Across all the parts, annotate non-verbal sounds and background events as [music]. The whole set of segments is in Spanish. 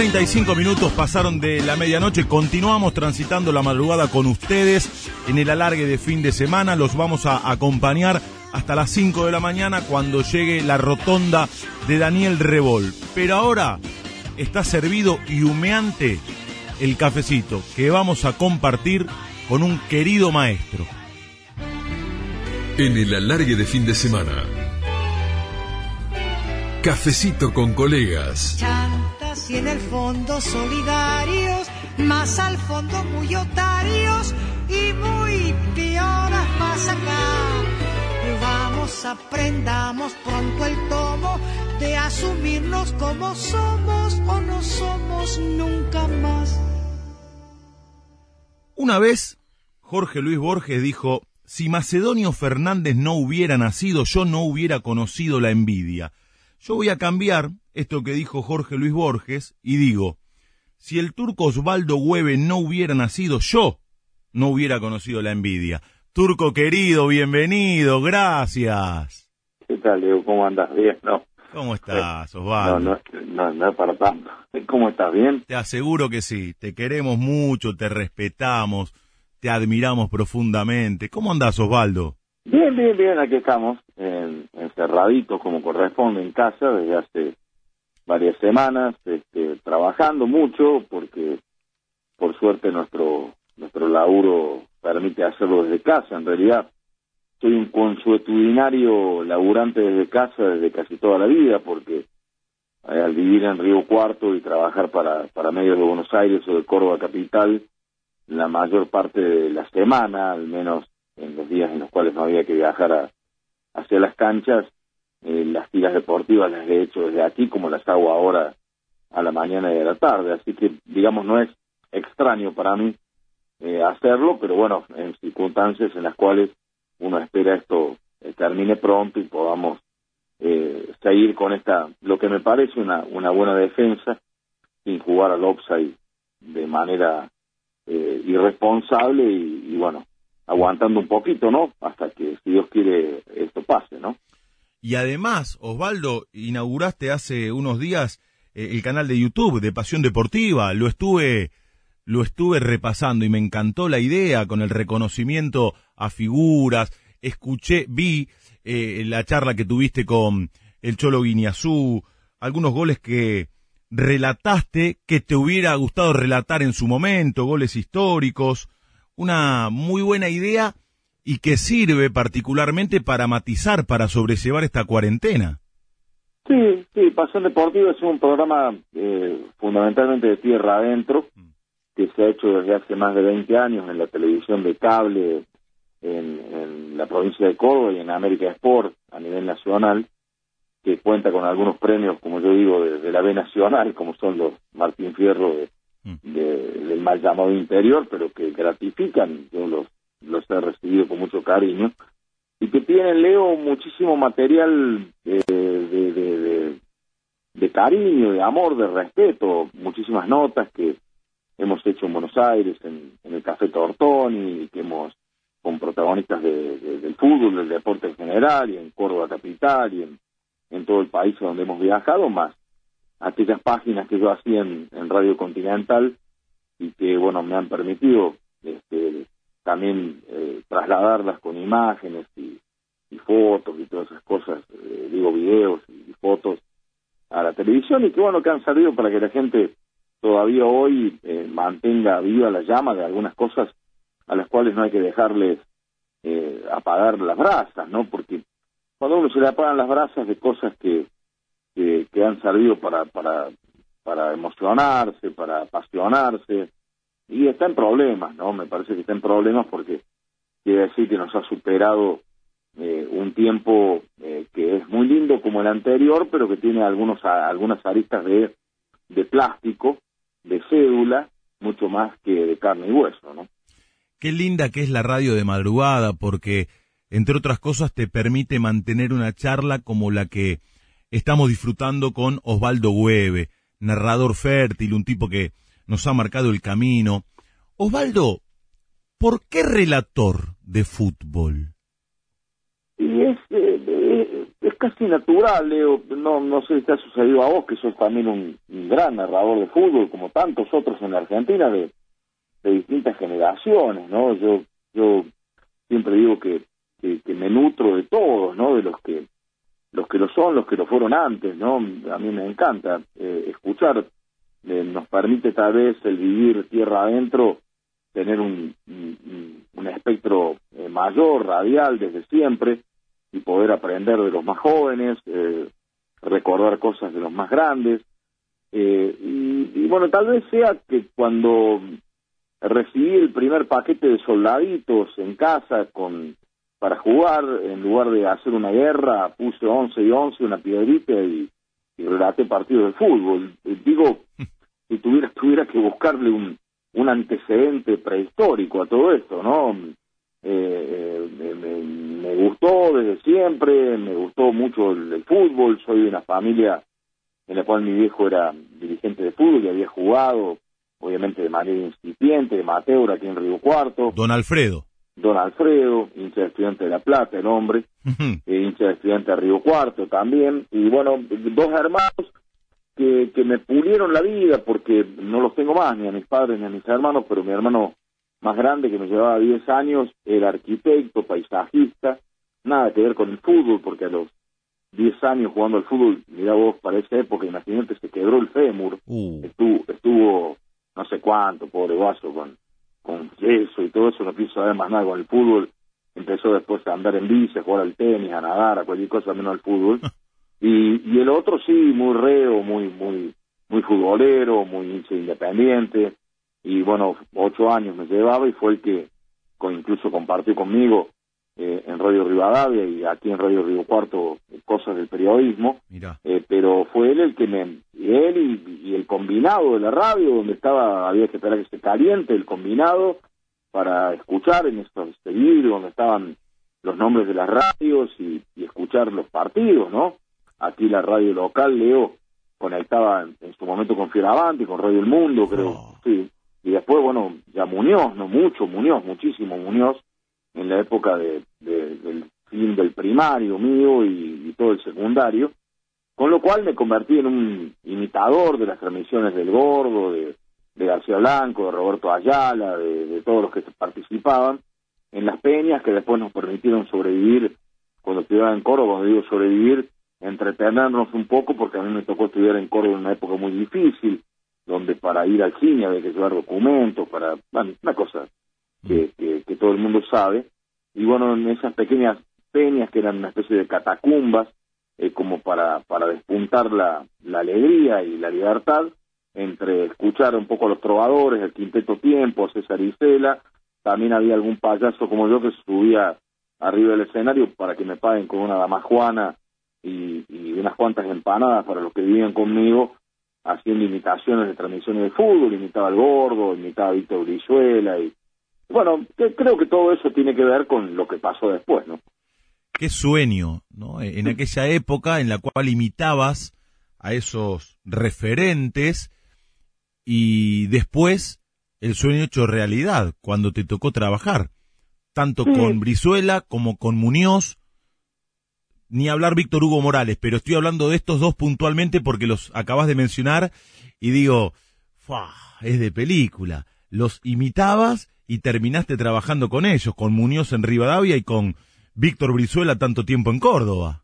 35 minutos pasaron de la medianoche. Continuamos transitando la madrugada con ustedes en el alargue de fin de semana. Los vamos a acompañar hasta las 5 de la mañana cuando llegue la rotonda de Daniel Rebol. Pero ahora está servido y humeante el cafecito que vamos a compartir con un querido maestro. En el alargue de fin de semana. Cafecito con colegas. Y en el fondo solidarios, más al fondo muy otarios y muy pioras más acá. Vamos, aprendamos pronto el tomo de asumirnos como somos o no somos nunca más. Una vez, Jorge Luis Borges dijo, si Macedonio Fernández no hubiera nacido, yo no hubiera conocido la envidia. Yo voy a cambiar esto que dijo Jorge Luis Borges y digo, si el turco Osvaldo Hueve no hubiera nacido, yo no hubiera conocido la envidia. Turco querido, bienvenido, gracias. ¿Qué tal, Diego? ¿Cómo andas? Bien, ¿no? ¿Cómo estás, Osvaldo? No, no, no, es para tanto. ¿Cómo estás? ¿Bien? Te aseguro que sí. Te queremos mucho, te respetamos, te admiramos profundamente. ¿Cómo andás, Osvaldo? Bien, bien, bien. Aquí estamos, encerraditos como corresponde en casa desde hace varias semanas, este, trabajando mucho porque por suerte nuestro nuestro laburo permite hacerlo desde casa. En realidad, soy un consuetudinario laburante desde casa desde casi toda la vida, porque eh, al vivir en Río Cuarto y trabajar para, para medios de Buenos Aires o de Córdoba Capital, la mayor parte de la semana, al menos en los días en los cuales no había que viajar hacia las canchas, eh, las tiras deportivas las he hecho desde aquí, como las hago ahora a la mañana y a la tarde. Así que, digamos, no es extraño para mí eh, hacerlo, pero bueno, en circunstancias en las cuales uno espera esto eh, termine pronto y podamos eh, seguir con esta, lo que me parece una, una buena defensa, sin jugar al offside de manera eh, irresponsable y, y, bueno, aguantando un poquito, ¿no? Hasta que, si Dios quiere, esto pase, ¿no? Y además, Osvaldo, inauguraste hace unos días el canal de YouTube de Pasión Deportiva, lo estuve lo estuve repasando y me encantó la idea con el reconocimiento a figuras. Escuché, vi eh, la charla que tuviste con el Cholo Guiñazú, algunos goles que relataste que te hubiera gustado relatar en su momento, goles históricos, una muy buena idea y que sirve particularmente para matizar, para sobrellevar esta cuarentena. Sí, sí, Pasión Deportiva es un programa eh, fundamentalmente de tierra adentro, que se ha hecho desde hace más de 20 años en la televisión de cable en, la provincia de Córdoba y en América Sport a nivel nacional, que cuenta con algunos premios, como yo digo, de, la B Nacional, como son los Martín Fierro mm. del mal llamado interior, pero que gratifican, yo los, los he recibido con mucho cariño, y que tienen, Leo, muchísimo material de, de, de cariño, de amor, de respeto, muchísimas notas que hemos hecho en Buenos Aires, en, el Café Tortoni, que hemos con protagonistas del fútbol, del deporte en general, y en Córdoba Capital, y en, todo el país donde hemos viajado, más aquellas páginas que yo hacía en, Radio Continental y que, bueno, me han permitido este, también eh, trasladarlas con imágenes y, fotos y todas esas cosas, eh, digo, videos y, fotos a la televisión y que, bueno, que han servido para que la gente todavía hoy eh, mantenga viva la llama de algunas cosas a las cuales no hay que dejarles eh, apagar las brasas, ¿no? Porque cuando uno se le apagan las brasas de cosas que, que, han servido para, para, para emocionarse, para apasionarse, y está en problemas, ¿no? Me parece que está en problemas porque quiere decir que nos ha superado eh, un tiempo que es muy lindo como el anterior, pero que tiene algunos algunas aristas de, de plástico de cédula mucho más que de carne y hueso, ¿no? Qué linda que es la radio de madrugada porque, entre otras cosas, te permite mantener una charla como la que estamos disfrutando con Osvaldo Hueve, narrador fértil, un tipo que nos ha marcado el camino. Osvaldo, ¿por qué relator de fútbol? Y es, eh, es casi natural, Leo. No, no sé si te ha sucedido a vos, que sos también un, gran narrador de fútbol, como tantos otros en la Argentina, de, de distintas generaciones, ¿no? Yo, yo siempre digo que, que, me nutro de todos, ¿no? De los que los que lo son, los que lo fueron antes, ¿no? A mí me encanta eh, escuchar, eh, nos permite tal vez el vivir tierra adentro, tener un, un, espectro eh, mayor, radial desde siempre, y poder aprender de los más jóvenes, recordar cosas de los más grandes, y, y bueno, tal vez sea que cuando recibí el primer paquete de soldaditos en casa con para jugar, en lugar de hacer una guerra, puse 11 y 11, una piedrita y relaté partidos de fútbol. Eh, digo, si tuviera, tuviera que buscarle un, un antecedente prehistórico a todo esto, ¿no? Eh, eh me, me, gustó desde siempre, me gustó mucho el, el, fútbol, soy de una familia en la cual mi viejo era dirigente de fútbol y había jugado obviamente de manera incipiente, de Mateura aquí en Río Cuarto. Don Alfredo. Don Alfredo, hincha de estudiante de La Plata, el hombre, eh, hincha de estudiante de Río Cuarto también, y bueno, dos hermanos que, que me pulieron la vida porque no los tengo más, ni a mis padres ni a mis hermanos, pero mi hermano más grande que me llevaba 10 años era arquitecto, paisajista, nada que ver con el fútbol, porque a los 10 años jugando al fútbol, mira vos, para esa época, imagínate, se quebró el fémur, uh. estuvo, estuvo no sé cuánto, pobre vaso, con, con eso y todo eso, no quiso saber más nada con el fútbol. Empezó después a andar en bici, a jugar al tenis, a nadar, a cualquier cosa menos al fútbol. [laughs] Y, y el otro sí, muy reo, muy, muy, muy futbolero, muy independiente. Y bueno, ocho años me llevaba y fue el que con, incluso compartió conmigo eh, en Radio Rivadavia y aquí en Radio Río Cuarto cosas del periodismo, eh, pero fue él el que me, él y, el combinado de la radio, donde estaba, había que esperar que se caliente el combinado para escuchar en estos este vidrio donde estaban los nombres de las radios y, escuchar los partidos, ¿no? Aquí la radio local, Leo, conectaba en, su momento con Fieravante, con Radio El Mundo, creo, oh. sí. Y después, bueno, ya Muñoz, no mucho, Muñoz, muchísimo Muñoz, en la época de, del fin del primario mío y, todo el secundario, con lo cual me convertí en un imitador de las transmisiones del Gordo, de, García Blanco, de Roberto Ayala, de, todos los que participaban en las peñas que después nos permitieron sobrevivir cuando estudiaba en Córdoba, cuando digo sobrevivir, entretenernos un poco porque a mí me tocó estudiar en Córdoba en una época muy difícil, donde para ir al cine había que llevar documentos, para, bueno, una cosa que, que, todo el mundo sabe. Y bueno, en esas pequeñas peñas que eran una especie de catacumbas, eh, como para, para despuntar la, la alegría y la libertad, entre escuchar un poco a los trovadores, el Quinteto Tiempo, César Isela, también había algún payaso como yo que subía arriba del escenario para que me paguen con una damajuana y, y unas cuantas empanadas para los que vivían conmigo, haciendo imitaciones de transmisiones de fútbol, imitaba al Gordo, imitaba a Víctor Brizuela y bueno, creo que todo eso tiene que ver con lo que pasó después, ¿no? Qué sueño, ¿no? En aquella época en la cual imitabas a esos referentes y después el sueño hecho realidad cuando te tocó trabajar, tanto con Brizuela como con Muñoz, ni hablar Víctor Hugo Morales, pero estoy hablando de estos dos puntualmente porque los acabas de mencionar y digo, es de película. Los imitabas y terminaste trabajando con ellos, con Muñoz en Rivadavia y con Víctor Brizuela tanto tiempo en Córdoba.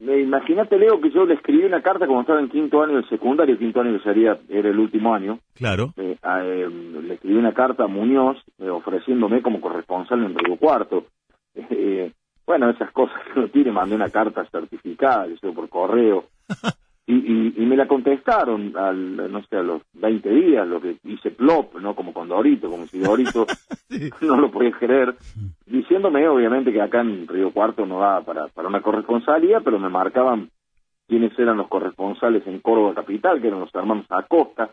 Imagínate, Leo, que yo le escribí una carta como estaba en quinto año del secundario, quinto año que sería, era el último año. Claro. Eh, eh, le escribí una carta a Muñoz eh, ofreciéndome como corresponsal en Río Cuarto. [laughs] bueno, esas cosas que uno tiene, mandé una carta certificada, yo por correo. [laughs] Y, y, me la contestaron al, no sé, a los 20 días, lo que hice plop, ¿no? Como con Dorito, como si Dorito [laughs] no lo podía creer, diciéndome obviamente que acá en Río Cuarto no daba para, para una corresponsalía, pero me marcaban quiénes eran los corresponsales en Córdoba Capital, que eran los hermanos Acosta,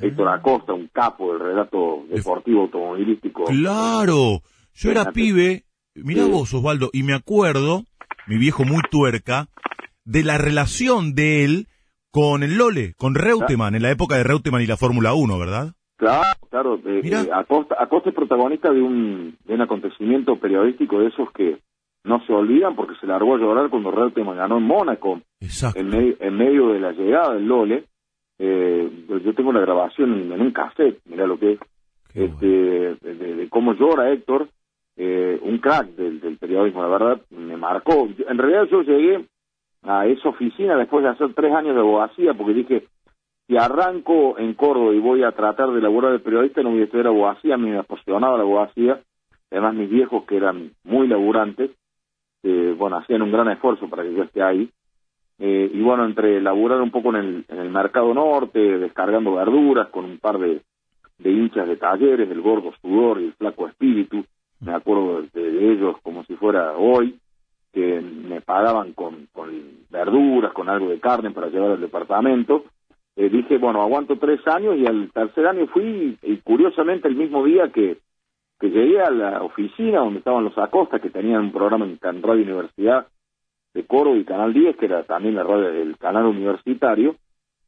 Héctor ah. Acosta, un capo del relato deportivo automovilístico. Claro, yo era pibe, mira vos Osvaldo, y me acuerdo, mi viejo muy tuerca, de la relación de él con el Lole, con Reutemann, en la época de Reutemann y la Fórmula 1, ¿verdad? Claro, claro. Eh, eh, Acosta, Acosta, es protagonista de un, de un acontecimiento periodístico de esos que, no se olvidan porque se largó a llorar cuando Reutemann ganó en Mónaco, en, medio, en medio de la llegada del Lole. Eh, yo tengo la grabación en un cassette, mira lo que es, este, de, cómo llora Héctor, eh, un crack del, del, periodismo, la verdad, me marcó. En realidad yo llegué a esa oficina después de hacer tres años de abogacía, porque dije, si arranco en Córdoba y voy a tratar de elaborar de periodista, no voy a estudiar abogacía, me apasionaba la abogacía, además mis viejos que eran muy laburantes, bueno, hacían un gran esfuerzo para que yo esté ahí, eh, y bueno, entre laburar un poco en el, en el mercado norte, descargando verduras con un par de, de hinchas de talleres, el gordo sudor y el flaco espíritu, me acuerdo de ellos como si fuera hoy, que me pagaban con verduras, con algo de carne para llevar al departamento. Eh, dije, bueno, aguanto tres años y al tercer año fui, y curiosamente el mismo día que, que llegué a la oficina donde estaban los Acosta, que tenían un programa en, Radio Universidad de Coro y Canal 10, que era también la radio del canal universitario,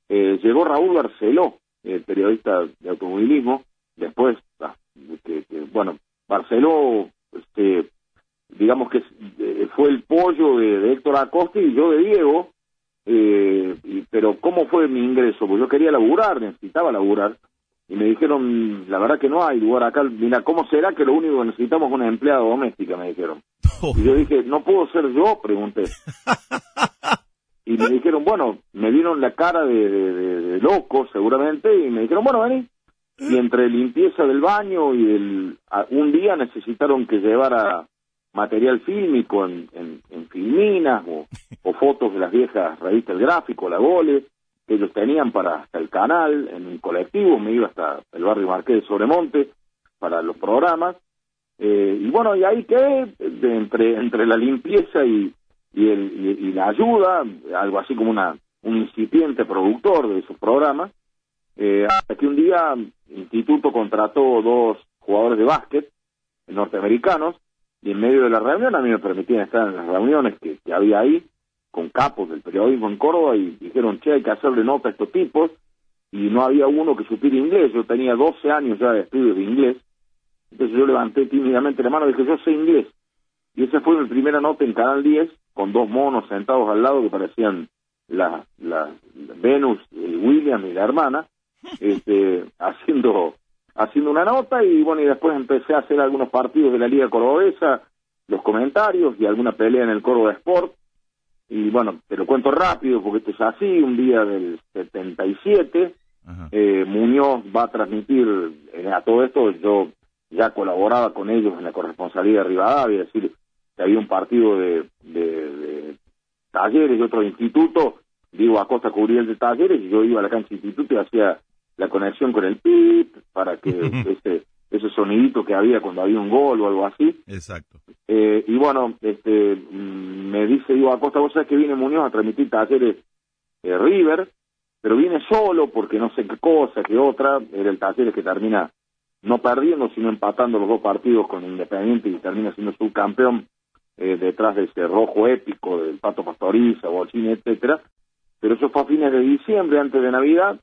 eh, llegó Raúl Barceló, el periodista de automovilismo, después, ah, que, que, bueno, Barceló este, digamos que eh, fue el pollo de, Héctor Acosta y yo de Diego, eh, pero ¿cómo fue mi ingreso? Pues yo quería laburar, necesitaba laburar, y me dijeron, la verdad que no hay lugar acá, mira, ¿cómo será que lo único que necesitamos es una empleada doméstica? Me dijeron. Y yo dije, ¿no puedo ser yo? Pregunté. [laughs] Y me dijeron, bueno, me dieron la cara de, de loco seguramente, y me dijeron, bueno, vení. Y entre limpieza del baño y el, un día necesitaron que llevara material fílmico en, en, filminas o, fotos de las viejas revistas del gráfico, la Gole, que ellos tenían para hasta el canal, en un colectivo, me iba hasta el barrio Marqués de Sobremonte para los programas. Eh, y bueno, y ahí quedé, entre, entre la limpieza y, y, el, y, la ayuda, algo así como una, un incipiente productor de esos programas, eh, hasta que un día el instituto contrató dos jugadores de básquet norteamericanos y en medio de la reunión a mí me permitían estar en las reuniones que, había ahí con capos del periodismo en Córdoba y dijeron, che, hay que hacerle nota a estos tipos y no había uno que supiera inglés, yo tenía 12 años ya de estudios de inglés, entonces yo levanté tímidamente la mano y dije, yo sé inglés. Y esa fue mi primera nota en Canal 10, con dos monos sentados al lado que parecían la, la, Venus, el William y la hermana, este, [laughs] haciendo haciendo una nota y bueno, y después empecé a hacer algunos partidos de la Liga Cordobesa, los comentarios y alguna pelea en el Córdoba Sport. Y bueno, te lo cuento rápido porque esto es así, un día del 77, eh, Muñoz va a transmitir eh, a todo esto, yo ya colaboraba con ellos en la corresponsalía de Rivadavia, es decir, que había un partido de, de, talleres y otro instituto, digo, a Costa cubría el de talleres y yo iba a la cancha de instituto y hacía la conexión con el PIP para que [laughs] ese ese sonidito que había cuando había un gol o algo así. Exacto. Eh, y bueno, este mm, me dice, digo, Acosta, vos sabés que viene Muñoz a transmitir talleres eh, River, pero viene solo porque no sé qué cosa, qué otra, era el taller que termina no perdiendo, sino empatando los dos partidos con Independiente y termina siendo subcampeón eh, detrás de ese rojo épico del Pato Pastoriza, Bochín, etcétera. Pero eso fue a fines de diciembre, antes de Navidad,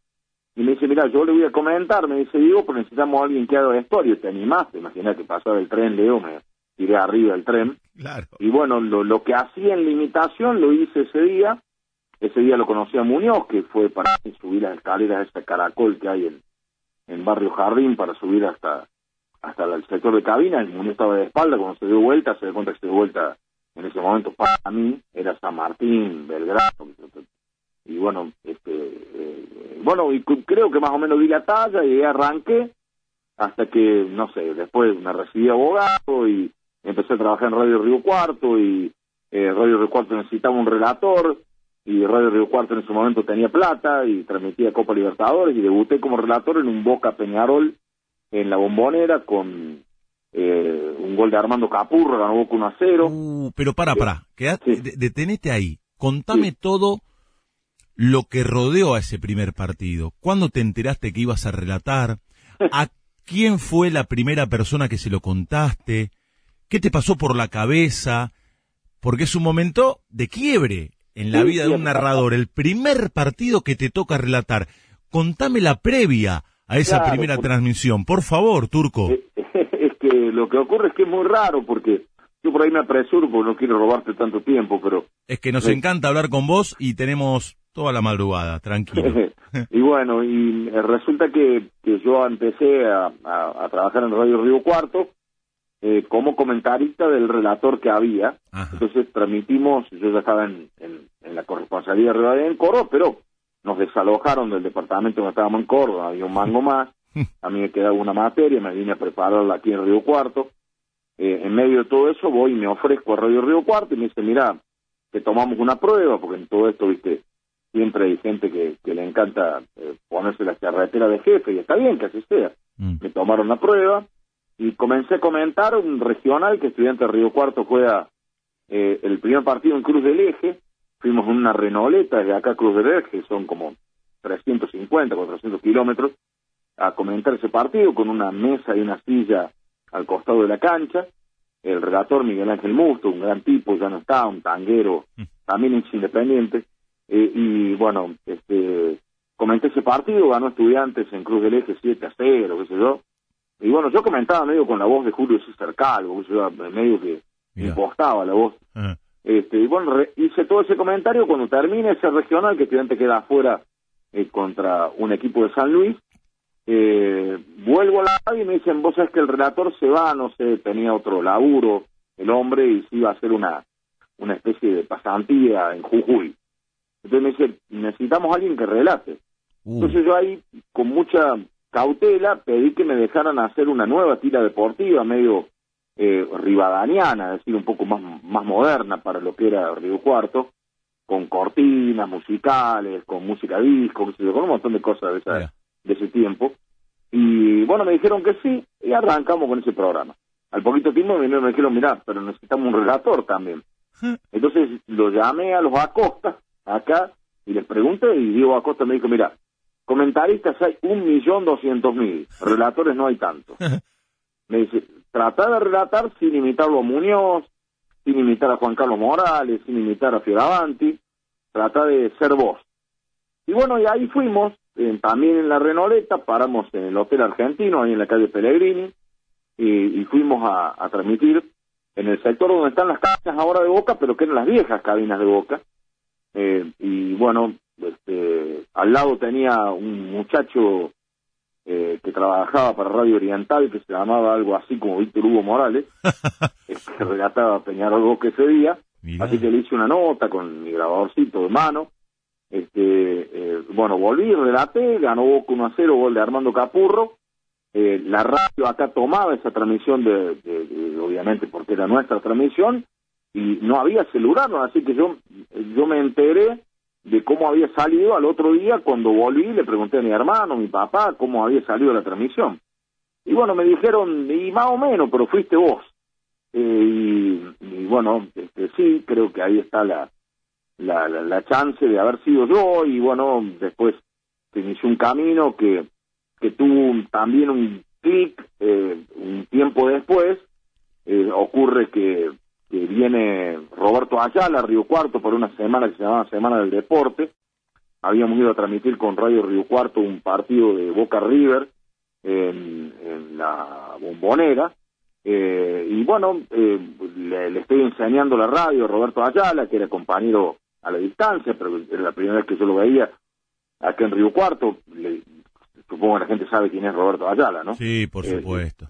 y me dice, mira, yo le voy a comentar, me dice, digo, pero necesitamos a alguien que haga historia, te animaste, imagínate pasaba el tren, Leo, me tiré arriba del tren. Claro. Y bueno, lo, lo que hacía en limitación lo hice ese día, ese día lo conocí a Muñoz, que fue para subir las escaleras de este caracol que hay en, en Barrio Jardín para subir hasta hasta el sector de cabina, el Muñoz estaba de espalda, cuando se dio vuelta, se dio cuenta que se dio vuelta en ese momento para mí, era San Martín, Belgrano, y bueno, este, eh, bueno, y creo que más o menos di la talla y arranqué hasta que, no sé, después me recibí abogado y empecé a trabajar en Radio Río Cuarto y eh, Radio Río Cuarto necesitaba un relator y Radio Río Cuarto en ese momento tenía plata y transmitía Copa Libertadores y debuté como relator en un Boca Peñarol en la bombonera con eh, un gol de Armando Capurro, ganó Boca 1 a 0. Uh, pero para, para, quedate, detenete ahí, contame todo lo que rodeó a ese primer partido. ¿Cuándo te enteraste que ibas a relatar? ¿A [laughs] quién fue la primera persona que se lo contaste? ¿Qué te pasó por la cabeza? Porque es un momento de quiebre en la vida de un narrador, el primer partido que te toca relatar. Contame la previa a esa primera transmisión, por favor, Turco. [laughs] Es que lo que ocurre es que es muy raro porque yo por ahí me apresuro porque no quiero robarte tanto tiempo, pero... Es que nos encanta hablar con vos y tenemos toda la madrugada, tranquilo. [laughs] y bueno, y eh, resulta que, que yo empecé a, a- a trabajar en Radio Río Cuarto eh, como comentarista del relator que había. Ajá. Entonces transmitimos, yo ya estaba en, en, en la corresponsalía de en Córdoba, pero nos desalojaron del departamento donde estábamos en Córdoba, había un mango más, [laughs] a mí me quedaba una materia, me vine a prepararla aquí en Río Cuarto. Eh, en medio de todo eso voy y me ofrezco a Radio Río Cuarto y me dice, mira, te tomamos una prueba, porque en todo esto, viste, siempre hay gente que, que le encanta eh, ponerse la carretera de jefe, y está bien que así sea. Mm. Me tomaron la prueba y comencé a comentar un regional que Estudiante de Río Cuarto juega eh, el primer partido en Cruz del Eje. Fuimos en una renoleta desde acá a Cruz del Eje, son como 350, 400 kilómetros, a comentar ese partido con una mesa y una silla al costado de la cancha. El relator Miguel Ángel Musto, un gran tipo, ya no está, un tanguero, también es independiente. Eh, y bueno, este, comenté ese partido, ganó Estudiantes en Cruz del Eje 7 a 0, qué sé yo. Y bueno, yo comentaba medio con la voz de Julio César Calvo, qué sé yo, medio que Mirá. impostaba la voz. Ajá. Este, y bueno, re- hice todo ese comentario cuando termine ese regional, que Estudiante queda afuera eh, contra un equipo de San Luis. Eh, vuelvo a la radio y me dicen, vos sabés que el relator se va, no sé, tenía otro laburo, el hombre, y se iba a hacer una, una especie de pasantía en Jujuy. Entonces me dice, necesitamos a alguien que relate. Uh, Entonces yo ahí, con mucha cautela, pedí que me dejaran hacer una nueva tira deportiva, medio eh, rivadaniana, es decir, un poco más, más moderna para lo que era Río Cuarto, con cortinas musicales, con música disco, con un montón de cosas de, esa- de ese tiempo. Y bueno, me dijeron que sí, y arrancamos con ese programa. Al poquito tiempo me me dijeron, mirá, pero necesitamos un relator también. Entonces lo llamé a los Acosta, acá, y les pregunté, y Diego Acosta me dijo, mira, comentaristas hay un millón doscientos mil, relatores no hay tanto. [laughs] Me dice, trata de relatar sin imitarlo a Muñoz, sin imitar a Juan Carlos Morales, sin imitar a Fioravanti, trata de ser vos. Y bueno, y ahí fuimos, eh, también en la Renoleta, paramos en el Hotel Argentino, ahí en la calle Pellegrini, y, y fuimos a, a transmitir en el sector donde están las cabinas ahora de Boca, pero que eran las viejas cabinas de Boca. Eh, y bueno, este, al lado tenía un muchacho eh, que trabajaba para Radio Oriental, que se llamaba algo así como Víctor Hugo Morales, [laughs] eh, que relataba Peñarol Boca ese día. mirá. Así que le hice una nota con mi grabadorcito de mano. Este, eh, bueno, volví, relaté, ganó Boca 1 a 0, gol de Armando Capurro. Eh, la radio acá tomaba esa transmisión, de, de- de- obviamente porque era nuestra transmisión, y no había celular, así que yo, yo me enteré de cómo había salido al otro día cuando volví, le pregunté a mi hermano, mi papá, cómo había salido la transmisión. Y bueno, me dijeron, y más o menos, pero fuiste vos. Eh, y, y bueno, este, sí, creo que ahí está la, la, la, la chance de haber sido yo y bueno, después se inició un camino que, que tuvo un- también un clic eh, un tiempo después, eh, ocurre que, que viene Roberto Ayala Río Cuarto por una semana que se llamaba Semana del Deporte, habíamos ido a transmitir con Radio Río Cuarto un partido de Boca River en, en la bombonera, eh, y bueno, eh, le, le estoy enseñando la radio a Roberto Ayala, que era compañero a la distancia, pero era la primera vez que yo lo veía acá en Río Cuarto. Le- supongo que la gente sabe quién es Roberto Ayala, ¿no? Sí, por Eh, supuesto. Eh,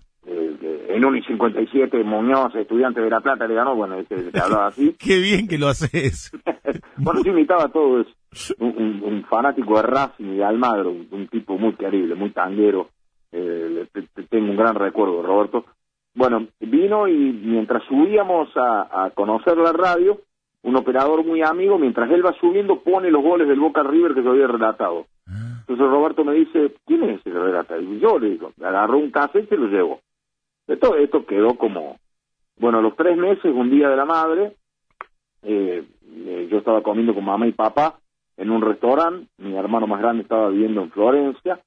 en un y 57, Muñoz, estudiante de La Plata, le ganó, bueno, este, se hablaba así. [laughs] Qué bien que lo haces. [laughs] bueno, yo imitaba a todo eso. Un, un- un fanático de Racing y de Almagro, un, un tipo muy querible, muy tanguero. Eh, tengo un gran recuerdo Roberto. Bueno, vino y mientras subíamos a, a conocer la radio, un operador muy amigo, mientras él va subiendo, pone los goles del Boca River que yo había relatado. Ah, Entonces Roberto me dice, ¿quién es ese que relata? Y yo le digo, agarró un cassette y se lo llevo. De todo esto quedó como, bueno, a los tres meses, un día de la madre, eh, eh, yo estaba comiendo con mamá y papá en un restaurante, mi hermano más grande estaba viviendo en Florencia,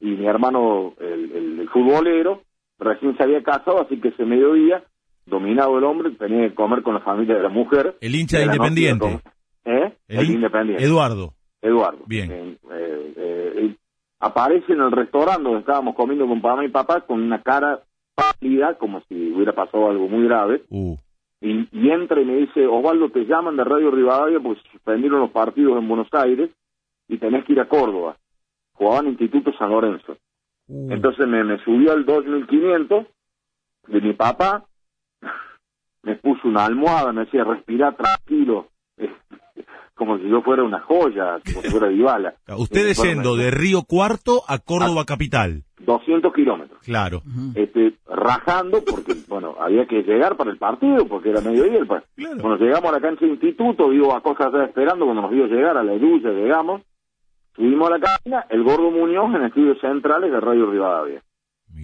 y mi hermano, el, el- el futbolero, recién se había casado, así que ese mediodía, dominado el hombre, tenía que comer con la familia de la mujer. El hincha de noche Independiente. ¿Eh? El, in- Independiente. Eduardo. Eduardo. Bien. Eh, eh, aparece en el restaurante donde estábamos comiendo con mamá y papá con una cara como si hubiera pasado algo muy grave. Uh, y, y entra y me dice, Osvaldo, te llaman de Radio Rivadavia porque suspendieron los partidos en Buenos Aires y tenés que ir a Córdoba. Jugaban en Instituto San Lorenzo. Uh, Entonces me, me subió al 2500 de mi papá, [laughs] me puso una almohada, me decía, respira tranquilo, como si yo fuera una joya, como si fuera Dybala. [laughs] Ustedes Bueno, yendo me- de Río Cuarto a Córdoba Capital. 200 kilómetros. Claro. este, rajando, porque, [laughs] bueno, había que llegar para el partido, porque era mediodía. El par- Claro. Bueno, llegamos a la cancha de instituto, vivo a cosas allá esperando, cuando nos vio llegar, a la lucha, llegamos, subimos a la cabina, el gordo Muñoz en estudios centrales de Radio Rivadavia.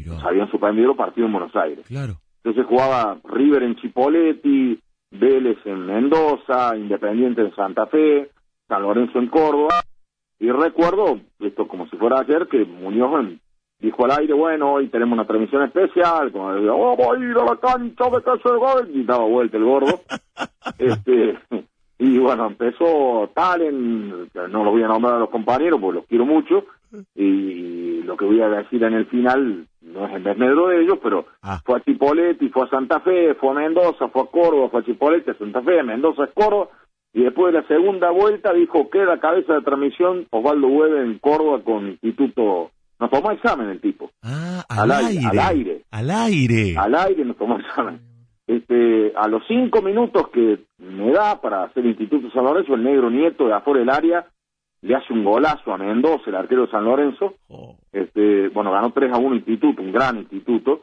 Nos habían suspendido el partido en Buenos Aires. Claro. Entonces jugaba River en Chipoleti, Vélez en Mendoza, Independiente en Santa Fe, San Lorenzo en Córdoba. Y recuerdo, esto como si fuera ayer, que Muñoz en- dijo al aire, bueno, hoy tenemos una transmisión especial, como decía, oh, voy a ir a la cancha de casa de gol, y daba vuelta el gordo. [laughs] este Y bueno, empezó Talen, no los voy a nombrar a los compañeros porque los quiero mucho, y lo que voy a decir en el final no es en desmedro de ellos, pero Ah. fue a Chipoleti, fue a Santa Fe, fue a Mendoza, fue a Córdoba, fue a Chipoleti, a Santa Fe, a Mendoza, a Córdoba, y después de la segunda vuelta dijo que la cabeza de transmisión Osvaldo Hueve en Córdoba con Instituto... Nos tomó examen el tipo, Ah, Al al, aire, aire. al aire. Al aire. al aire nos tomó examen. Este, a los cinco minutos que me da para hacer Instituto San Lorenzo, el negro nieto de afuera del área le hace un golazo a Mendoza, el arquero de San Lorenzo, Oh, este, bueno, ganó 3 a 1 Instituto, un gran instituto.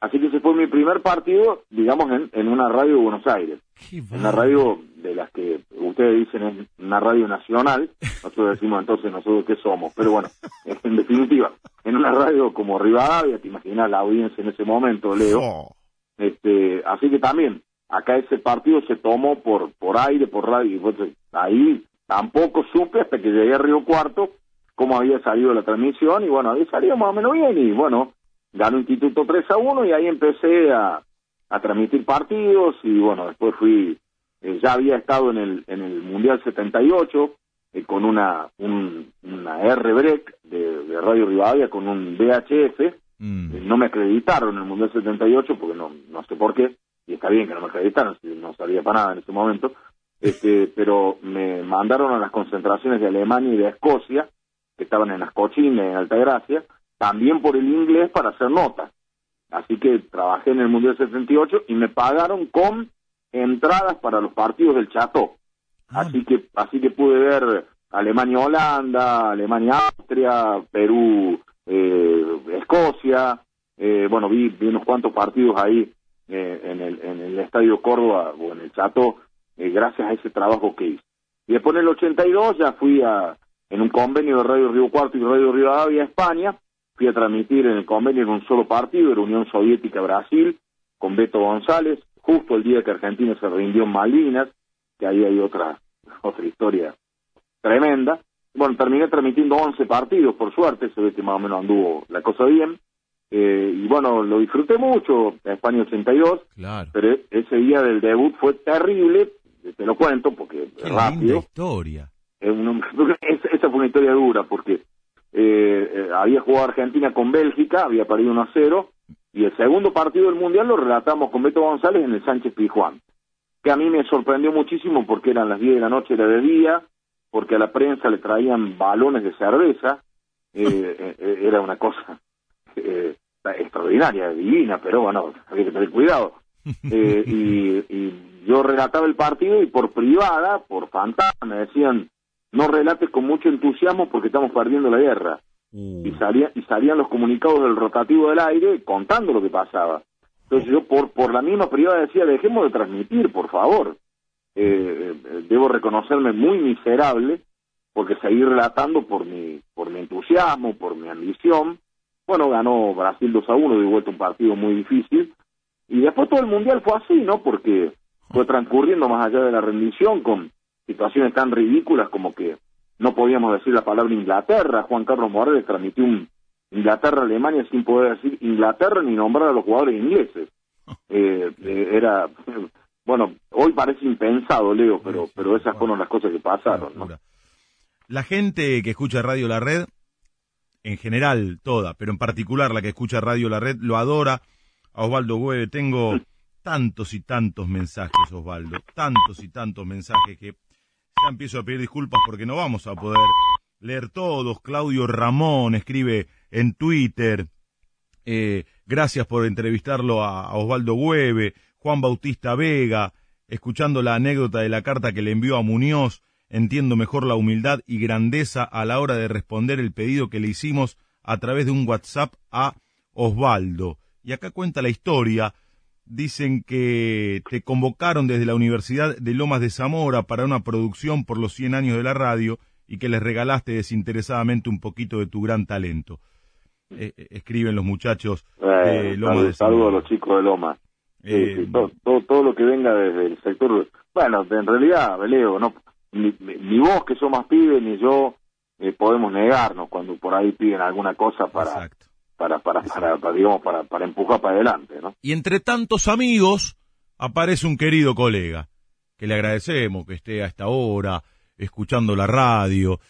Así que ese fue mi primer partido, digamos, en, en una radio de Buenos Aires. qué Una radio de las que ustedes dicen es una radio nacional, nosotros decimos entonces nosotros qué somos, pero bueno, [laughs] en definitiva, en una radio como Rivadavia, te imaginas la audiencia en ese momento, Leo, Oh, este, así que también, acá ese partido se tomó por, por aire, por radio, y entonces ahí tampoco supe hasta que llegué a Río Cuarto cómo había salido la transmisión, y bueno, había salido más o menos bien, y bueno, ganó Instituto 3 a 1, y ahí empecé a, a transmitir partidos, y bueno, después fui, eh, ya había estado en el, en el Mundial 78, eh, con una, un, una R-Break de, de Radio Rivadavia, con un VHF, mm. no me acreditaron en el Mundial 78 porque no, no sé por qué, y está bien que no me acreditaron, no salía para nada en ese momento, este, pero me mandaron a las concentraciones de Alemania y de Escocia, que estaban en las cochines, en Altagracia, también por el inglés para hacer notas. Así que trabajé en el Mundial 78 y me pagaron con entradas para los partidos del Chateau. Ah, Así que así que pude ver Alemania Holanda, Alemania Austria, Perú eh, Escocia, eh, bueno vi, vi unos cuantos partidos ahí eh, en el en el Estadio Córdoba o en el Chato eh, gracias a ese trabajo que hice. Y después en el 82 ya fui a en un convenio de Radio Río Cuarto y Radio Rivadavia España, fui a transmitir en el convenio en un solo partido, era Unión Soviética Brasil, con Beto González, justo el día que Argentina se rindió en Malvinas, que ahí hay otra, [laughs] otra historia tremenda. Bueno, terminé transmitiendo 11 partidos, por suerte, se ve que más o menos anduvo la cosa bien. Eh, y bueno, lo disfruté mucho, España 82, claro. pero e- ese día del debut fue terrible, te lo cuento porque Qué rápido. historia. [laughs] Esa, fue una historia dura porque eh, eh, había jugado Argentina con Bélgica, había perdido 1 a 0, y el segundo partido del Mundial lo relatamos con Beto González en el Sánchez Pizjuán, que a mí me sorprendió muchísimo porque eran las 10 de la noche, era de día, porque a la prensa le traían balones de cerveza, eh, [laughs] eh, era una cosa eh, extraordinaria, divina, pero bueno, había que tener cuidado. Eh, y, y yo relataba el partido y por privada, por fantasma, me decían, no relates con mucho entusiasmo porque estamos perdiendo la guerra. Uh, Y, salía, y salían los comunicados del rotativo del aire contando lo que pasaba. Entonces yo por, por la misma privada decía, dejemos de transmitir, por favor. Eh, eh, debo reconocerme muy miserable porque seguí relatando por mi, por mi entusiasmo, por mi ambición. Bueno, ganó Brasil 2 a 1, de vuelta un partido muy difícil. Y después todo el mundial fue así, ¿no? Porque fue transcurriendo más allá de la rendición con situaciones tan ridículas como que no podíamos decir la palabra Inglaterra. Juan Carlos Morales transmitió un Inglaterra-Alemania sin poder decir Inglaterra ni nombrar a los jugadores ingleses. [laughs] Eh, eh, era, bueno, hoy parece impensado, Leo, pero, pero esas fueron las cosas que pasaron, ¿no? La gente que escucha Radio La Red, en general toda, pero en particular la que escucha Radio La Red, lo adora. A Osvaldo Güeve, tengo, tantos y tantos mensajes, Osvaldo, tantos y tantos mensajes que ya empiezo a pedir disculpas porque no vamos a poder leer todos. Claudio Ramón escribe en Twitter, eh, gracias por entrevistarlo a, Osvaldo Hueve, Juan Bautista Vega, escuchando la anécdota de la carta que le envió a Muñoz, entiendo mejor la humildad y grandeza a la hora de responder el pedido que le hicimos a través de un WhatsApp a Osvaldo. Y acá cuenta la historia. Dicen que te convocaron desde la Universidad de Lomas de Zamora para una producción por los 100 años de la radio y que les regalaste desinteresadamente un poquito de tu gran talento. Eh, eh, escriben los muchachos de Lomas de Zamora. Saludos a los chicos de Lomas. Eh, todo, todo, lo que venga desde el sector. Bueno, en realidad, Leo, no, ni, vos que sos más pibe ni yo podemos negarnos cuando por ahí piden alguna cosa para para para, para, digamos para, para empujar para adelante, ¿no? Y entre tantos amigos aparece un querido colega que le agradecemos que esté a esta hora escuchando la radio.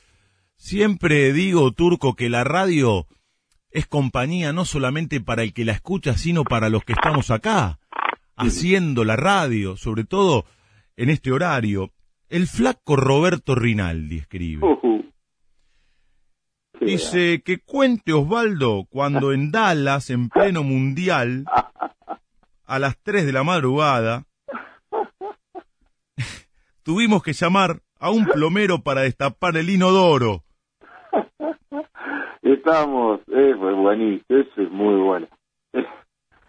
Siempre digo, Turco, que la radio es compañía no solamente para el que la escucha, sino para los que estamos acá, haciendo la radio, sobre todo en este horario. El flaco Roberto Rinaldi escribe. Dice que cuente Osvaldo cuando en Dallas, en pleno mundial, [laughs] a las 3 de la madrugada, tuvimos que llamar a un plomero para destapar el inodoro. Estamos, eh, buenísimo, eso es muy bueno.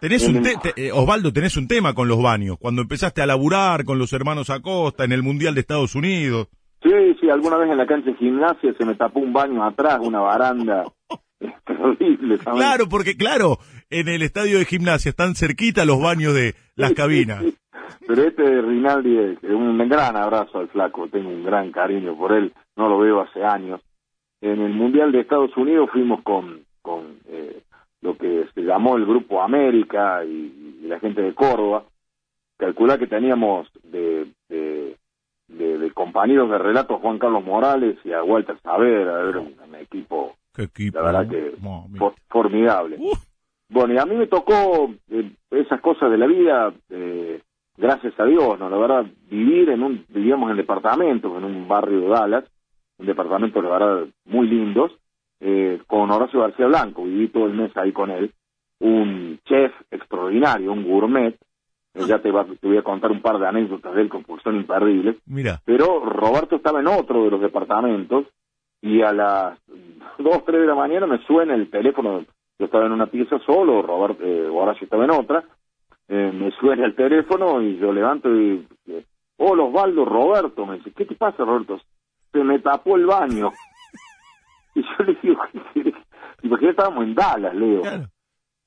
Tenés un eh, Osvaldo, tenés un tema con los baños, cuando empezaste a laburar con los hermanos Acosta en el Mundial de Estados Unidos. Sí, sí, alguna vez en la cancha de gimnasia se me tapó un baño atrás, una baranda. [laughs] terrible. Claro, porque claro, en el estadio de gimnasia están cerquita los baños de las cabinas. [laughs] Pero este de Rinaldi es un gran abrazo al flaco, tengo un gran cariño por él, no lo veo hace años. En el Mundial de Estados Unidos fuimos con, con eh, lo que se llamó el Grupo América y, la gente de Córdoba. Calcula que teníamos de, de, de, compañeros de relato Juan Carlos Morales y a Walter Saavedra, era un, equipo, la verdad que formidable. Bueno, y a mí me tocó eh, esas cosas de la vida, eh, gracias a Dios, ¿no? La verdad, vivir en un, vivíamos en departamentos, en un barrio de Dallas, un departamento, la verdad, muy lindos, eh, con Horacio García Blanco, viví todo el mes ahí con él, un chef extraordinario, un gourmet, eh, ya te, te voy a contar un par de anécdotas de él porque son imperdibles, Mira. pero Roberto estaba en otro de los departamentos, y a las 2, 3 de la mañana me suena el teléfono, yo estaba en una pieza solo, Roberto, eh, Horacio estaba en otra, eh, me suena el teléfono y yo levanto y hola Osvaldo, Roberto, me dice, ¿qué te pasa Roberto? Se me tapó el baño. [laughs] y yo le digo, ¿y qué estábamos en Dallas, Leo?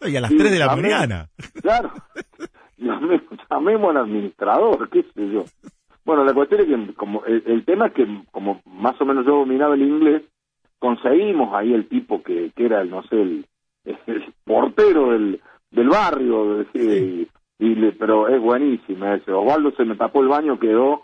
Y a las 3 de la mañana. Claro. [laughs] [laughs] llamemos al administrador, qué sé yo. Bueno, la cuestión es que como el, tema es que como más o menos yo dominaba el inglés, conseguimos ahí el tipo que, que era, el, no sé, el, [laughs] el portero del, del barrio, y, pero es buenísima ese. Osvaldo se me tapó el baño, quedó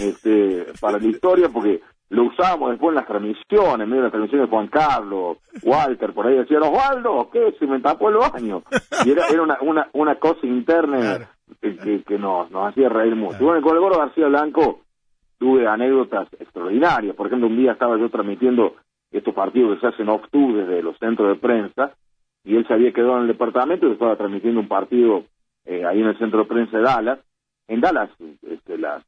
este, para la historia porque lo usábamos después en las transmisiones, en medio de las transmisiones de Juan Carlos, Walter, por ahí decían, Osvaldo, ¿qué? Se me tapó el baño. Y era, era una, una, una cosa interna que, que, nos, nos hacía reír mucho. Y bueno, con el Goro García Blanco tuve anécdotas extraordinarias. Por ejemplo, un día estaba yo transmitiendo estos partidos que se hacen off-tour desde los centros de prensa y él se había quedado en el departamento y estaba transmitiendo un partido eh, ahí en el centro de prensa de Dallas. En Dallas, este, las,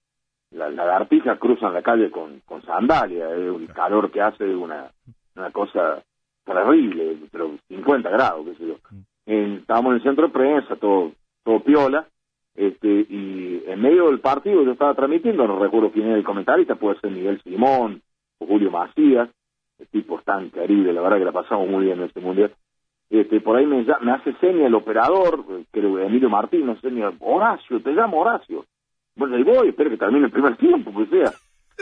las lagartijas cruzan la calle con, con sandalia, eh, el calor que hace una, una cosa terrible, pero 50 grados, qué sé yo. estábamos en el centro de prensa, todo, todo piola, este, y en medio del partido yo estaba transmitiendo, no recuerdo quién era el comentarista, puede ser Miguel Simón o Julio Macías, el tipo es tan querido, la verdad que la pasamos muy bien en este mundial este, por ahí me, me hace seña el operador, creo Emilio Martín, me hace seña, Horacio, te llamo Horacio. Bueno, ahí voy, espero que termine el primer tiempo, pues sea.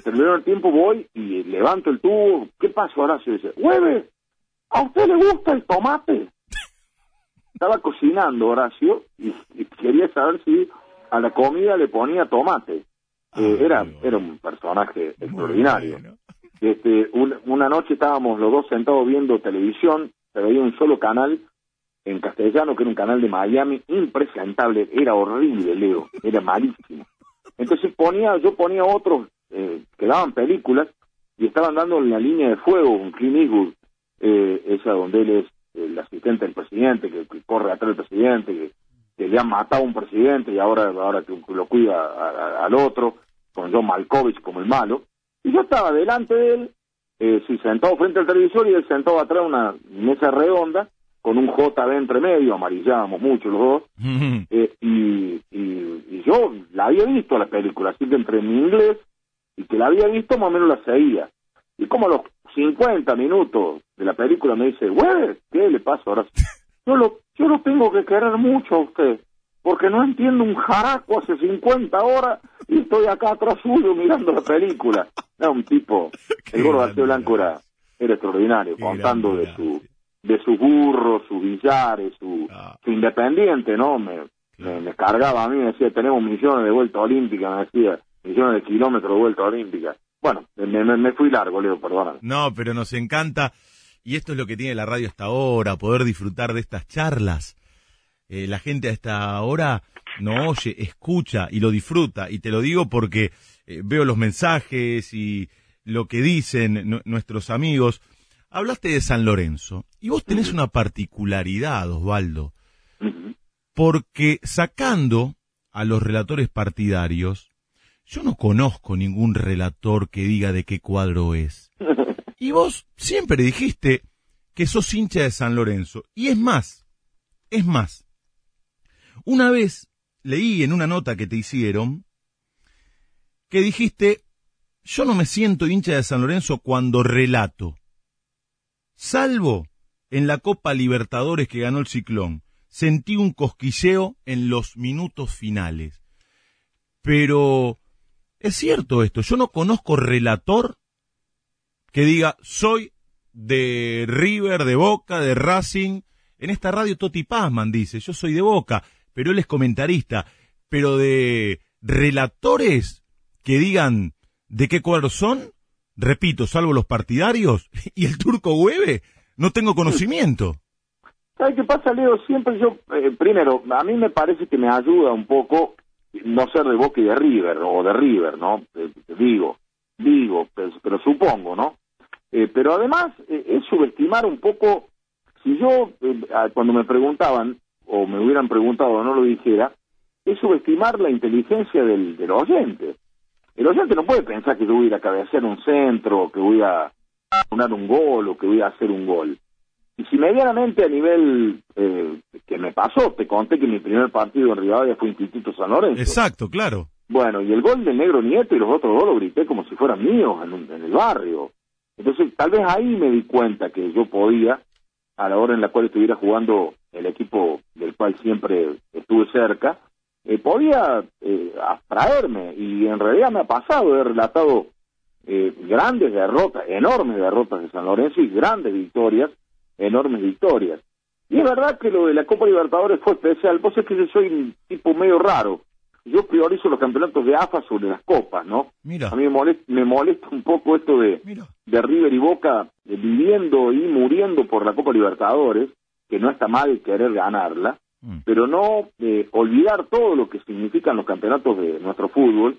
Terminó el tiempo, voy y levanto el tubo. ¿Qué pasa, Horacio? Dice, ¡Hueve! ¿A usted le gusta el tomate? Estaba cocinando Horacio y, quería saber si a la comida le ponía tomate. Ah, eh, era, era un personaje extraordinario. Este, una noche estábamos los dos sentados viendo televisión se veía un solo canal en castellano, que era un canal de Miami, impresentable, era horrible, Leo, era malísimo. Entonces ponía, yo ponía otros eh, que daban películas y estaban dando la línea de fuego un Clint Eastwood, eh, esa donde él es el asistente del presidente, que, corre atrás del presidente, que, le han matado a un presidente y ahora, ahora que lo cuida al otro, con John Malkovich como el malo. Y yo estaba delante de él, eh, sí, sentado frente al televisor y él sentado atrás de una mesa redonda, con un JB entre medio, amarillábamos mucho los dos, eh, y, y, yo la había visto la película, así que entre mi inglés y que la había visto más o menos la seguía. Y como a los 50 minutos de la película me dice, güey, ¿qué le pasa ahora? [laughs] Yo lo, yo lo tengo que querer mucho a usted, porque no entiendo un jaraco hace 50 horas y estoy acá atrás suyo mirando la película. Era un tipo, [laughs] el gordo García Blanco era, era extraordinario, contando de su de sus burros, sus billares, su, ah. su independiente, ¿no? Me, me, cargaba a mí, me decía, tenemos millones de vueltas olímpicas, me decía, millones de kilómetros de vuelta olímpica. Bueno, me, me, fui largo, Leo, perdona. No, pero nos encanta, y esto es lo que tiene la radio hasta ahora, poder disfrutar de estas charlas. Eh, la gente a esta hora no oye, escucha y lo disfruta, y te lo digo porque eh, veo los mensajes y lo que dicen nuestros amigos. Hablaste de San Lorenzo y vos tenés una particularidad, Osvaldo, porque sacando a los relatores partidarios, yo no conozco ningún relator que diga de qué cuadro es. [laughs] Y vos siempre dijiste que sos hincha de San Lorenzo. Y es más, es más. Una vez leí en una nota que te hicieron que dijiste, yo no me siento hincha de San Lorenzo cuando relato salvo en la Copa Libertadores que ganó el Ciclón. Sentí un cosquilleo en los minutos finales. Pero es cierto esto, yo no conozco relator que diga soy de River, de Boca, de Racing. En esta radio Toti Pazman dice, yo soy de Boca, pero él es comentarista. Pero de relatores que digan de qué cuadro son, repito, salvo los partidarios, [laughs] y el turco Hueve, no tengo conocimiento. ¿Sabes qué pasa, Leo? Siempre yo, eh, primero, a mí me parece que me ayuda un poco no ser de Boca y de River, o de River, ¿no? Eh, digo, digo, pero, supongo, ¿no? Eh, pero además es subestimar un poco, si yo, cuando me preguntaban, o me hubieran preguntado o no lo dijera, es subestimar la inteligencia del, del oyente. El oyente no puede pensar que yo voy a ir a cabecear un centro, que voy a poner un gol o que voy a hacer un gol. Y si medianamente a nivel eh, que me pasó, te conté que mi primer partido en Rivadavia fue Instituto San Lorenzo. Exacto, claro. Bueno, y el gol del Negro Nieto y los otros dos lo grité como si fueran míos en, en el barrio. Entonces, tal vez ahí me di cuenta que yo podía, a la hora en la cual estuviera jugando el equipo del cual siempre estuve cerca, eh, podía eh, abstraerme y en realidad me ha pasado, he relatado eh, grandes derrotas, enormes derrotas de San Lorenzo y grandes victorias, enormes victorias. Y es verdad que lo de la Copa Libertadores fue especial, vos es que yo soy un tipo medio raro, yo priorizo los campeonatos de AFA sobre las copas, ¿no? Mira. A mí me molesta, me molesta un poco esto de, de River y Boca viviendo y muriendo por la Copa Libertadores, que no está mal querer ganarla, Mm. pero no eh, olvidar todo lo que significan los campeonatos de nuestro fútbol,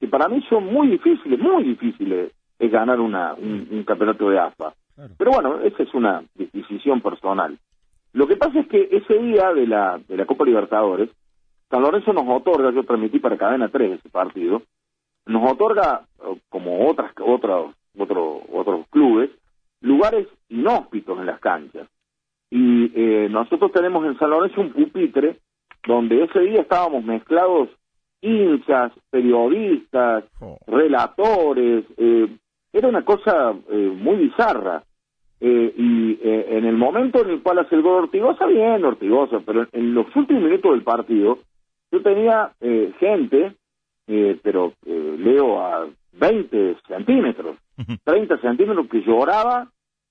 que para mí son muy difíciles, muy difíciles es ganar una, un, campeonato de AFA. Pero bueno, esa es una decisión personal. Lo que pasa es que ese día de la, de la Copa Libertadores, San Lorenzo nos otorga, yo transmití para Cadena 3 ese partido, nos otorga, eh, como otras, otros, otros otros clubes, lugares inhóspitos en las canchas. Y eh, nosotros tenemos en San Lorenzo un pupitre donde ese día estábamos mezclados hinchas, periodistas, oh. relatores, eh, era una cosa eh, muy bizarra. y en el momento en el cual hace el gol Ortigosa, bien Ortigosa, pero en los últimos minutos del partido, yo tenía gente, pero leo a 20 centímetros, 30 centímetros, que lloraba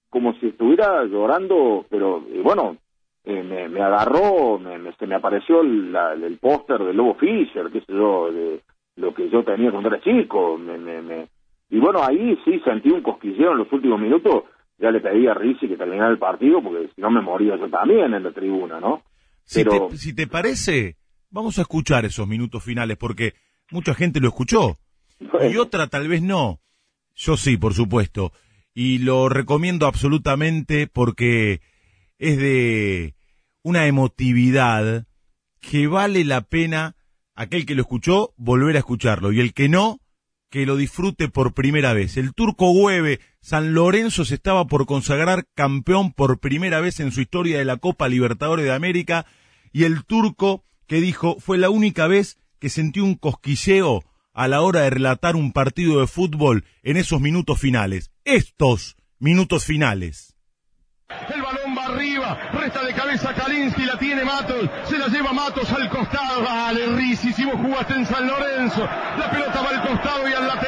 como si estuviera llorando, pero bueno, eh, me, me, agarró, me, se me apareció el, el póster de Lobo Fischer, qué sé yo, de lo que yo tenía cuando era chico, me, me, y bueno, ahí sí sentí un cosquilleo en los últimos minutos ya le pedí a Rizzi que terminara el partido, porque si no me moría yo también en la tribuna, ¿no? Si, Pero- te, si te parece, vamos a escuchar esos minutos finales, porque mucha gente lo escuchó. Bueno, Y otra tal vez no. Yo sí, por supuesto. Y lo recomiendo absolutamente porque es de una emotividad que vale la pena aquel que lo escuchó volver a escucharlo y el que no que lo disfrute por primera vez. El turco Hueve, San Lorenzo se estaba por consagrar campeón por primera vez en su historia de la Copa Libertadores de América y el turco que dijo fue la única vez que sentí un cosquilleo a la hora de relatar un partido de fútbol en esos minutos finales. Estos minutos finales. El balón va arriba, resta de cabeza Kalinsky, la tiene Matos, se la lleva Matos al costado. Dale, Rizzi, si vos jugaste en San Lorenzo. La pelota va al costado y al lateral.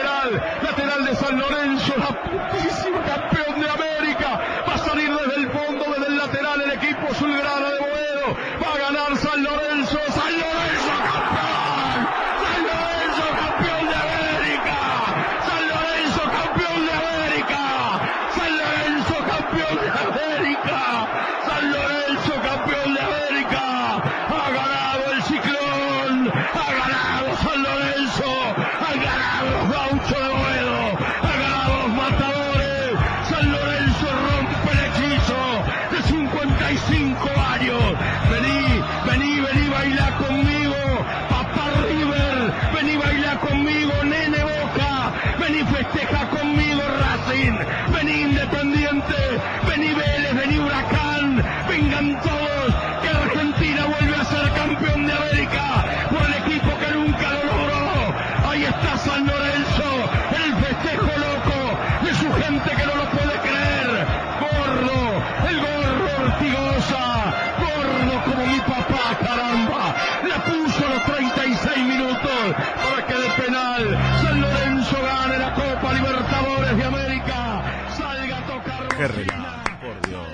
Qué relato, por Dios.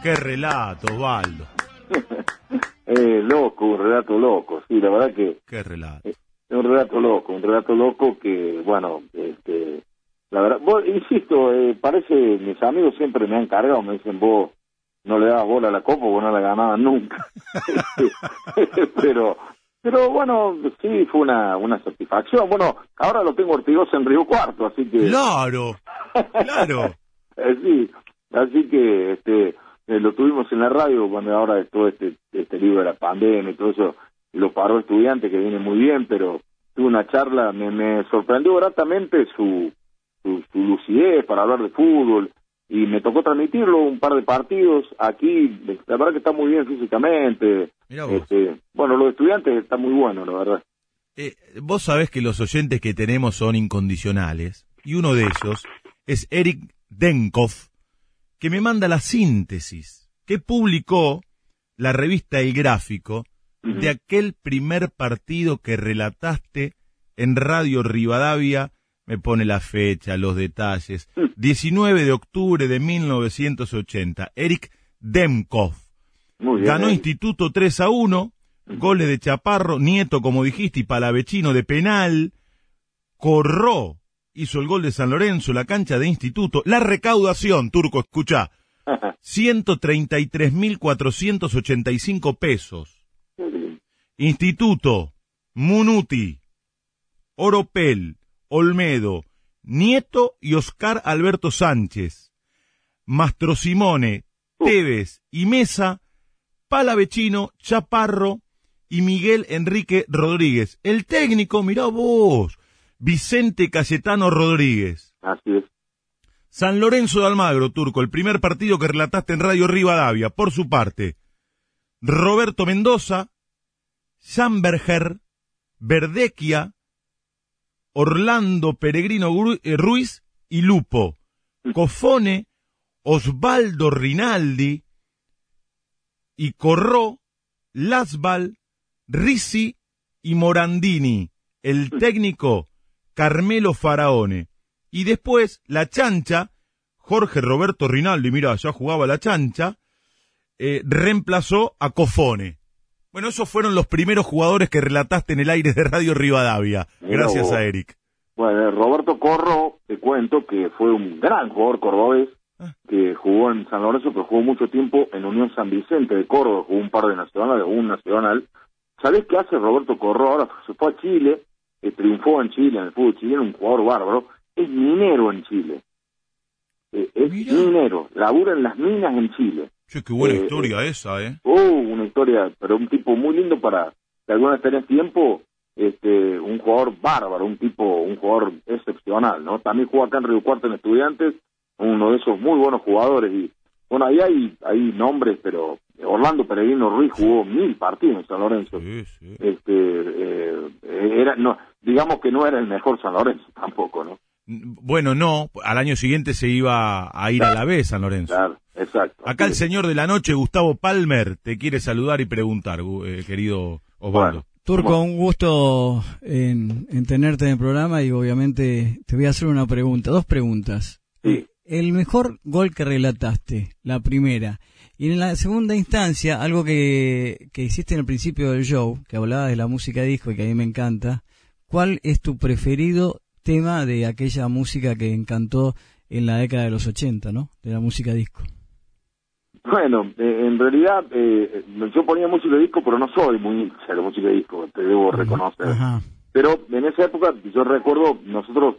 Qué relato, Osvaldo. [laughs] eh, loco, un relato loco, sí, la verdad que Qué relato. es un relato loco, un relato loco que, bueno, este, la verdad, vos, insisto, eh, parece, mis amigos siempre me han cargado, me dicen, vos no le dabas bola a la copa, vos no la ganabas nunca. [laughs] [laughs] Pero, pero bueno, sí, fue una, una satisfacción. Bueno, ahora lo tengo Ortigosa en Río Cuarto, así que... Claro, claro. Eh, sí, así que este eh, lo tuvimos en la radio cuando ahora todo este este libro de la pandemia y todo eso lo paró estudiante que viene muy bien, pero tuve una charla, me, me sorprendió gratamente su, su su lucidez para hablar de fútbol y me tocó transmitirlo un par de partidos aquí, la verdad que está muy bien físicamente, vos. este, bueno, los estudiantes está muy bueno, la verdad. Eh, vos sabés que los oyentes que tenemos son incondicionales, y uno de ellos es Eric Denkov, que me manda la síntesis que publicó la revista El Gráfico de aquel primer partido que relataste en Radio Rivadavia, me pone la fecha, los detalles, 19 de octubre de 1980, Eric Demkov. Muy bien. Ganó eh. Instituto 3 a 1, goles de Chaparro, Nieto, como dijiste, y Palavecino de penal. Corró, hizo el gol de San Lorenzo, la cancha de Instituto. La recaudación, Turco, escucha, 133.485 pesos. Instituto, Munuti, Oropel, Olmedo, Nieto y Oscar Alberto Sánchez, Mastro Simone, Tevez y Mesa, Palavecino, Chaparro y Miguel Enrique Rodríguez. El técnico, mirá vos, Vicente Cayetano Rodríguez. Así es. San Lorenzo de Almagro, Turco, el primer partido que relataste en Radio Rivadavia, por su parte. Roberto Mendoza, Schamberger, Verdequia, Orlando Peregrino eh, Ruiz y Lupo. Cofone, Osvaldo Rinaldi y Corró, Lasval, Risi y Morandini. El técnico, Carmelo Faraone. Y después, la chancha, Jorge Roberto Rinaldi, mira, ya jugaba la chancha, eh, reemplazó a Cofone. Bueno, esos fueron los primeros jugadores que relataste en el aire de Radio Rivadavia. Gracias vos. a Eric. Bueno, Roberto Corro, te cuento que fue un gran jugador cordobés, que jugó en San Lorenzo, pero jugó mucho tiempo en Unión San Vicente de Córdoba, jugó un par de nacionales, un nacional. ¿Sabés qué hace Roberto Corro? Ahora se fue a Chile, eh, triunfó en Chile, en el fútbol chileno, un jugador bárbaro, es minero en Chile. Eh, es minero, labura en las minas en Chile. Che, qué buena Eh, historia esa, ¿eh? Oh, una historia, pero un tipo muy lindo para, que alguna vez tenés tiempo, este, un jugador bárbaro, un tipo, un jugador excepcional, ¿no? También jugó acá en Río Cuarto en Estudiantes, uno de esos muy buenos jugadores y, bueno, ahí hay, hay nombres, pero Orlando Peregrino Ruiz jugó mil partidos en San Lorenzo. Sí, sí. Este, eh, era, no, digamos que no era el mejor San Lorenzo [laughs] tampoco, ¿no? Bueno, no, al año siguiente se iba a ir a la B San Lorenzo. Claro, exacto. Acá el señor de la noche, Gustavo Palmer, te quiere saludar y preguntar, gu- eh, querido Osvaldo. Bueno. Turco, un gusto en, en tenerte en el programa y obviamente te voy a hacer una pregunta, dos preguntas. Sí. El mejor gol que relataste, la primera. Y en la segunda instancia, algo que, que hiciste en el principio del show, que hablabas de la música disco y que a mí me encanta, ¿cuál es tu preferido tema de aquella música que encantó en la década de los 80, ¿no? De la música disco. Bueno, eh, en realidad eh, yo ponía música de disco, pero no soy muy hincha de música de disco, te debo reconocer. Ajá. Pero en esa época yo recuerdo, nosotros,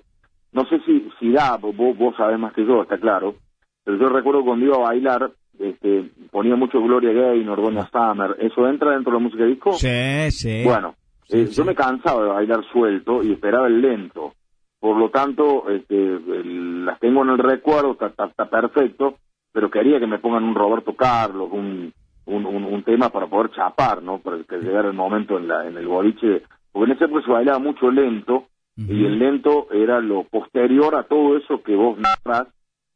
no sé si, si da, vos, vos sabés más que yo, está claro, pero yo recuerdo cuando iba a bailar, este, ponía mucho Gloria Gaynor, Doña Summer, ¿eso entra dentro de la música de disco? Sí, sí. Bueno, Sí, eh, sí. yo me cansaba de bailar suelto y esperaba el lento. Por lo tanto, este, el- las tengo en el recuerdo, está, está- está perfecto, pero quería que me pongan un Roberto Carlos, un, un, un- un tema para poder chapar, ¿no? Para que llegara el momento en, la, en el boliche. Porque en esa época se bailaba mucho lento y el lento era lo posterior a todo eso que vos narrás.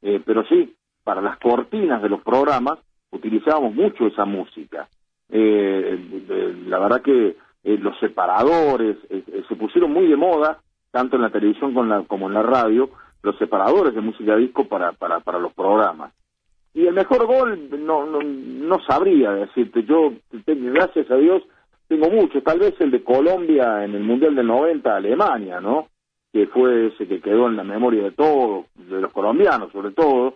Eh, pero sí, para las cortinas de los programas utilizábamos mucho esa música. Eh, la verdad que eh, los separadores eh, eh, se pusieron muy de moda, tanto en la televisión con la- como en la radio, los separadores de música disco para, para, para los programas. Y el mejor gol, no, no, no sabría decirte, yo, gracias a Dios, tengo muchos, tal vez el de Colombia en el Mundial del 90, Alemania, ¿no? Que fue ese que quedó en la memoria de todos, de los colombianos sobre todo.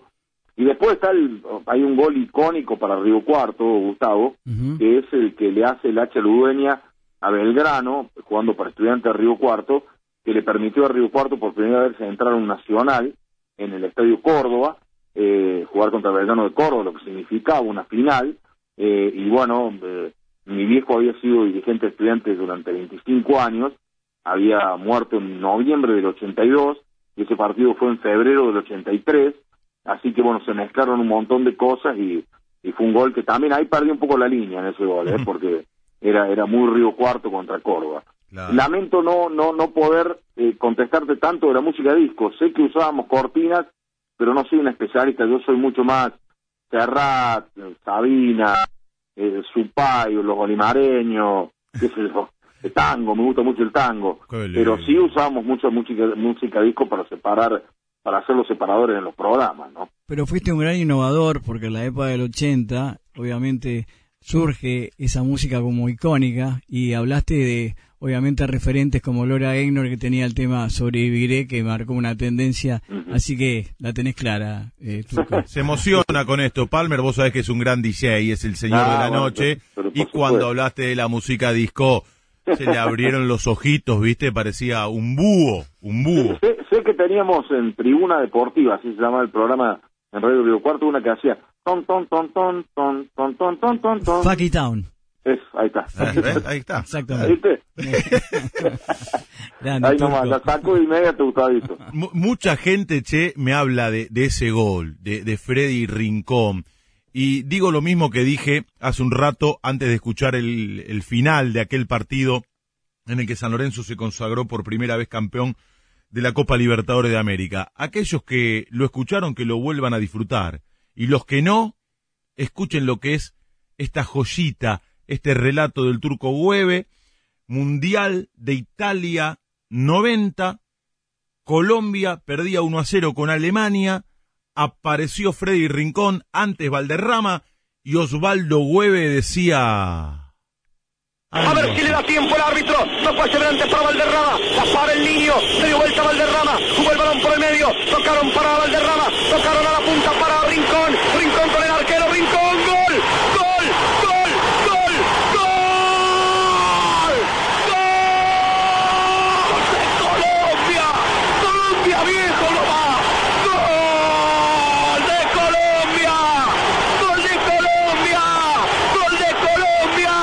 Y después está el, hay un gol icónico para Río Cuarto, Gustavo, que es el que le hace el H. Ludueña a Belgrano, jugando para estudiantes de Río Cuarto, que le permitió a Río Cuarto por primera vez entrar a un nacional en el Estadio Córdoba, eh, jugar contra Belgrano de Córdoba, lo que significaba una final, eh, y bueno, eh, mi viejo había sido dirigente de estudiantes durante 25 años, había muerto en noviembre del 82, y ese partido fue en febrero del 83, así que bueno, se mezclaron un montón de cosas y, y fue un gol que también ahí perdió un poco la línea en ese gol, ¿eh? porque era, era muy Río Cuarto contra Córdoba. Claro. Lamento no no no poder eh, contestarte tanto de la música disco. Sé que usábamos cortinas, pero no soy un especialista. Yo soy mucho más Serrat, Sabina, eh, Supayo, los olimareños, qué sé yo, el tango, me gusta mucho el tango. Pero sí usamos mucha música, música disco para separar, para hacer los separadores en los programas, ¿no? Pero fuiste un gran innovador porque en la época del 80, obviamente, surge esa música como icónica y hablaste de, obviamente, referentes como Laura Gaynor que tenía el tema Sobreviviré que marcó una tendencia, así que la tenés clara, eh, Turco. Se emociona con esto. Palmer, vos sabés que es un gran DJ, es el señor Ah, de la bueno, noche. pero- pero y cuando supuesto. hablaste de la música disco, se le abrieron los ojitos, ¿viste? Parecía un búho, un búho. Sé, sé que teníamos en Tribuna Deportiva, así se llama el programa en Radio Río Cuarto, una que hacía ton, ton, ton, ton, ton, ton, ton, ton, ton, ton. Fucky Town, Es, ahí está. Ah. Ahí está. exactamente. ¿Viste? [laughs] Grande, Ahí nomás, la saco y media te gustaba eso. Mu- mucha gente, che, me habla de, de ese gol, de, de Freddy Rincón. Y digo lo mismo que dije hace un rato antes de escuchar el, el final de aquel partido en el que San Lorenzo se consagró por primera vez campeón de la Copa Libertadores de América. Aquellos que lo escucharon, que lo vuelvan a disfrutar. Y los que no, escuchen lo que es esta joyita, este relato del turco Hueve, Mundial de Italia 90, Colombia perdía 1 a 0 con Alemania, apareció Freddy Rincón, antes Valderrama, y Osvaldo Hueve decía... A ver si le da tiempo el árbitro. No puede ser antes para Valderrama. La para el niño. Se dio vuelta Valderrama. Jugó el balón por el medio. Tocaron para Valderrama. Tocaron a la punta para viejo, no va. ¡Gol de Colombia! ¡Gol de Colombia! ¡Gol de Colombia!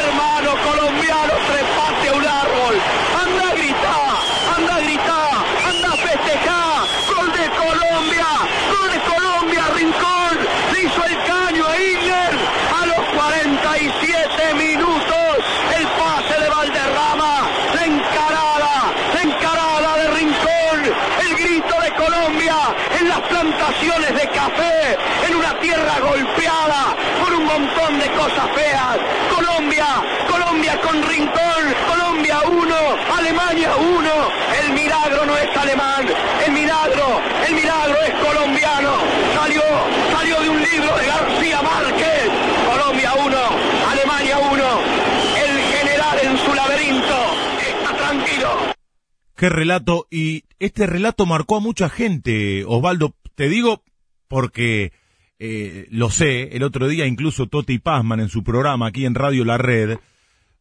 Hermano colombiano, trepate a un árbol. Anda a gritar, anda a gritar, anda a festejar. ¡Gol de Colombia! ¡Gol de Colombia! Rincón le hizo el caño a Igler a los 47 minutos. El pase de Valderrama, la encarada, la encarada de Rincón, el grito de Colombia en las plantaciones de café, en una tierra golpeada por un montón de cosas feas. Colombia, Colombia con Rincón, Colombia 1, Alemania 1. El milagro no es alemán, el milagro, el milagro es colombiano. Salió, salió de un libro de García Márquez. Colombia 1, Alemania 1. El general en su laberinto está tranquilo. Qué relato, y este relato marcó a mucha gente, Osvaldo, te digo porque eh, lo sé, el otro día incluso Toti Pazman en su programa aquí en Radio La Red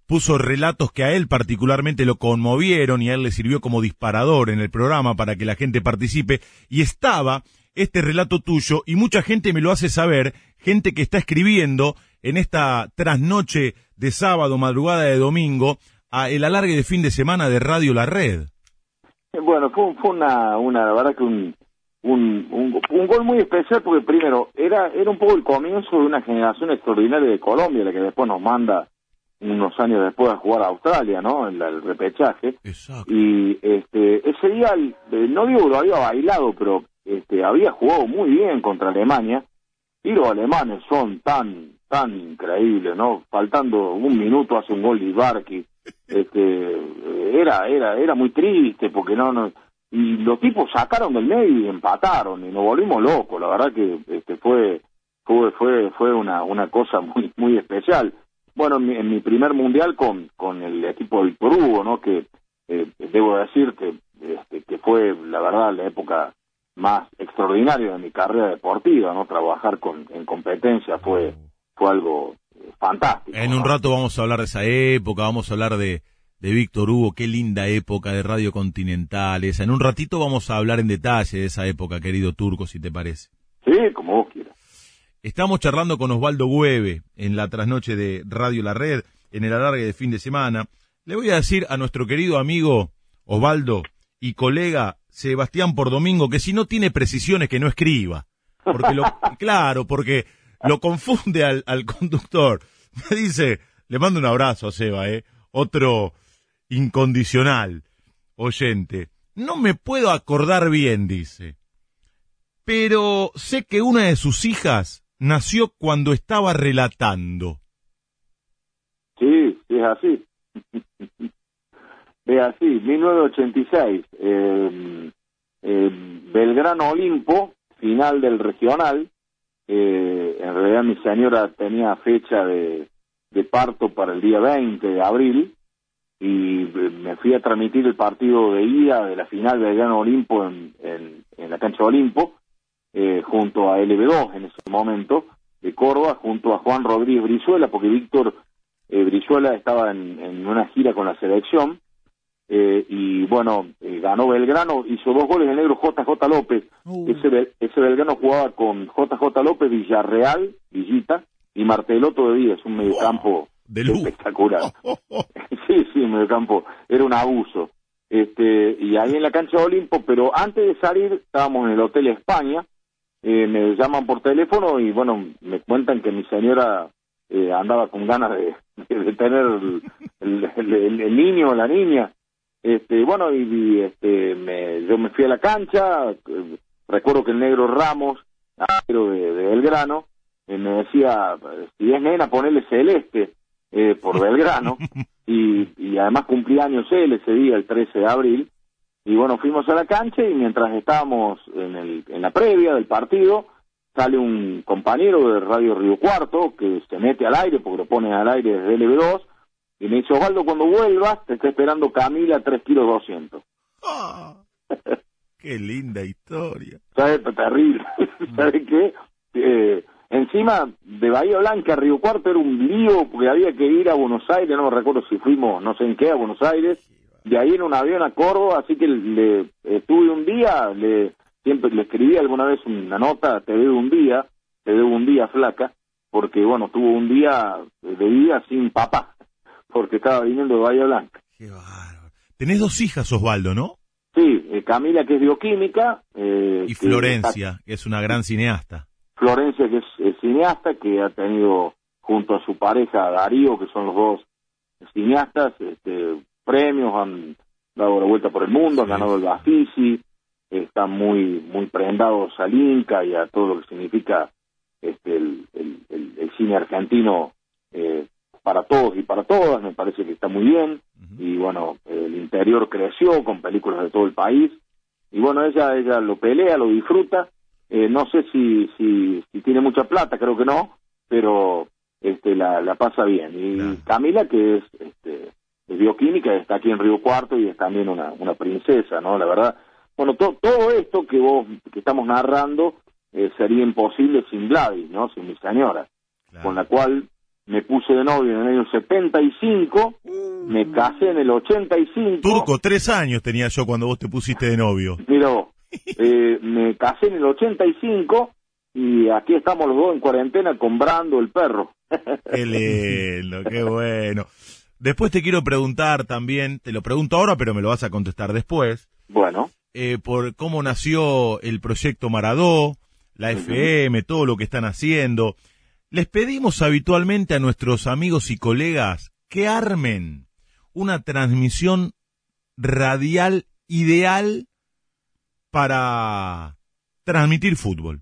puso relatos que a él particularmente lo conmovieron y a él le sirvió como disparador en el programa para que la gente participe y estaba este relato tuyo y mucha gente me lo hace saber, gente que está escribiendo en esta trasnoche de sábado, madrugada de domingo, a el alargue de fin de semana de Radio La Red. Bueno, fue, fue una, una, la verdad que un, un, un, un gol muy especial porque primero era, era un poco el comienzo de una generación extraordinaria de Colombia, la que después nos manda unos años después a jugar a Australia, ¿no? En la- el repechaje. Exacto. Y este, ese día, el- no digo lo había bailado, pero este, había jugado muy bien contra Alemania. Y los alemanes son tan, tan increíbles, ¿no? Faltando un minuto hace un gol de Ibarki. Este, era, era, era muy triste porque no, no, y los tipos sacaron del medio y empataron y nos volvimos locos. La verdad que este, fue, fue, fue, fue una, una cosa muy, muy especial. Bueno, en mi, en mi primer mundial con, con el equipo de Víctor Hugo, ¿no? Que eh, debo decirte este, que fue, la verdad, la época más extraordinaria de mi carrera deportiva, ¿no? Trabajar con, en competencia fue, fue algo eh, fantástico. En un ¿no? rato vamos a hablar de esa época, vamos a hablar de, de Víctor Hugo, qué linda época de Radio Continental esa. En un ratito vamos a hablar en detalle de esa época, querido Turco, si te parece. Sí, como vos quieras. Estamos charlando con Osvaldo Güeve en la trasnoche de Radio La Red, en el alargue de fin de semana. Le voy a decir a nuestro querido amigo Osvaldo y colega Sebastián por Domingo que si no tiene precisiones que no escriba. Porque lo, [laughs] claro, porque lo confunde al, al conductor. [laughs] Me dice, le mando un abrazo a Seba, eh, otro incondicional oyente. No me puedo acordar bien, dice pero sé que una de sus hijas nació cuando estaba relatando. Sí, es así. [laughs] es así, 1986. Eh, eh, Belgrano Olimpo, final del regional. Eh, en realidad mi señora tenía fecha de parto para el día 20 de abril y eh, me fui a transmitir el partido de ida de la final Belgrano Olimpo en, en, en la cancha Olimpo eh, junto a LB2 en ese momento de Córdoba, junto a Juan Rodríguez Brizuela, porque Víctor eh, Brizuela estaba en, en una gira con la selección, eh, y bueno, eh, ganó Belgrano, hizo dos goles el negro JJ López, Uh. ese, ese Belgrano jugaba con JJ López, Villarreal, Villita, y Martelotto de Díaz, un mediocampo de luz. espectacular. [laughs] sí, sí, mediocampo, era un abuso. Este, y ahí en la cancha de Olimpo, pero antes de salir, estábamos en el Hotel España, eh, me llaman por teléfono y bueno, me cuentan que mi señora eh, andaba con ganas de, de tener el, el- el- el niño o la niña. Este, bueno, y, y, este, me, yo me fui a la cancha, eh, recuerdo que el negro Ramos, arquero de, de Belgrano, eh, me decía, si es nena, ponele celeste eh, por Belgrano, [laughs] y, y además cumplía años él ese día, el 13 de abril, y bueno, fuimos a la cancha y mientras estábamos en, el, en la previa del partido, sale un compañero de Radio Río Cuarto que se mete al aire, porque lo pone al aire desde LB2, y me dice, Osvaldo, cuando vuelvas, te está esperando Camila 3 kilos 200. Ah, qué linda historia. [laughs] ¿Sabes? Terrible. ¿Sabes qué? Eh, encima de Bahía Blanca a Río Cuarto era un lío porque había que ir a Buenos Aires, no me recuerdo si fuimos no sé en qué a Buenos Aires de ahí en un avión a Córdoba, así que le estuve un día, le siempre le escribí alguna vez una nota, te debo un día, te debo un día flaca, porque bueno, tuvo un día de vida sin papá, [laughs] porque estaba viniendo de Bahía Blanca. Qué bárbaro. Tenés dos hijas, Osvaldo, ¿no? Sí, eh, Camila, que es bioquímica. Eh, Y que Florencia, está- que es una gran cineasta. Florencia, que es, es cineasta, que ha tenido junto a su pareja Darío, que son los dos cineastas, este, premios, han dado la vuelta por el mundo, han ganado el Bafisi, están muy muy prendados al Inca y a todo lo que significa este, el, el- el- el cine argentino eh, para todos y para todas, me parece que está muy bien, y bueno, el interior creció con películas de todo el país, y bueno, ella ella lo pelea, lo disfruta, eh, no sé si, si, si tiene mucha plata, creo que no, pero este la, la pasa bien. Y Claro. Camila, que es, este, es bioquímica, está aquí en Río Cuarto y es también una, una princesa, ¿no? La verdad, bueno, to- todo esto que vos, que estamos narrando, eh, sería imposible sin Gladys, ¿no? Sin mi señora, Claro. con la cual me puse de novio en el año 75, me casé en el 85. Turco, tres años tenía yo cuando vos te pusiste de novio. Mira vos, eh, me casé en el 85 y aquí estamos los dos en cuarentena comprando el perro. [laughs] Qué lindo, qué bueno. Después te quiero preguntar también, te lo pregunto ahora, pero me lo vas a contestar después, bueno, eh, por cómo nació el proyecto Maradó, la. FM, todo lo que están haciendo. Les pedimos habitualmente a nuestros amigos y colegas que armen una transmisión radial ideal para transmitir fútbol.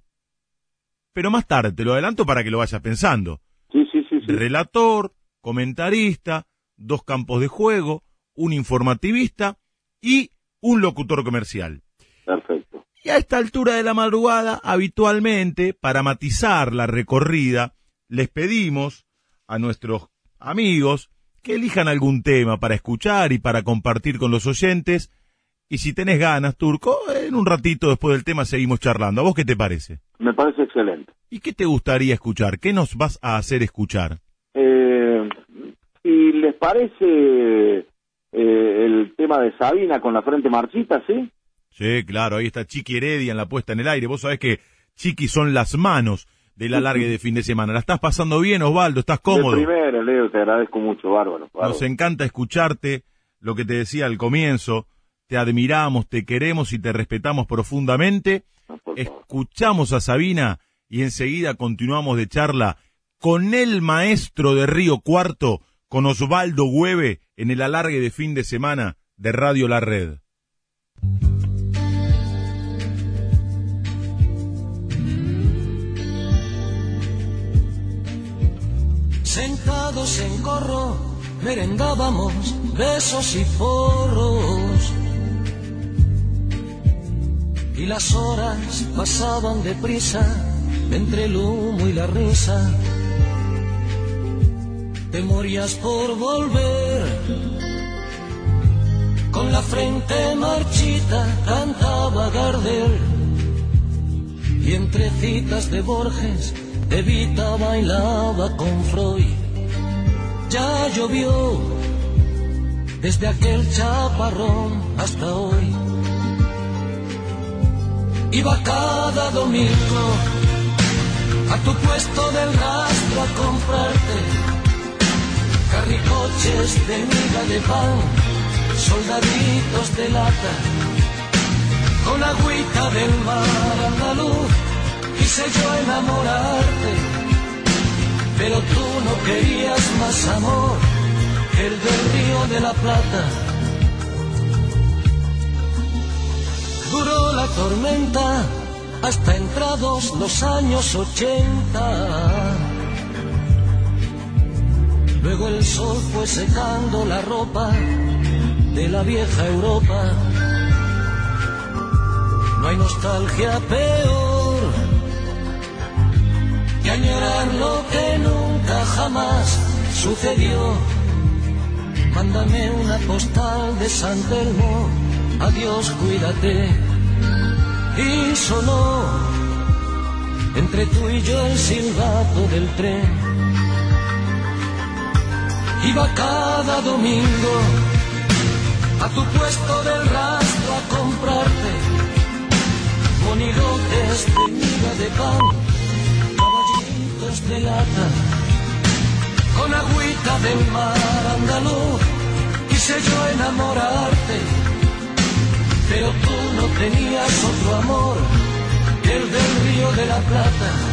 Pero más tarde, te lo adelanto para que lo vayas pensando. sí, sí, sí, sí. Relator, comentarista, dos campos de juego, un informativista y un locutor comercial. Perfecto. Y a esta altura de la madrugada, habitualmente, para matizar la recorrida, les pedimos a nuestros amigos que elijan algún tema para escuchar y para compartir con los oyentes. Y si tenés ganas, Turco, en un ratito después del tema seguimos charlando. ¿A vos qué te parece? Me parece excelente. ¿Y qué te gustaría escuchar? ¿Qué nos vas a hacer escuchar? Eh, si les parece eh, el tema de Sabina con la frente marchita, ¿sí? Sí, claro, ahí está Chiqui Heredia en la puesta en el aire. Vos sabés que Chiqui son las manos de la larga de fin de semana. ¿La estás pasando bien, Osvaldo? ¿Estás cómodo? De primera, Leo, te agradezco mucho, bárbaro. bárbaro. Nos encanta escucharte, lo que te decía al comienzo. Te admiramos, te queremos y te respetamos profundamente. No, favor. Escuchamos a Sabina y enseguida continuamos de charla con el maestro de Río Cuarto, con Osvaldo Hueve, en el alargue de fin de semana de Radio La Red. Sentados en corro, merendábamos besos y porros. Y las horas pasaban deprisa entre el humo y la risa. Te morías por volver. Con la frente marchita cantaba Gardel. Y entre citas de Borges, Evita bailaba con Freud. Ya llovió desde aquel chaparrón hasta hoy. Iba cada domingo a tu puesto del rastro a comprarte carricoches de miga de pan, soldaditos de lata, con agüita del mar andaluz quise yo enamorarte, pero tú no querías más amor que el del río de la Plata. La tormenta hasta entrados los años ochenta. Luego el sol fue secando la ropa de la vieja Europa. No hay nostalgia peor y añorar lo que nunca jamás sucedió. Mándame una postal de San Telmo, adiós, cuídate. Y sonó entre tú y yo el silbato del tren. Iba cada domingo a tu puesto del rastro a comprarte monigotes de miga de pan, caballitos de lata, con agüita del mar andaluz, quise yo enamorarte, pero tú no tenías otro amor que el del río de la Plata.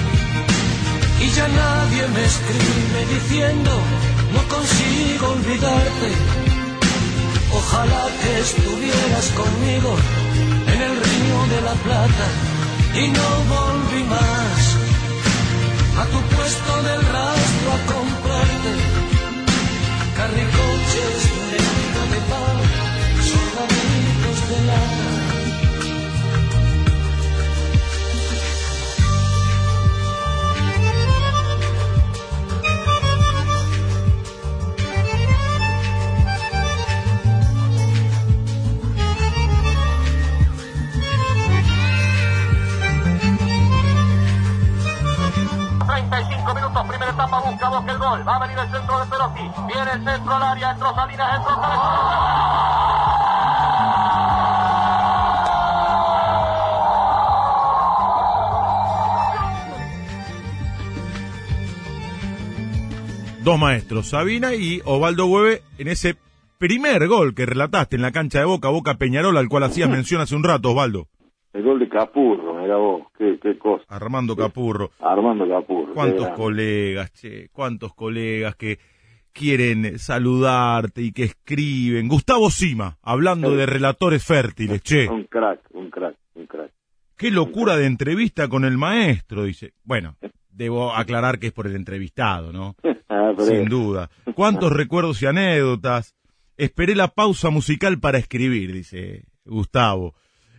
Y ya nadie me escribe diciendo, no consigo olvidarte. Ojalá que estuvieras conmigo en el río de la Plata y no volví más a tu puesto del rastro a comprarte carricoches de de pan, soldaditos Viene el centro al área, entró Salinas, entró Salinas. Dos maestros, Sabina y Ovaldo Hueve, en ese primer gol que relataste en la cancha de Boca, Boca Peñarol, al cual hacías mención hace un rato, Osvaldo. El gol de Capurro, mira vos, qué, qué cosa. Armando Capurro. Armando Capurro. Cuántos colegas, che, cuántos colegas que quieren saludarte y que escriben. Gustavo Sima, hablando de relatores fértiles, che. Un crack, un crack, un crack. Qué locura de entrevista con el maestro, dice. Bueno, debo aclarar que es por el entrevistado, ¿no? [laughs] Ah, Sin duda. ¿Cuántos [laughs] recuerdos y anécdotas? Esperé la pausa musical para escribir, dice Gustavo.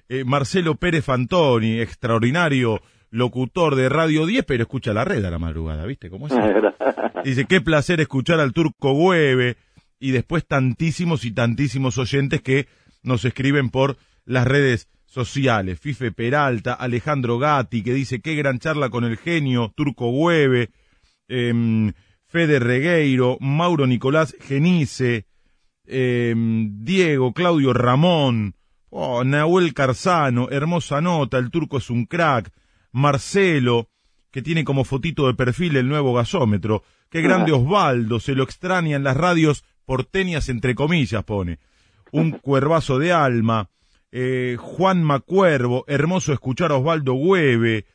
Eh, Marcelo Pérez Fantoni, extraordinario locutor de Radio 10, pero escucha la red a la madrugada, ¿viste cómo es? [laughs] Dice, qué placer escuchar al turco Güeve y después tantísimos y tantísimos oyentes que nos escriben por las redes sociales. Fife Peralta, Alejandro Gatti, que dice, qué gran charla con el genio, turco Güeve, em, Fede Regueiro, Mauro Nicolás Genice, em, Diego, Claudio Ramón, oh, Nahuel Carzano, hermosa nota, el turco es un crack, Marcelo, que tiene como fotito de perfil el nuevo gasómetro, qué grande Osvaldo, se lo extraña en las radios porteñas entre comillas, pone, un cuervazo de alma, eh, Juan Macuervo, hermoso escuchar a Osvaldo Hueve,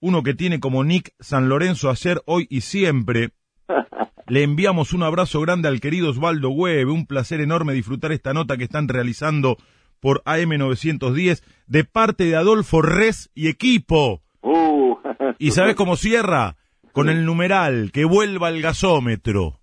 uno que tiene como Nick San Lorenzo ayer, hoy y siempre, le enviamos un abrazo grande al querido Osvaldo Hueve, un placer enorme disfrutar esta nota que están realizando por AM910 de parte de Adolfo Res y equipo. ¿Y sabes cómo cierra? Con el numeral, que vuelva el gasómetro.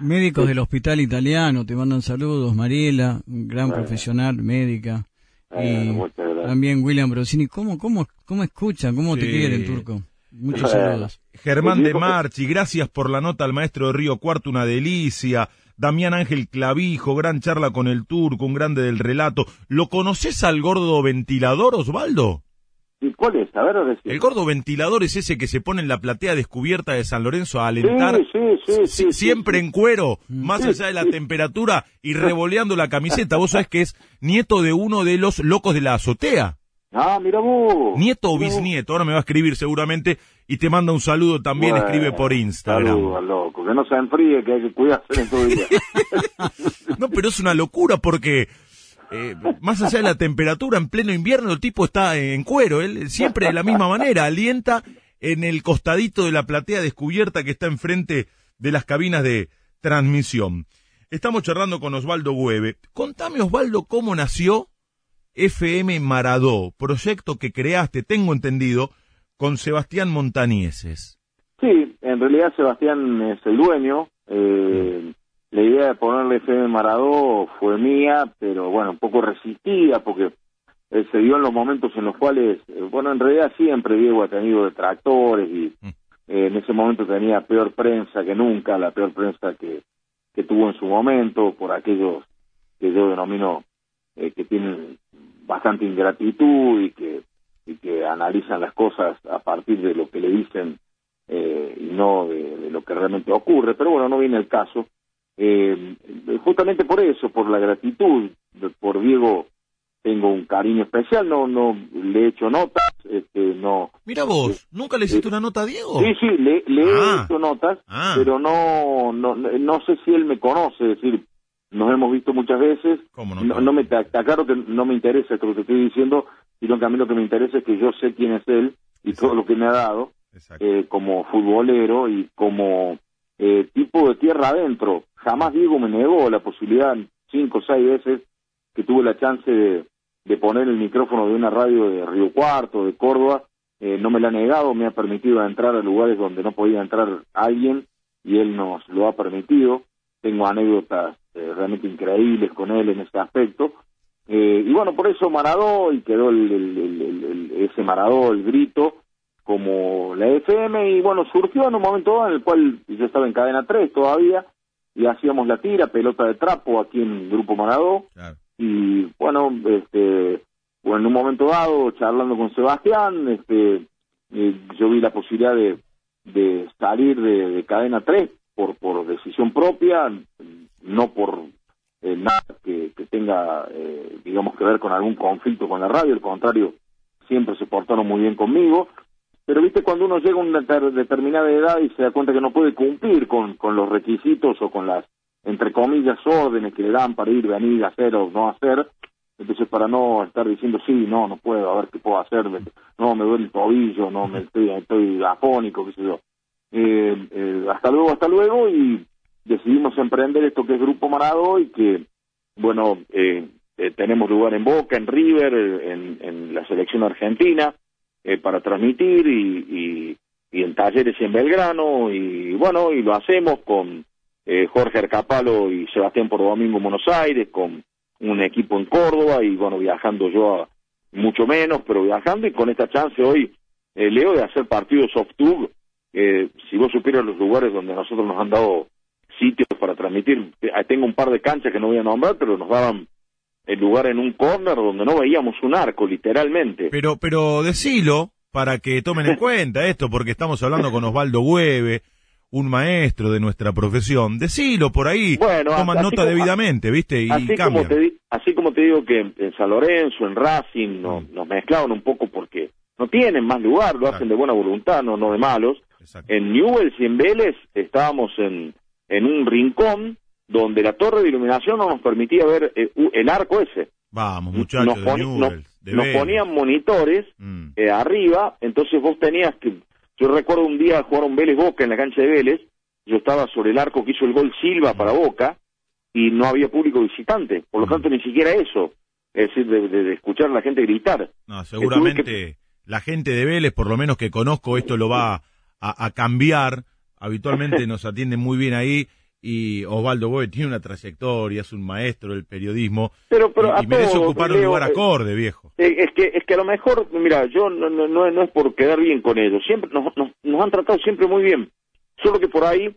Médicos del hospital italiano te mandan saludos, Mariela, un gran profesional, médica. Bueno, y también William Brosini. ¿Cómo, cómo, cómo escuchan? ¿Cómo te Sí. quieren, Turco? Muchos Bueno. saludos. Germán de Marchi, gracias por la nota al maestro de Río Cuarto, una delicia. Damián Ángel Clavijo, gran charla con el turco, un grande del relato. ¿Lo conoces al gordo ventilador, Osvaldo? ¿Y cuál es? A ver, decir. El gordo ventilador es ese que se pone en la platea descubierta de San Lorenzo a alentar, Sí, sí, sí, si- sí, sí, siempre en cuero, más allá de la temperatura y revoleando la camiseta. Vos sabés que es nieto de uno de los locos de la azotea. Ah, mira vos. Nieto o bisnieto, ahora me va a escribir seguramente y te manda un saludo también, Bueno, escribe por Instagram. saludo al loco, que no se enfríe, que hay que cuidarse en todo el día. No, pero es una locura porque eh, más allá de la temperatura, en pleno invierno el tipo está en cuero, él siempre de la misma manera, alienta en el costadito de la platea descubierta que está enfrente de las cabinas de transmisión. Estamos charlando con Osvaldo Hueve. Contame, Osvaldo, cómo nació FM Maradó, proyecto que creaste, tengo entendido, con Sebastián Montanieses. Sí, en realidad Sebastián es el dueño. eh, la idea de ponerle FM Maradó fue mía, pero bueno, un poco resistida porque eh, se dio en los momentos en los cuales, eh, bueno, en realidad siempre Diego ha tenido detractores y Mm. eh, en ese momento tenía peor prensa que nunca, la peor prensa que, que tuvo en su momento por aquellos que yo denomino eh, que tienen bastante ingratitud y que y que analizan las cosas a partir de lo que le dicen eh, y no de, de lo que realmente ocurre. Pero bueno, no viene el caso. Eh, justamente por eso, por la gratitud, por Diego tengo un cariño especial, no no le he hecho notas, este, no... Mira vos, ¿nunca le hiciste una nota a Diego? Sí, sí, le, le Ah. he hecho notas, Ah. pero no, no no sé si él me conoce, es decir, nos hemos visto muchas veces, ¿Cómo no? no, no me está está claro que no me interesa esto que te estoy diciendo, sino que a mí lo que me interesa es que yo sé quién es él y todo lo que me ha dado eh, como futbolero y como eh, tipo de tierra adentro. Jamás Diego me negó la posibilidad, cinco o seis veces que tuve la chance de, de poner el micrófono de una radio de Río Cuarto, de Córdoba, eh, no me la ha negado, me ha permitido entrar a lugares donde no podía entrar alguien y él nos lo ha permitido. Tengo anécdotas eh, realmente increíbles con él en ese aspecto. Eh, y bueno, por eso Maradó, y quedó el, el- ese Maradó, el grito, como la FM, y bueno, surgió en un momento dado en el cual yo estaba en cadena 3 todavía, y hacíamos la tira, pelota de trapo aquí en Grupo Maradó, Claro. y bueno, este, bueno, en un momento dado, charlando con Sebastián, este, eh, yo vi la posibilidad de, de salir de, de cadena 3 por, por decisión propia, no por eh, nada que, que tenga, eh, digamos, que ver con algún conflicto con la radio, al contrario, siempre se portaron muy bien conmigo, pero viste cuando uno llega a una ter- determinada edad y se da cuenta que no puede cumplir con, con los requisitos o con las, entre comillas, órdenes que le dan para ir, venir, hacer o no hacer, entonces para no estar diciendo sí, no, no puedo, a ver qué puedo hacer, no, me duele el tobillo, no, me estoy, estoy afónico, qué sé yo. Eh, eh, hasta luego, hasta luego, y decidimos emprender esto que es Grupo Marado y que, bueno, eh, eh, tenemos lugar en Boca, en River, en, en la selección argentina, eh, para transmitir y, y, en talleres en Belgrano, y bueno, y lo hacemos con eh, Jorge Arcapalo y Sebastián por Domingo en Buenos Aires, con un equipo en Córdoba y bueno, viajando yo a mucho menos, pero viajando y con esta chance hoy, eh, Leo, de hacer partidos off-tube, eh, si vos supieras los lugares donde nosotros nos han dado sitios para transmitir, eh, tengo un par de canchas que no voy a nombrar, pero nos daban el lugar en un corner donde no veíamos un arco, literalmente. Pero, pero decilo para que tomen en [laughs] cuenta esto, porque estamos hablando con Osvaldo Hueve, un maestro de nuestra profesión. Decilo por ahí, Bueno, toman nota como- debidamente, ¿viste? Y así como te di- así como te digo que en San Lorenzo, en Racing, no- nos mezclaban un poco porque no tienen más lugar, lo hacen de buena voluntad, no, no de malos. Exacto. En Newell's y en Vélez estábamos en, en un rincón donde la torre de iluminación no nos permitía ver eh, el arco ese. Vamos, muchachos nos, de poni- Newell's, nos- de nos Vélez. ponían monitores Mm. eh, arriba, entonces vos tenías que, yo recuerdo un día jugar un Vélez Boca en la cancha de Vélez, yo estaba sobre el arco que hizo el gol Silva para Boca y no había público visitante, por lo Mm. tanto ni siquiera eso, es decir, de, de- de escuchar a la gente gritar. No, seguramente la gente de Vélez, por lo menos que conozco, esto lo va a, a cambiar. Habitualmente [laughs] nos atienden muy bien ahí y Osvaldo Boy tiene una trayectoria, es un maestro del periodismo Pero, pero y, a y merece ocupar un lugar eh, acorde, viejo. Eh, es que es que a lo mejor mira yo no no no, no es por quedar bien con ellos siempre nos, nos, nos han tratado siempre muy bien solo que por ahí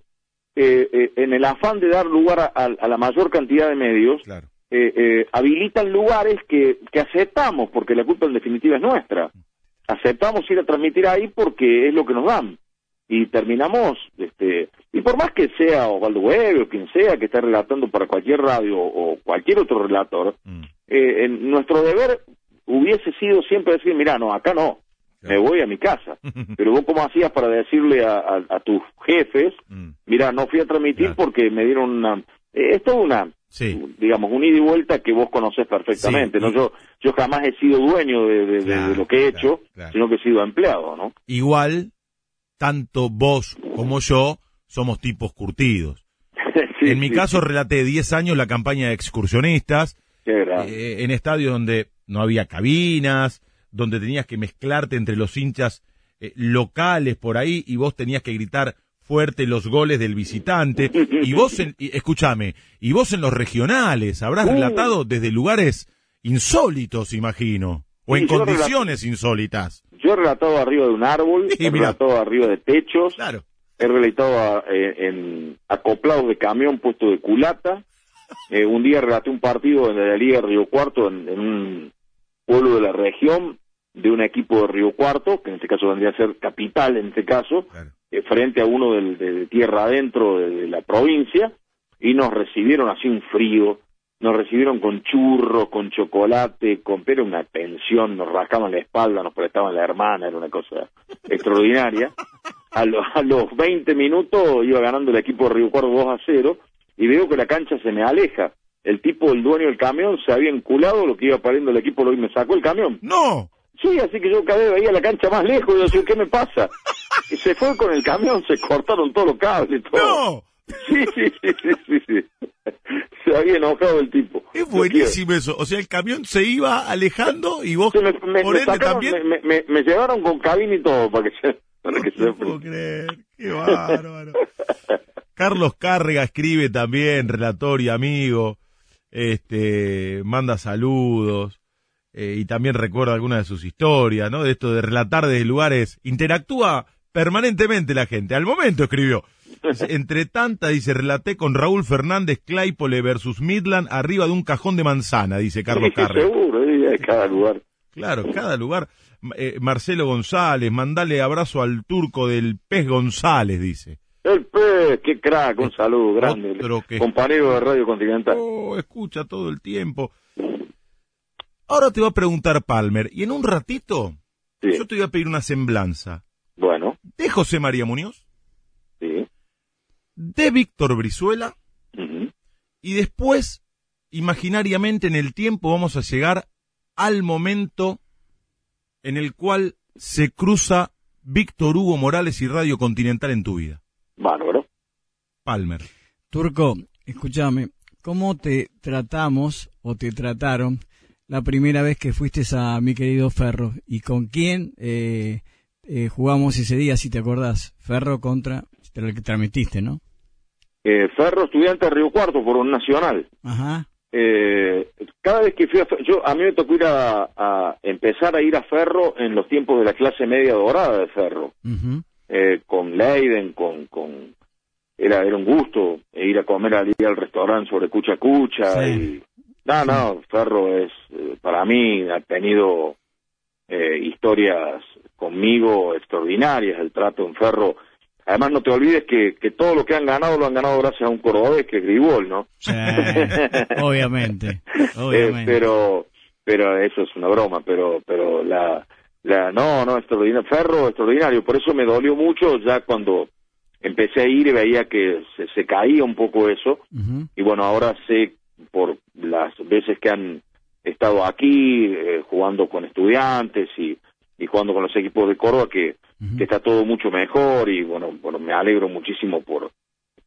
eh, eh, en el afán de dar lugar a, a la mayor cantidad de medios, Claro. eh, habilitan lugares que, que aceptamos, porque la culpa en definitiva es nuestra. Aceptamos ir a transmitir ahí porque es lo que nos dan. Y terminamos, este, y por más que sea Osvaldo Web o quien sea que esté relatando para cualquier radio o cualquier otro relator, Mm. eh, en nuestro deber hubiese sido siempre decir, mira, no, acá no, me voy a mi casa. [laughs] Pero vos cómo hacías para decirle a, a- a tus jefes, Mm. mira, no fui a transmitir Claro. porque me dieron una... eh, es una, Sí. digamos, un ida y vuelta que vos conocés perfectamente. Sí, ¿no? Yo, yo jamás he sido dueño de, de- de- Claro, de lo que he claro, hecho, sino que he sido empleado, ¿no? Igual, tanto vos como yo somos tipos curtidos. [laughs] Sí, en mi sí, caso relaté 10 años la campaña de excursionistas, eh, en estadios donde no había cabinas, donde tenías que mezclarte entre los hinchas eh, locales por ahí y vos tenías que gritar fuerte los goles del visitante. [laughs] Y vos, en, y, escúchame, y vos en los regionales habrás Uh. relatado desde lugares insólitos, imagino, o en condiciones insólitas. Yo he relatado arriba de un árbol, [laughs] Sí, he relatado arriba de techos, Claro. He relatado a- eh, en acoplados de camión puesto de culata. Eh, un día relaté un partido de la Liga de Río Cuarto en, en un pueblo de la región de un equipo de Río Cuarto, que en este caso vendría a ser capital en este caso, Claro. eh, frente a uno del- de, de tierra adentro de, de la provincia, y nos recibieron así un frío, nos recibieron con churros, con chocolate, con pero una pensión, nos rascaban la espalda, nos prestaban la hermana, era una cosa extraordinaria. A, lo- a los 20 minutos iba ganando el equipo de Río Cuarto 2 a 0 y veo que la cancha se me aleja. El tipo, el dueño del camión, se había enculado, lo que iba pariendo el equipo lo y me sacó el camión. No, Sí, así que yo cada vez veía la cancha más lejos y yo decía, ¿qué me pasa? Y se fue con el camión, se cortaron todos los cables y todo. no. Sí, sí, sí, sí, sí. Se había enojado el tipo. Es buenísimo eso. O sea, el camión se iba alejando y vos me, me- por me ende sacaron, también. me, me- me llevaron con cabina y todo para que se, para que se No puedo creer, qué bárbaro. Carlos Cárrega escribe también, relator y amigo, este, manda saludos, eh, y también recuerda algunas de sus historias, ¿no? De esto de relatar desde lugares, interactúa permanentemente la gente. Al momento escribió. [laughs] Entre tanta, dice, relaté con Raúl Fernández Claypole versus Midland arriba de un cajón de manzana, dice Carlos Sí, seguro, hay cada lugar. Claro, cada lugar. Eh, Marcelo González, mandale abrazo al turco del pez González, dice. El pez, qué crack, un saludo grande. Que- Compañero de Radio Continental. Oh, escucha todo el tiempo. Ahora te va a preguntar Palmer, y en un ratito Sí, yo te voy a pedir una semblanza de José María Muñoz, sí. de Víctor Brizuela, y después, imaginariamente en el tiempo, vamos a llegar al momento en el cual se cruza Víctor Hugo Morales y Radio Continental en tu vida. Bárbaro. Palmer. Turco, escúchame, ¿cómo te tratamos o te trataron la primera vez que fuiste a mi querido Ferro? ¿Y con quién eh, eh, jugamos ese día, si te acordás? Ferro contra el que transmitiste, ¿no? Eh, Ferro, estudiante de Río Cuarto por un nacional. Ajá. Eh, cada vez que fui a yo a mí me tocó ir a, a empezar a ir a Ferro en los tiempos de la clase media dorada de Ferro ujú. eh, con Leiden con con era era un gusto ir a comer al al restaurante sobre Cucha Cucha Sí. y no no Ferro es eh, para mí ha tenido eh, historias conmigo extraordinarias el trato en Ferro. Además no te olvides que, que todo lo que han ganado lo han ganado gracias a un cordobés que es Gribol no Sí, [laughs] obviamente, eh, obviamente. pero pero eso es una broma pero pero la la no no extraordinario ferro extraordinario. Por eso me dolió mucho ya cuando empecé a ir y veía que se, se caía un poco eso. Y bueno ahora sé por las veces que han estado aquí eh, jugando con estudiantes y y jugando con los equipos de Córdoba que, que está todo mucho mejor y bueno, bueno me alegro muchísimo por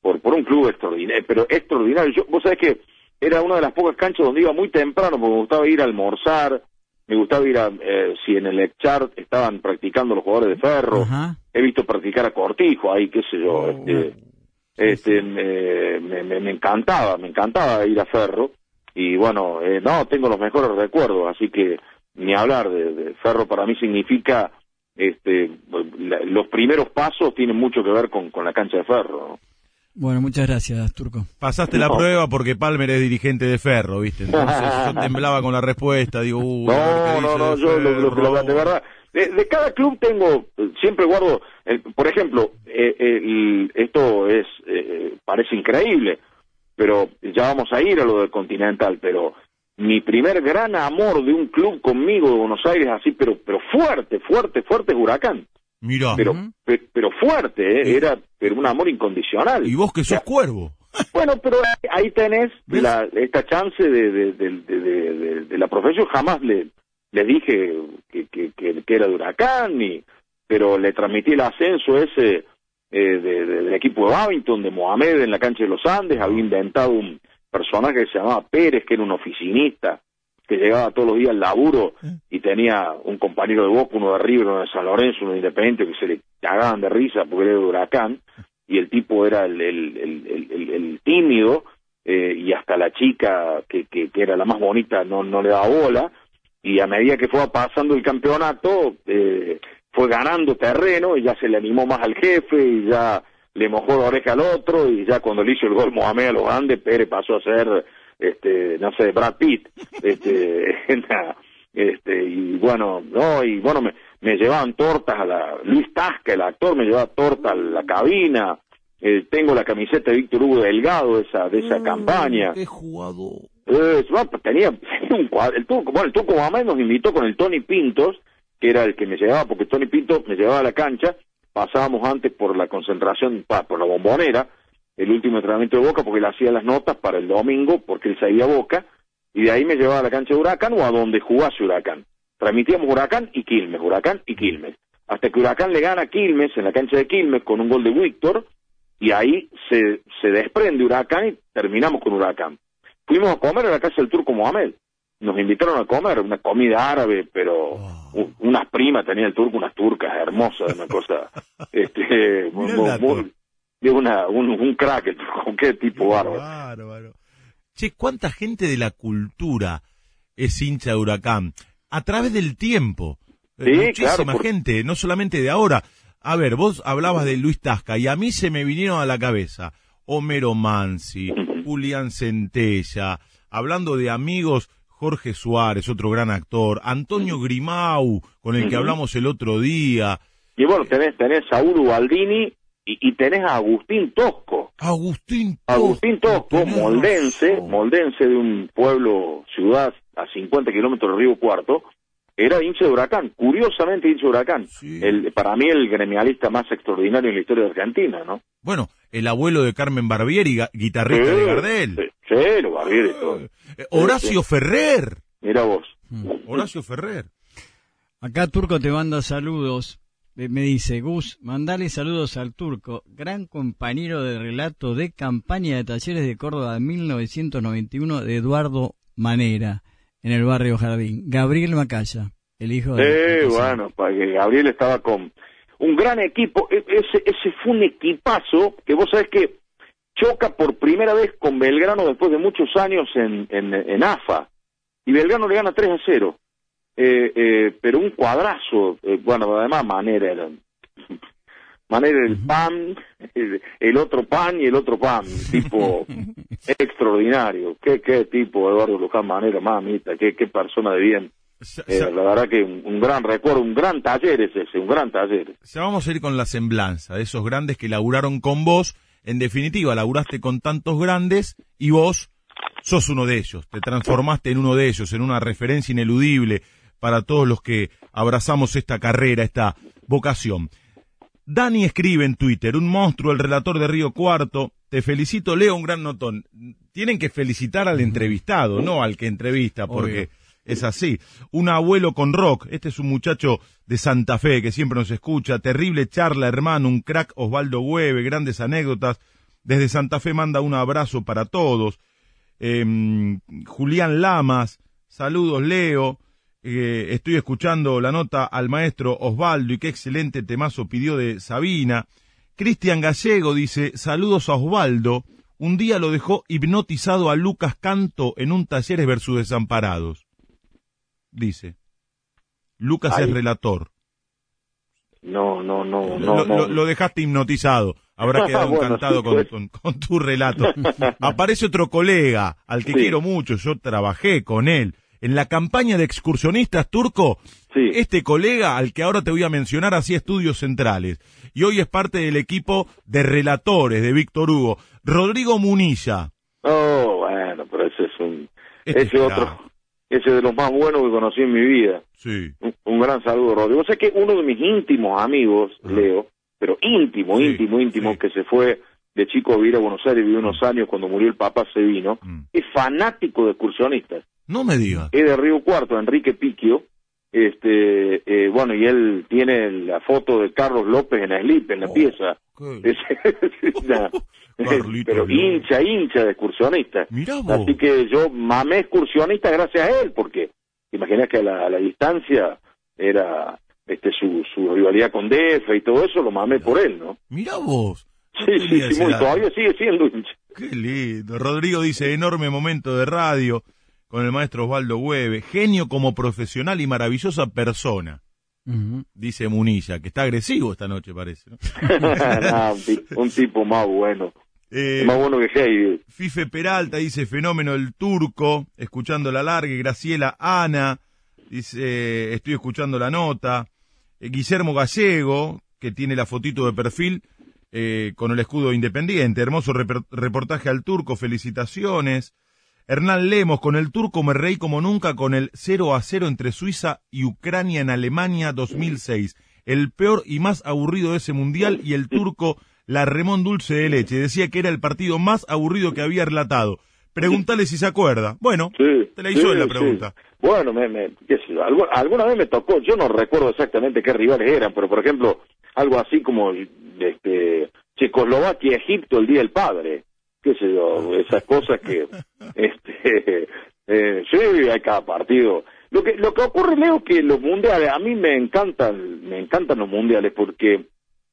por por un club extraordinario pero extraordinario. Yo vos sabés que era una de las pocas canchas donde iba muy temprano porque me gustaba ir a almorzar me gustaba ir a eh, si en el Echart estaban practicando los jugadores de Ferro he visto practicar a Cortijo ahí qué sé yo Oh. este este me, me, me- me encantaba me encantaba ir a Ferro y bueno eh, no tengo los mejores recuerdos así que ni hablar de, de Ferro para mí significa este la- los primeros pasos tienen mucho que ver con, con la cancha de Ferro ¿no? Bueno, muchas gracias, Turco. Pasaste la No. prueba porque Palmer es dirigente de Ferro, ¿viste? Entonces yo [laughs] temblaba con la respuesta, digo, uy, No, no, no, yo lo, lo- de verdad, de, de cada club tengo, eh, siempre guardo, el- por ejemplo, eh, el- esto es, eh, parece increíble, pero ya vamos a ir a lo del Continental, pero mi primer gran amor de un club conmigo de Buenos Aires, así, pero, pero fuerte, fuerte, fuerte es Huracán, Mirá, pero, pe- pero fuerte, eh, era pero un amor incondicional. y vos que sos cuervo. [laughs] Bueno, pero ahí tenés la, esta chance de, de, de, la profesión. Jamás le, le dije que, que, que- que era de Huracán, ni, pero le transmití el ascenso ese eh, de- de- del equipo de Babington, de Mohamed en la cancha de los Andes. Había inventado un personaje que se llamaba Pérez, que era un oficinista, que llegaba todos los días al laburo y tenía un compañero de Boca, uno de River, uno de San Lorenzo, uno de Independiente, que se le cagaban de risa porque era de Huracán y el tipo era el, tímido eh, y hasta la chica que, que, que era la más bonita no, no le daba bola y a medida que fue pasando el campeonato eh, fue ganando terreno y ya se le animó más al jefe y ya le mojó la oreja al otro y ya cuando le hizo el gol Mohamed a los Andes Pérez pasó a ser este no sé Brad Pitt este [laughs] este y bueno no y bueno me, me llevaban tortas a la Luis Tasca el actor me llevaba tortas a la cabina eh, tengo la camiseta de Víctor Hugo Delgado de esa de esa campaña Qué jugador. eh, tenía, [laughs] tenía un cuadro, el turco, bueno, el turco Mohamed nos invitó con el Tony Pintos, que era el que me llevaba, porque Tony Pintos me llevaba a la cancha, pasábamos antes por la concentración, por la bombonera, el último entrenamiento de Boca, porque le hacía las notas para el domingo, porque él sabía Boca, y de ahí me llevaba a la cancha de Huracán o a donde jugase Huracán. Transmitíamos Huracán y Quilmes, Huracán y Quilmes. Hasta que Huracán le gana a Quilmes en la cancha de Quilmes con un gol de Víctor, y ahí se, se desprende Huracán y terminamos con Huracán. Fuimos a comer a la casa del turco Mohamed. Nos invitaron a comer una comida árabe, pero unas primas tenía el turco, unas turcas hermosas, una cosa, [laughs] este, muy, una, un, un crack el turco, qué tipo bárbaro. Bárbaro. Che, ¿cuánta gente de la cultura es hincha de Huracán? A través del tiempo. Eh, Sí, Muchísima claro, por- gente, no solamente de ahora. A ver, vos hablabas de Luis Tasca y a mí se me vinieron a la cabeza Homero Mansi, Julián Centella, hablando de amigos, Jorge Suárez, otro gran actor, Antonio Grimau, con el que hablamos el otro día, Y bueno, tenés, tenés a Uru Baldini y, y tenés a Agustín Tosco. Agustín Tosco. Agustín Tosco, moldense, moldense de un pueblo, ciudad a 50 kilómetros del Río Cuarto, era hincha de Huracán, curiosamente hincha de Huracán. Sí. El, para mí el gremialista más extraordinario en la historia de Argentina, ¿no? Bueno, el abuelo de Carmen Barbieri, guitarrista de Gardel. Sí, sí, lo Barbieri, todo. Eh, Horacio Ferrer. Mira vos. Horacio Ferrer. Acá Turco te manda saludos. Me dice, Gus, mandale saludos al Turco, gran compañero de relato de campaña de talleres de Córdoba de 1991 de Eduardo Manera, en el barrio Jardín. Gabriel Macaya, el hijo de... Sí, bueno, para que Gabriel estaba con un gran equipo. E- Ese, ese fue un equipazo que vos sabés que choca por primera vez con Belgrano después de muchos años en, en, en AFA. Y Belgrano le gana 3 a 0. Eh, eh, pero un cuadrazo. eh, bueno, además Manera era. Manera el [laughs] pan, el, el otro pan y el otro pan. Tipo [laughs] extraordinario. Qué, qué tipo, Eduardo Luján Manera, mamita. Qué, qué persona de bien. Eh, la verdad que un, un gran recuerdo, un gran taller es ese, un gran taller. ya vamos a ir con la semblanza de esos grandes que laburaron con vos. En definitiva, laburaste con tantos grandes y vos sos uno de ellos. Te transformaste en uno de ellos, en una referencia ineludible para todos los que abrazamos esta carrera, esta vocación. Dani escribe en Twitter, un monstruo, el relator de Río Cuarto. Te felicito, Leo, un gran notón. Tienen que felicitar al entrevistado, no al que entrevista, porque Obvio. Es así. Un abuelo con rock. Este es un muchacho de Santa Fe que siempre nos escucha. Terrible charla, hermano, un crack Osvaldo Hueve, grandes anécdotas. Desde Santa Fe manda un abrazo para todos. Em, Julián Lamas, saludos Leo. Eh, estoy escuchando la nota al maestro Osvaldo y qué excelente temazo pidió de Sabina. Cristian Gallego dice, saludos a Osvaldo. Un día lo dejó hipnotizado a Lucas Canto en un Talleres versus Desamparados. Dice. Lucas Ay. es relator. No, no, no, lo, no, no. lo- lo dejaste hipnotizado. habrá [laughs] quedado Bueno, encantado sí, con, pues. con- con tu relato. [laughs] Aparece otro colega al que Sí. quiero mucho, yo trabajé con él. En la campaña de excursionistas turco, Sí. este colega al que ahora te voy a mencionar hacía estudios centrales y hoy es parte del equipo de relatores de Víctor Hugo. Rodrigo Munilla. Oh, bueno, pero ese es un... Este ese otro... Ese es de los más buenos que conocí en mi vida. Sí. Un, un gran saludo, Rodrigo. O sea que uno de mis íntimos amigos, Ajá. Leo, pero íntimo, Sí, íntimo, íntimo, sí. que se fue de chico a vivir a Buenos Aires, vivió unos años, cuando murió el papá se vino, Mm. es fanático de excursionistas. No me digas. es de Río Cuarto, Enrique Piquio, este, eh, bueno, y él tiene la foto de Carlos López en la slip, en la Oh, pieza. qué- [laughs] Es- es una- [laughs] Carlitos pero hincha, hincha de excursionista. Así que yo mamé excursionista gracias a él, porque imaginas que a la, a la distancia era este su, su rivalidad con DF y todo eso, lo mamé por él, ¿no? Mirá vos. Sí, sí, sí, muy, todavía sigue siendo hincha. Qué lindo. Rodrigo dice, enorme momento de radio con el maestro Osvaldo Hueve. Genio como profesional y maravillosa persona. Dice Munilla, que está agresivo esta noche parece. ¿no? Nah, un, ti- un tipo más bueno, Eh, más bueno que Heidi. Fife Peralta dice, fenómeno el turco, escuchando la larga. Graciela Ana dice, estoy escuchando la nota. Eh, Guillermo Gallego, que tiene la fotito de perfil eh, con el escudo independiente. Hermoso reper- reportaje al turco, felicitaciones. Hernán Lemos, con el turco me reí como nunca con el 0 a 0 entre Suiza y Ucrania en Alemania 2006. El peor y más aburrido de ese mundial y el turco la remón dulce de leche. Decía que era el partido más aburrido que había relatado. Pregúntale si se acuerda. Bueno, Sí, te la hizo sí, la sí. pregunta. Bueno, me, me- qué sé yo, algu- alguna vez me tocó, yo no recuerdo exactamente qué rivales eran, pero por ejemplo, algo así como este, Checoslovaquia, Egipto, el Día del Padre, qué sé yo, esas cosas que, [laughs] este, eh, sí, hay cada partido. Lo que, lo que ocurre, Leo, que los mundiales, a mí me encantan, me encantan los mundiales porque,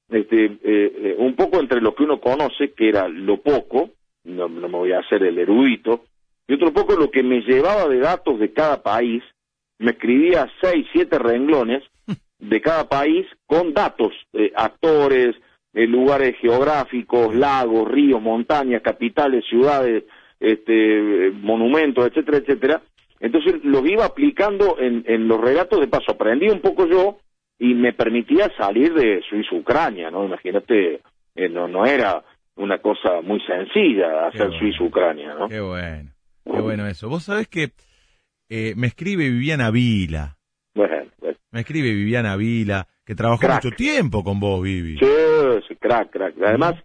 este, eh, eh, un poco entre lo que uno conoce, que era lo poco, no, no me voy a hacer el erudito, y otro poco lo que me llevaba de datos de cada país, me escribía seis, siete renglones [laughs] de cada país con datos, eh, actores, eh, lugares geográficos, lagos, ríos, montañas, capitales, ciudades, este, monumentos, etcétera, etcétera. Entonces los iba aplicando en, en los relatos, de paso aprendí un poco yo y me permitía salir de Suiza-Ucrania, ¿no? Imagínate, eh, no, no era una cosa muy sencilla hacer bueno. Suiza-Ucrania, ¿no? Qué bueno, qué bueno eso. Vos sabés que eh, me escribe Viviana Vila, Bueno, bueno. me escribe Viviana Vila, que trabajó Crack. mucho tiempo con vos, Vivi. Sí, sí, crack, crack. Además,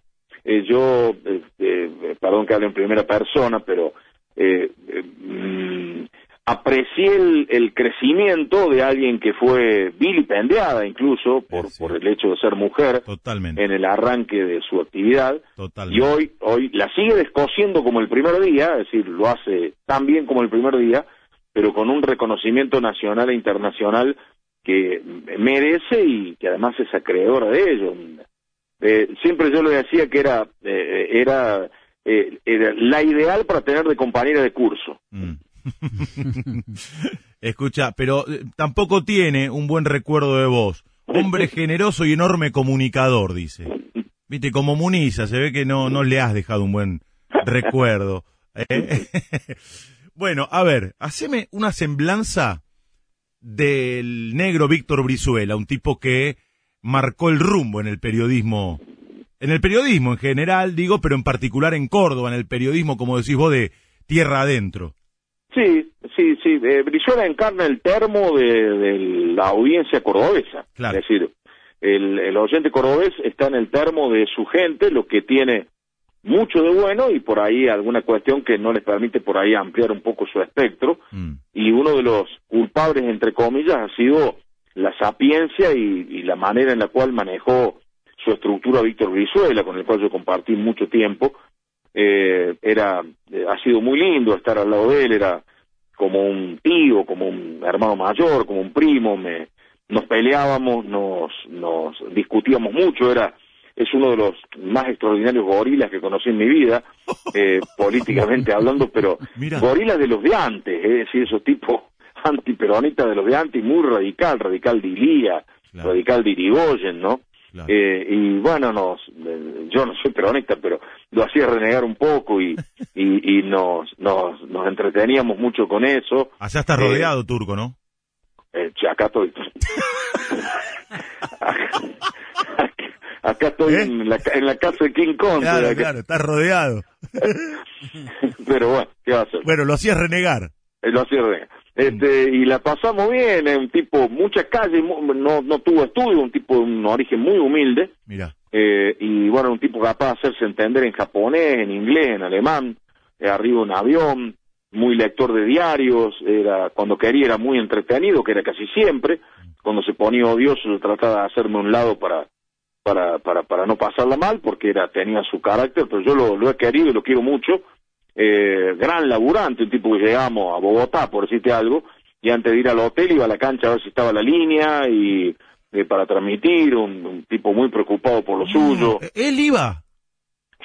eh, yo, este, eh, perdón que hable en primera persona, pero eh, eh, mm, aprecié el, el crecimiento de alguien que fue vilipendiada incluso por, Sí. por el hecho de ser mujer Totalmente, en el arranque de su actividad y totalmente. hoy hoy la sigue descosiendo como el primer día, es decir, lo hace tan bien como el primer día, pero con un reconocimiento nacional e internacional que merece y que además es acreedora de ello. Eh, siempre yo le decía que era eh, era, eh, era la ideal para tener de compañera de curso. Mm. [laughs] Escucha, pero tampoco tiene un buen recuerdo de vos. Hombre [laughs] generoso y enorme comunicador, dice. Viste, como Muniza, se ve que no, no le has dejado un buen recuerdo. [laughs] bueno, a ver, haceme una semblanza del negro Víctor Brizuela, un tipo que marcó el rumbo en el periodismo, en el periodismo en general, digo, pero en particular en Córdoba, en el periodismo, como decís vos, de tierra adentro. Sí, sí, sí. Eh, Brizuela encarna el termo de, de la audiencia cordobesa. Claro. Es decir, el, el oyente cordobés está en el termo de su gente, lo que tiene mucho de bueno y por ahí alguna cuestión que no les permite por ahí ampliar un poco su espectro. Mm. Y uno de los culpables, entre comillas, ha sido la sapiencia y, y la manera en la cual manejó su estructura Víctor Brizuela, con el cual yo compartí mucho tiempo. Eh, era, eh, ha sido muy lindo estar al lado de él, era como un tío, como un hermano mayor, como un primo, me, nos peleábamos, nos, nos discutíamos mucho, era, es uno de los más extraordinarios gorilas que conocí en mi vida, eh, [laughs] políticamente hablando, pero Mira. gorilas de los de antes, es decir, esos tipos [laughs] antiperonistas de los de antes, muy radical, radical de Ilía, Claro. radical de Irigoyen, ¿no? Claro. Eh, y bueno, nos, eh, yo no soy peronista, pero lo hacía renegar un poco y, [laughs] y, y nos, nos, nos entreteníamos mucho con eso. Allá está rodeado, Turco, ¿no? Eh, acá estoy. Acá, estoy ¿Eh? en, la, en la casa de King Kong. Claro, claro, está rodeado. [laughs] Pero bueno, ¿qué va a hacer? Bueno, lo hacías renegar. Eh, Lo hacía renegar. Este, y la pasamos bien, es un tipo, muchas calles, no, no tuvo estudio, un tipo de un origen muy humilde, Mira, eh, y bueno, un tipo capaz de hacerse entender en japonés, en inglés, en alemán, eh, arriba un avión, muy lector de diarios, era cuando quería era muy entretenido, que era casi siempre, cuando se ponía odioso yo trataba de hacerme a un lado para para para para no pasarla mal porque era tenía su carácter, pero yo lo, lo he querido y lo quiero mucho. Eh, gran laburante, un tipo que llegamos a Bogotá, por decirte algo, y antes de ir al hotel iba a la cancha a ver si estaba la línea y eh, para transmitir, un, un tipo muy preocupado por lo suyo. Mm, ¿él iba?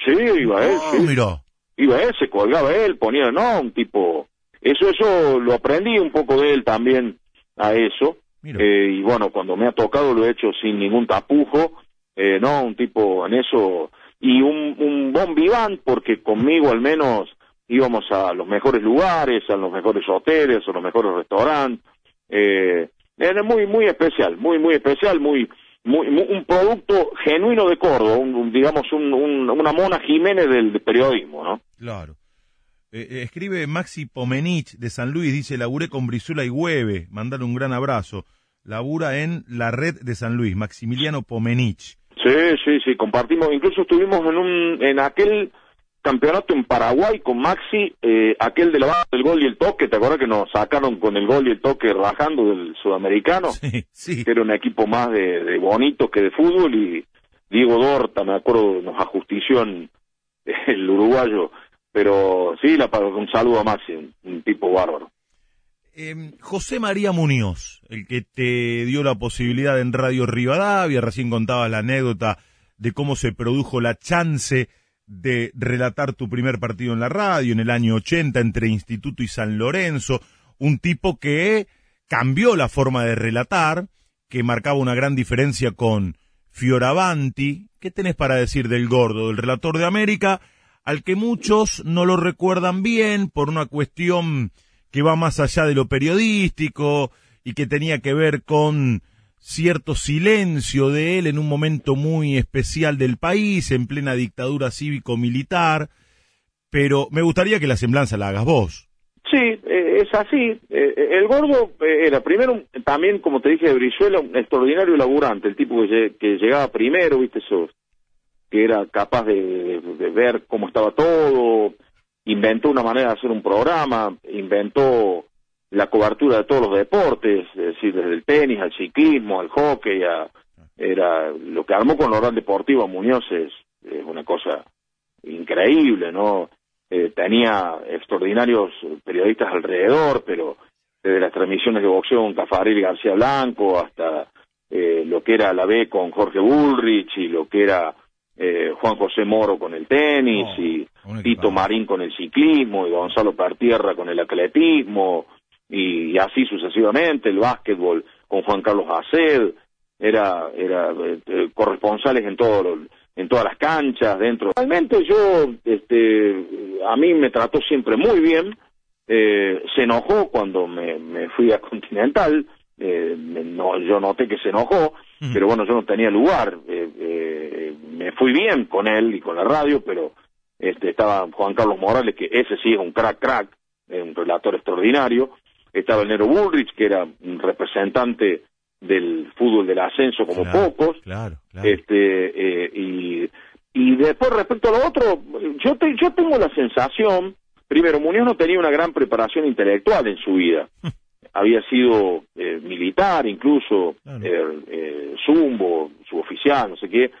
Sí, iba él, Oh, sí mirá. iba él, se colgaba él, ponía, no, un tipo, eso, eso lo aprendí un poco de él también a eso, eh, y bueno, cuando me ha tocado lo he hecho sin ningún tapujo, eh, no, un tipo en eso, y un, un bon vivant, porque conmigo al menos íbamos a los mejores lugares, a los mejores hoteles, a los mejores restaurantes, eh, era muy, muy especial, muy, muy especial, muy, muy, muy- un producto genuino de Córdoba, un, digamos un, un- una Mona Jiménez del, del periodismo, ¿no? Claro. Eh, eh, escribe Maxi Pomenich de San Luis, dice, laburé con Brizuela y Hueve, mandale un gran abrazo. Labura en la red de San Luis, Maximiliano Pomenich. Sí, sí, sí, compartimos, incluso estuvimos en un, en aquel campeonato en Paraguay con Maxi, eh, aquel de la banda del gol y el toque, ¿te acuerdas que nos sacaron con el gol y el toque rajando del sudamericano? Sí, sí. Que era un equipo más de, de bonito que de fútbol y Diego Dorta, me acuerdo, nos ajustició en [laughs] el uruguayo, pero sí, la, un saludo a Maxi, un, un tipo bárbaro. Eh, José María Muñoz, el que te dio la posibilidad en Radio Rivadavia, recién contaba la anécdota de cómo se produjo la chance de relatar tu primer partido en la radio en el año 80 entre Instituto y San Lorenzo, un tipo que cambió la forma de relatar, que marcaba una gran diferencia con Fioravanti. ¿Qué tenés para decir del gordo, del relator de América, al que muchos no lo recuerdan bien por una cuestión que va más allá de lo periodístico y que tenía que ver con cierto silencio de él en un momento muy especial del país, en plena dictadura cívico-militar, pero me gustaría que la semblanza la hagas vos. Sí, eh, es así. Eh, el gordo eh, era primero, también como te dije de Brizuela, un extraordinario laburante, el tipo que, lle- que llegaba primero, viste, eso, que era capaz de- de ver cómo estaba todo, inventó una manera de hacer un programa, inventó la cobertura de todos los deportes, es decir, desde el tenis al ciclismo, al hockey, a, era lo que armó con Oral Deportivo Muñoz es, es una cosa increíble, ¿no? Eh, tenía extraordinarios periodistas alrededor, pero desde las transmisiones de boxeo con Cafaril García Blanco hasta eh, lo que era la B con Jorge Bullrich y lo que era eh, Juan José Moro con el tenis Oh, y Tito. Marín con el ciclismo y Gonzalo Partierra con el atletismo y, y así sucesivamente, el básquetbol con Juan Carlos Aced, era, era eh, eh, corresponsales en todo lo- en todas las canchas dentro. Realmente yo, este, a mí me trató siempre muy bien, eh, se enojó cuando me, me fui a Continental, eh, no, yo noté que se enojó, Pero bueno, yo no tenía lugar, eh, eh, me fui bien con él y con la radio, pero este, estaba Juan Carlos Morales, que ese sí es un crack crack, un relator extraordinario, estaba el Nero Bullrich, que era un representante del fútbol del ascenso como Claro, pocos, Claro, claro. este eh, y y después respecto a lo otro yo te- yo tengo la sensación primero Muñoz no tenía una gran preparación intelectual en su vida [laughs] había sido eh, militar incluso Claro. eh, eh, zumbo suboficial no sé qué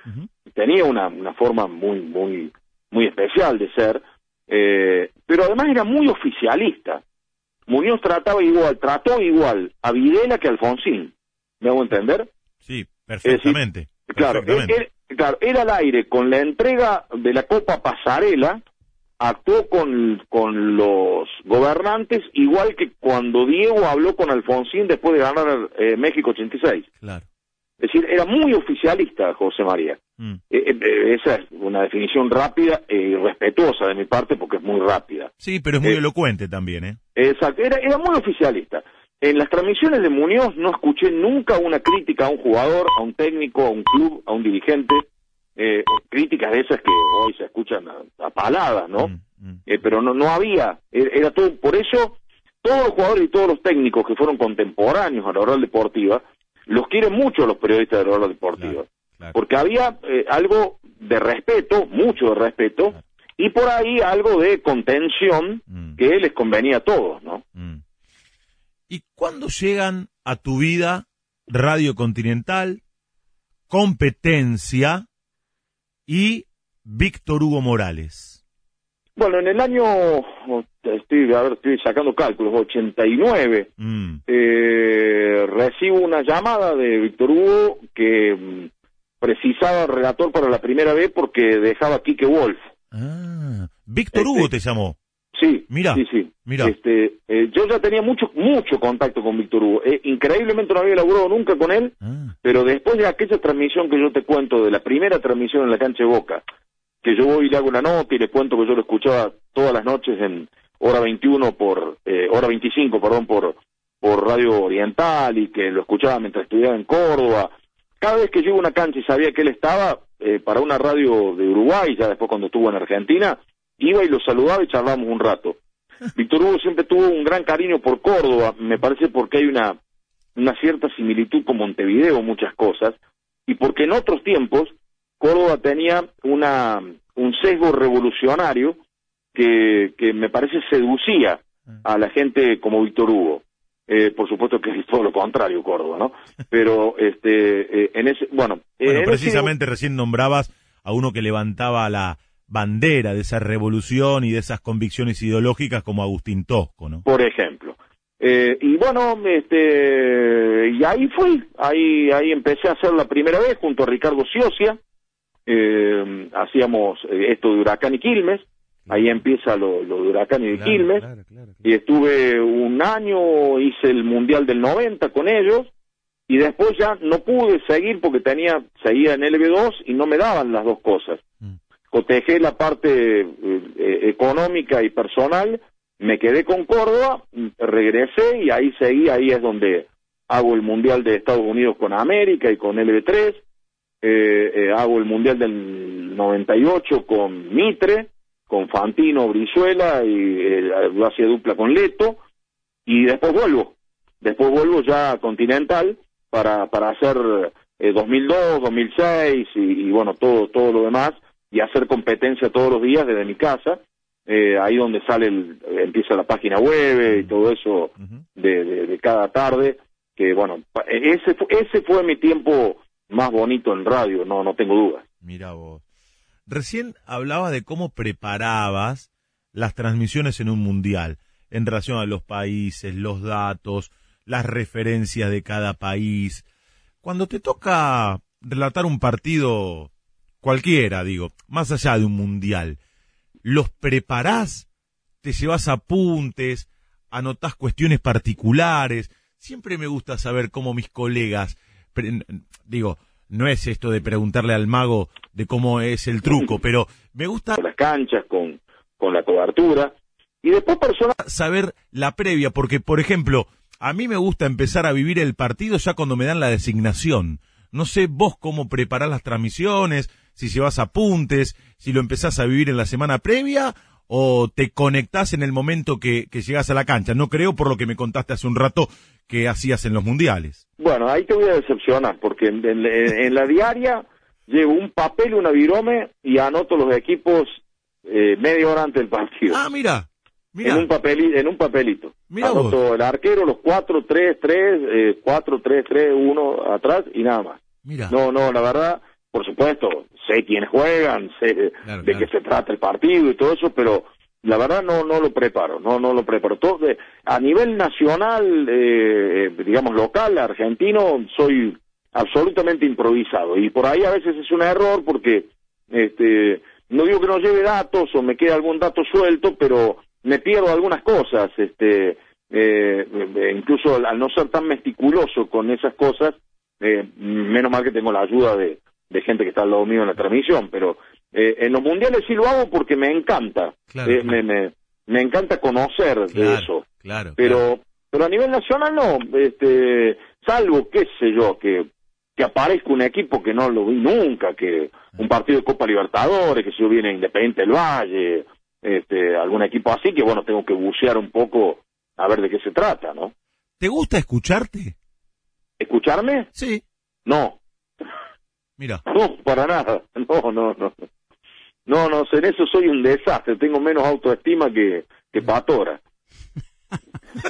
tenía una, una forma muy muy muy especial de ser eh, pero además era muy oficialista Muñoz trataba igual trató igual a Videla que a Alfonsín me hago entender Sí, perfectamente. Claro, él, perfectamente. él- claro, él al aire con la entrega de la Copa Pasarela actuó con, con los gobernantes igual que cuando Diego habló con Alfonsín después de ganar eh, México 86. Claro. Es decir, era muy oficialista José María. Mm. Eh, eh, esa es una definición rápida y respetuosa de mi parte porque es muy rápida. Sí, pero es muy elocuente también, ¿eh? Exacto, era, era muy oficialista. En las transmisiones de Muñoz no escuché nunca una crítica a un jugador, a un técnico, a un club, a un dirigente, eh, críticas de esas que hoy se escuchan a, a paladas, ¿no? Mm, mm. Eh, pero no, no había, era, era todo, por eso todos los jugadores y todos los técnicos que fueron contemporáneos a la oral deportiva, los quieren mucho los periodistas de la oral deportiva, Claro, claro. porque había eh, algo de respeto, mucho de respeto, Claro. y por ahí algo de contención Mm. que les convenía a todos, ¿no? ¿Y cuándo llegan a tu vida Radio Continental, Competencia y Víctor Hugo Morales? Bueno, en el año, estoy, a ver, estoy sacando cálculos, 89, Mm. eh, recibo una llamada de Víctor Hugo que mm, precisaba relator para la primera vez porque dejaba a Quique Wolf. Ah, Víctor Este- Hugo te llamó. Sí, Mira, sí, sí. mira. Este, eh, yo ya tenía mucho, mucho contacto con Víctor Hugo. Eh, increíblemente no había laburado nunca con él, Ah, pero después de aquella transmisión que yo te cuento, de la primera transmisión en la cancha de Boca, que yo voy y le hago una nota y le cuento que yo lo escuchaba todas las noches en hora 21 por, eh, hora 25, perdón, por, por Radio Oriental y que lo escuchaba mientras estudiaba en Córdoba. Cada vez que yo iba a una cancha y sabía que él estaba eh, para una radio de Uruguay, ya después cuando estuvo en Argentina, iba y lo saludaba y charlábamos un rato. [laughs] Víctor Hugo siempre tuvo un gran cariño por Córdoba, me parece porque hay una, una cierta similitud con Montevideo muchas cosas, y porque en otros tiempos Córdoba tenía una, un sesgo revolucionario que, que me parece seducía a la gente como Víctor Hugo. Eh, por supuesto que es todo lo contrario Córdoba, ¿no? [laughs] Pero este, eh, en ese, bueno, Bueno, en ese- precisamente recién nombrabas a uno que levantaba la bandera de esa revolución y de esas convicciones ideológicas como Agustín Tosco, ¿no? por ejemplo. Eh, y bueno, este, y ahí fui, ahí, ahí empecé a hacer la primera vez junto a Ricardo Ciocia, eh, hacíamos eh, esto de Huracán y Quilmes, ahí empieza lo, lo de Huracán y de Claro, Quilmes, claro, claro, claro. y estuve un año, hice el Mundial del 90 con ellos, y después ya no pude seguir porque tenía, seguía en LB2 y no me daban las dos cosas. Cotejé la parte eh, eh, económica y personal, me quedé con Córdoba, regresé y ahí seguí, ahí es donde hago el Mundial de Estados Unidos con América y con LB3, eh, eh, hago el Mundial del 98 con Mitre, con Fantino Brizuela y eh, lo hacía dupla con Leto, y después vuelvo, después vuelvo ya a Continental para, para hacer eh, 2002, 2006 y, y bueno, todo, todo lo demás, y hacer competencia todos los días desde mi casa, eh, ahí donde sale, el, empieza la página web y todo eso de, de, de cada tarde, que bueno, pa- ese, ese fue mi tiempo más bonito en radio, no, no tengo dudas. Mira vos. Recién hablaba de cómo preparabas las transmisiones en un mundial, en relación a los países, los datos, las referencias de cada país. Cuando te toca relatar un partido cualquiera, digo, más allá de un mundial, ¿los preparás? ¿Te llevas apuntes? ¿Anotás cuestiones particulares? Siempre me gusta saber cómo mis colegas, pre- digo, no es esto de preguntarle al mago de cómo es el truco, pero me gusta Con las canchas, con, con la cobertura, y después personal saber la previa, porque, por ejemplo, a mí me gusta empezar a vivir el partido ya cuando me dan la designación. No sé vos cómo preparás las transmisiones, si llevas apuntes, si lo empezás a vivir en la semana previa o te conectás en el momento que, que llegás a la cancha. No creo por lo que me contaste hace un rato que hacías en los mundiales. Bueno, ahí te voy a decepcionar, porque en, en- en la diaria llevo un papel, una virome y anoto los equipos eh, media hora antes del partido. Ah, mira, mira. En un, papeli- en un papelito. Mira anoto vos. el arquero, los 4, 3, 3, eh, 4, 3, 3, 1 atrás y nada más. Mira. No, no, la verdad, por supuesto, sé quiénes juegan, sé Claro, de claro. qué se trata el partido y todo eso, pero la verdad no no lo preparo, no no lo preparo. Todo de- a nivel nacional, eh, eh, digamos local, argentino, soy absolutamente improvisado y por ahí a veces es un error porque este no digo que no lleve datos o me quede algún dato suelto, pero me pierdo algunas cosas, este eh, eh, incluso al- al no ser tan meticuloso con esas cosas, eh, menos mal que tengo la ayuda de, de gente que está al lado mío en la transmisión, pero eh, en los mundiales sí lo hago porque me encanta, Claro, Eh. Me, me, me encanta conocer de eso, claro. pero pero a nivel nacional no, este, salvo, qué sé yo, que, que aparezca un equipo que no lo vi nunca, que un partido de Copa Libertadores, que si yo viene Independiente del Valle, este, algún equipo así, que bueno, tengo que bucear un poco a ver de qué se trata, ¿no? ¿Te gusta escucharte? ¿Escucharme? Sí. No, Mira. no, para nada, no, no, no. No, no, en eso soy un desastre, tengo menos autoestima que, que Patora.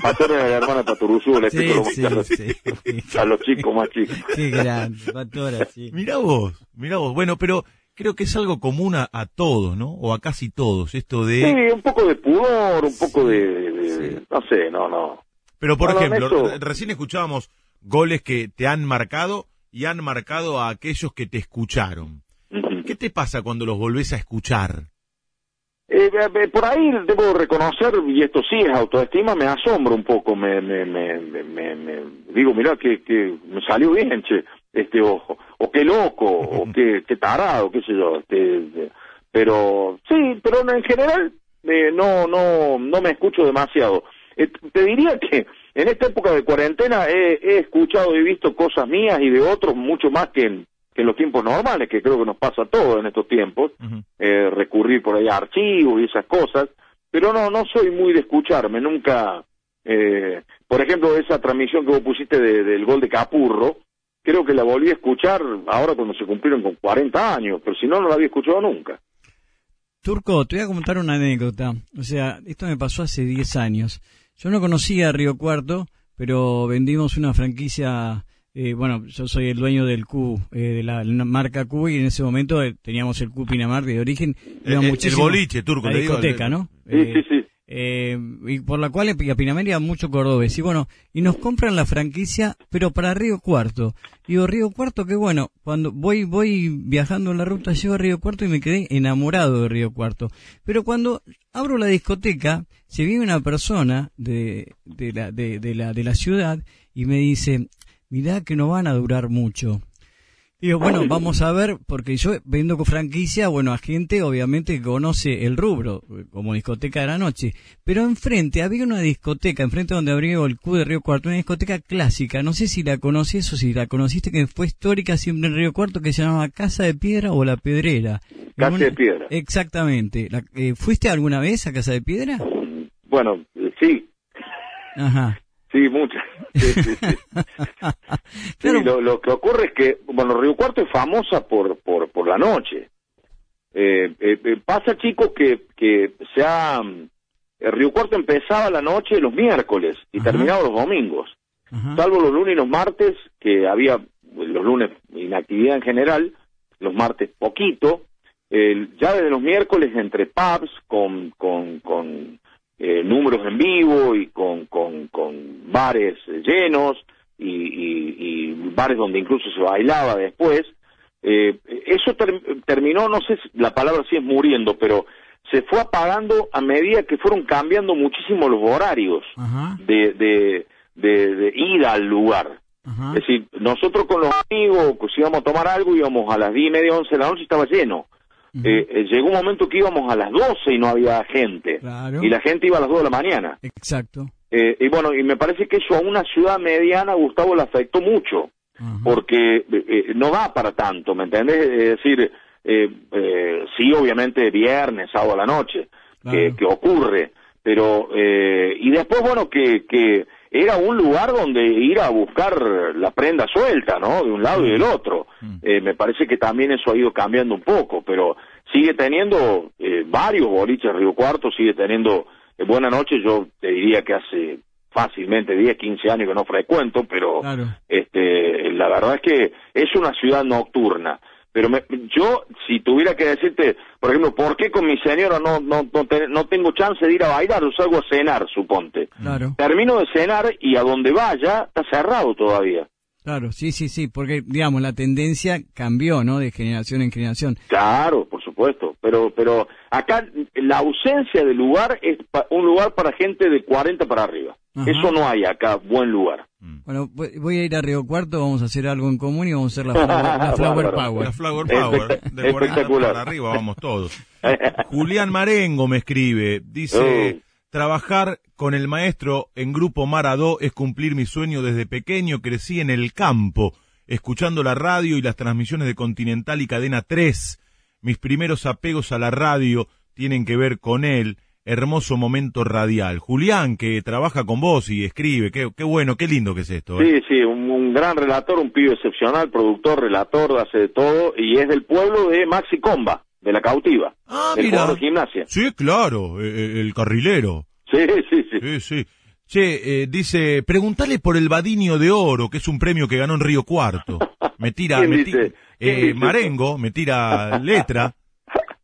Patora era la hermana Patoruzú, le Sí, explico sí, lo que- sí. [laughs] a los chicos más chicos. [laughs] Qué grande, Patora, sí. Mirá vos, mirá vos. Bueno, pero creo que es algo común a, a todos, ¿no? O a casi todos, esto de... Sí, un poco de pudor, un poco de, de- de- no sé, no, no. Pero, por No, no, ejemplo, eso- recién escuchábamos goles que te han marcado y han marcado a aquellos que te escucharon. ¿Qué te pasa cuando los volvés a escuchar? Eh, eh, por ahí debo reconocer, y esto sí es autoestima, me asombra un poco, me, me, me, me, digo, mirá que, que me salió bien, che, este ojo, o qué loco, o [laughs] qué, qué tarado, qué sé yo, este, este, pero sí, pero en general eh, no, no, no me escucho demasiado. Eh, te diría que en esta época de cuarentena he, he escuchado y visto cosas mías y de otros mucho más que en, que en los tiempos normales, que creo que nos pasa a todos en estos tiempos eh, recurrir por ahí a archivos y esas cosas, pero no, no soy muy de escucharme, nunca, eh, por ejemplo, esa transmisión que vos pusiste de- del gol de Capurro, creo que la volví a escuchar ahora cuando se cumplieron con 40 años, pero si no, no la había escuchado nunca. Turco, te voy a contar una anécdota. O sea, esto me pasó hace 10 años. Yo no conocía a Río Cuarto, pero vendimos una franquicia. eh, bueno, yo soy el dueño del Q, eh, de la, la marca Q, y en ese momento eh, teníamos el Q Pinamar de origen. El- el muchísimo- boliche, Turco, La le digo, discoteca, el- ¿no? Sí, Eh, sí, sí. Eh, y por la cual a Pinamar iba mucho cordobés. Y bueno, y nos compran la franquicia, pero para Río Cuarto. Digo, Río Cuarto, qué bueno. Cuando voy, voy viajando en la ruta, llego a Río Cuarto y me quedé enamorado de Río Cuarto. Pero cuando abro la discoteca, se viene una persona de, de, la, de, de la, de la ciudad y me dice, mirá que no van a durar mucho. Digo, bueno, vamos a ver, porque yo vendo con franquicia, bueno, a gente obviamente que conoce el rubro, como discoteca de la noche. Pero enfrente había una discoteca, enfrente donde abrió el Q de Río Cuarto, una discoteca clásica, no sé si la conoces o si la conociste, que fue histórica siempre en Río Cuarto, que se llamaba Casa de Piedra o La Pedrera. Casa Una- de Piedra. Exactamente. La- eh, ¿Fuiste alguna vez a Casa de Piedra? Bueno, eh, sí, Ajá. Sí, muchas. [laughs] Sí, sí, sí. [laughs] Sí, Claro. lo, lo que ocurre es que, bueno, Río Cuarto es famosa por, por, por la noche. Eh, eh, eh, pasa, chicos, que, que se ha... el Río Cuarto empezaba la noche los miércoles y Ajá. terminaba los domingos. Ajá. Salvo los lunes y los martes, que había los lunes inactividad en general, los martes poquito. El- ya desde los miércoles entre pubs con, con, con eh, números en vivo y con, con, con bares eh, llenos y, y- y bares donde incluso se bailaba después. Eh, eso ter- terminó, no sé si la palabra sí es muriendo, pero se fue apagando a medida que fueron cambiando muchísimo los horarios de, de, de, de ida al lugar. Ajá. Es decir, nosotros con los amigos, pues íbamos a tomar algo, íbamos a las 10 y media, 11 de la noche y estaba lleno. Eh, eh, llegó un momento que íbamos a las 12 y no había gente. Claro. Y la gente iba a las 2 de la mañana. Exacto. Eh, y bueno, y me parece que eso a una ciudad mediana, Gustavo, le afectó mucho. Ajá. Porque eh, no da para tanto, ¿me entendés? Es decir, sí, obviamente viernes, sábado a la noche, que, Claro. que ocurre, pero, eh, y después, bueno, que, que era un lugar donde ir a buscar la prenda suelta, ¿no? De un lado y del otro. Mm. Eh, me parece que también eso ha ido cambiando un poco, pero sigue teniendo eh, varios boliches Río Cuarto, sigue teniendo eh, buena noche, yo te diría que hace fácilmente 10, 15 años que no frecuento, pero Claro. este, la verdad es que es una ciudad nocturna. Pero me- yo, si tuviera que decirte, por ejemplo, ¿por qué con mi señora no, no, no, te- no tengo chance de ir a bailar? Yo salgo a cenar, suponte. Claro. Termino de cenar y a donde vaya está cerrado todavía. Claro, sí, sí, sí, porque digamos la tendencia cambió, ¿no? De generación en generación. Claro, por supuesto, pero pero acá la ausencia de lugar es pa- un lugar para gente de 40 para arriba. Ajá. Eso no hay acá, buen lugar. Bueno, voy voy a ir a Río Cuarto, vamos a hacer algo en común y vamos a hacer la [laughs] Flower, la flower Bárbaro. Power. La Flower Power, de 40 espectacular. para arriba vamos todos. [laughs] Julián Marengo me escribe, dice, Oh. trabajar con el maestro en Grupo Maradó es cumplir mi sueño desde pequeño, crecí en el campo, escuchando la radio y las transmisiones de Continental y Cadena 3. Mis primeros apegos a la radio tienen que ver con él, hermoso momento radial. Julián, que trabaja con vos y escribe, qué, qué bueno, qué lindo que es esto. ¿eh? Sí, sí, un, un gran relator, un pibe excepcional, productor, relator, hace de todo, y es del pueblo de Maxi Comba, de la cautiva, Ah, del mira. de gimnasia. Sí, claro, eh, eh, el carrilero. Sí, sí, sí. Sí, sí. Che, eh, dice, preguntale por el Badinio de Oro, que es un premio que ganó en Río Cuarto. [laughs] Me tira, ¿Quién me tira- ¿Quién eh? Marengo, me tira letra. [laughs]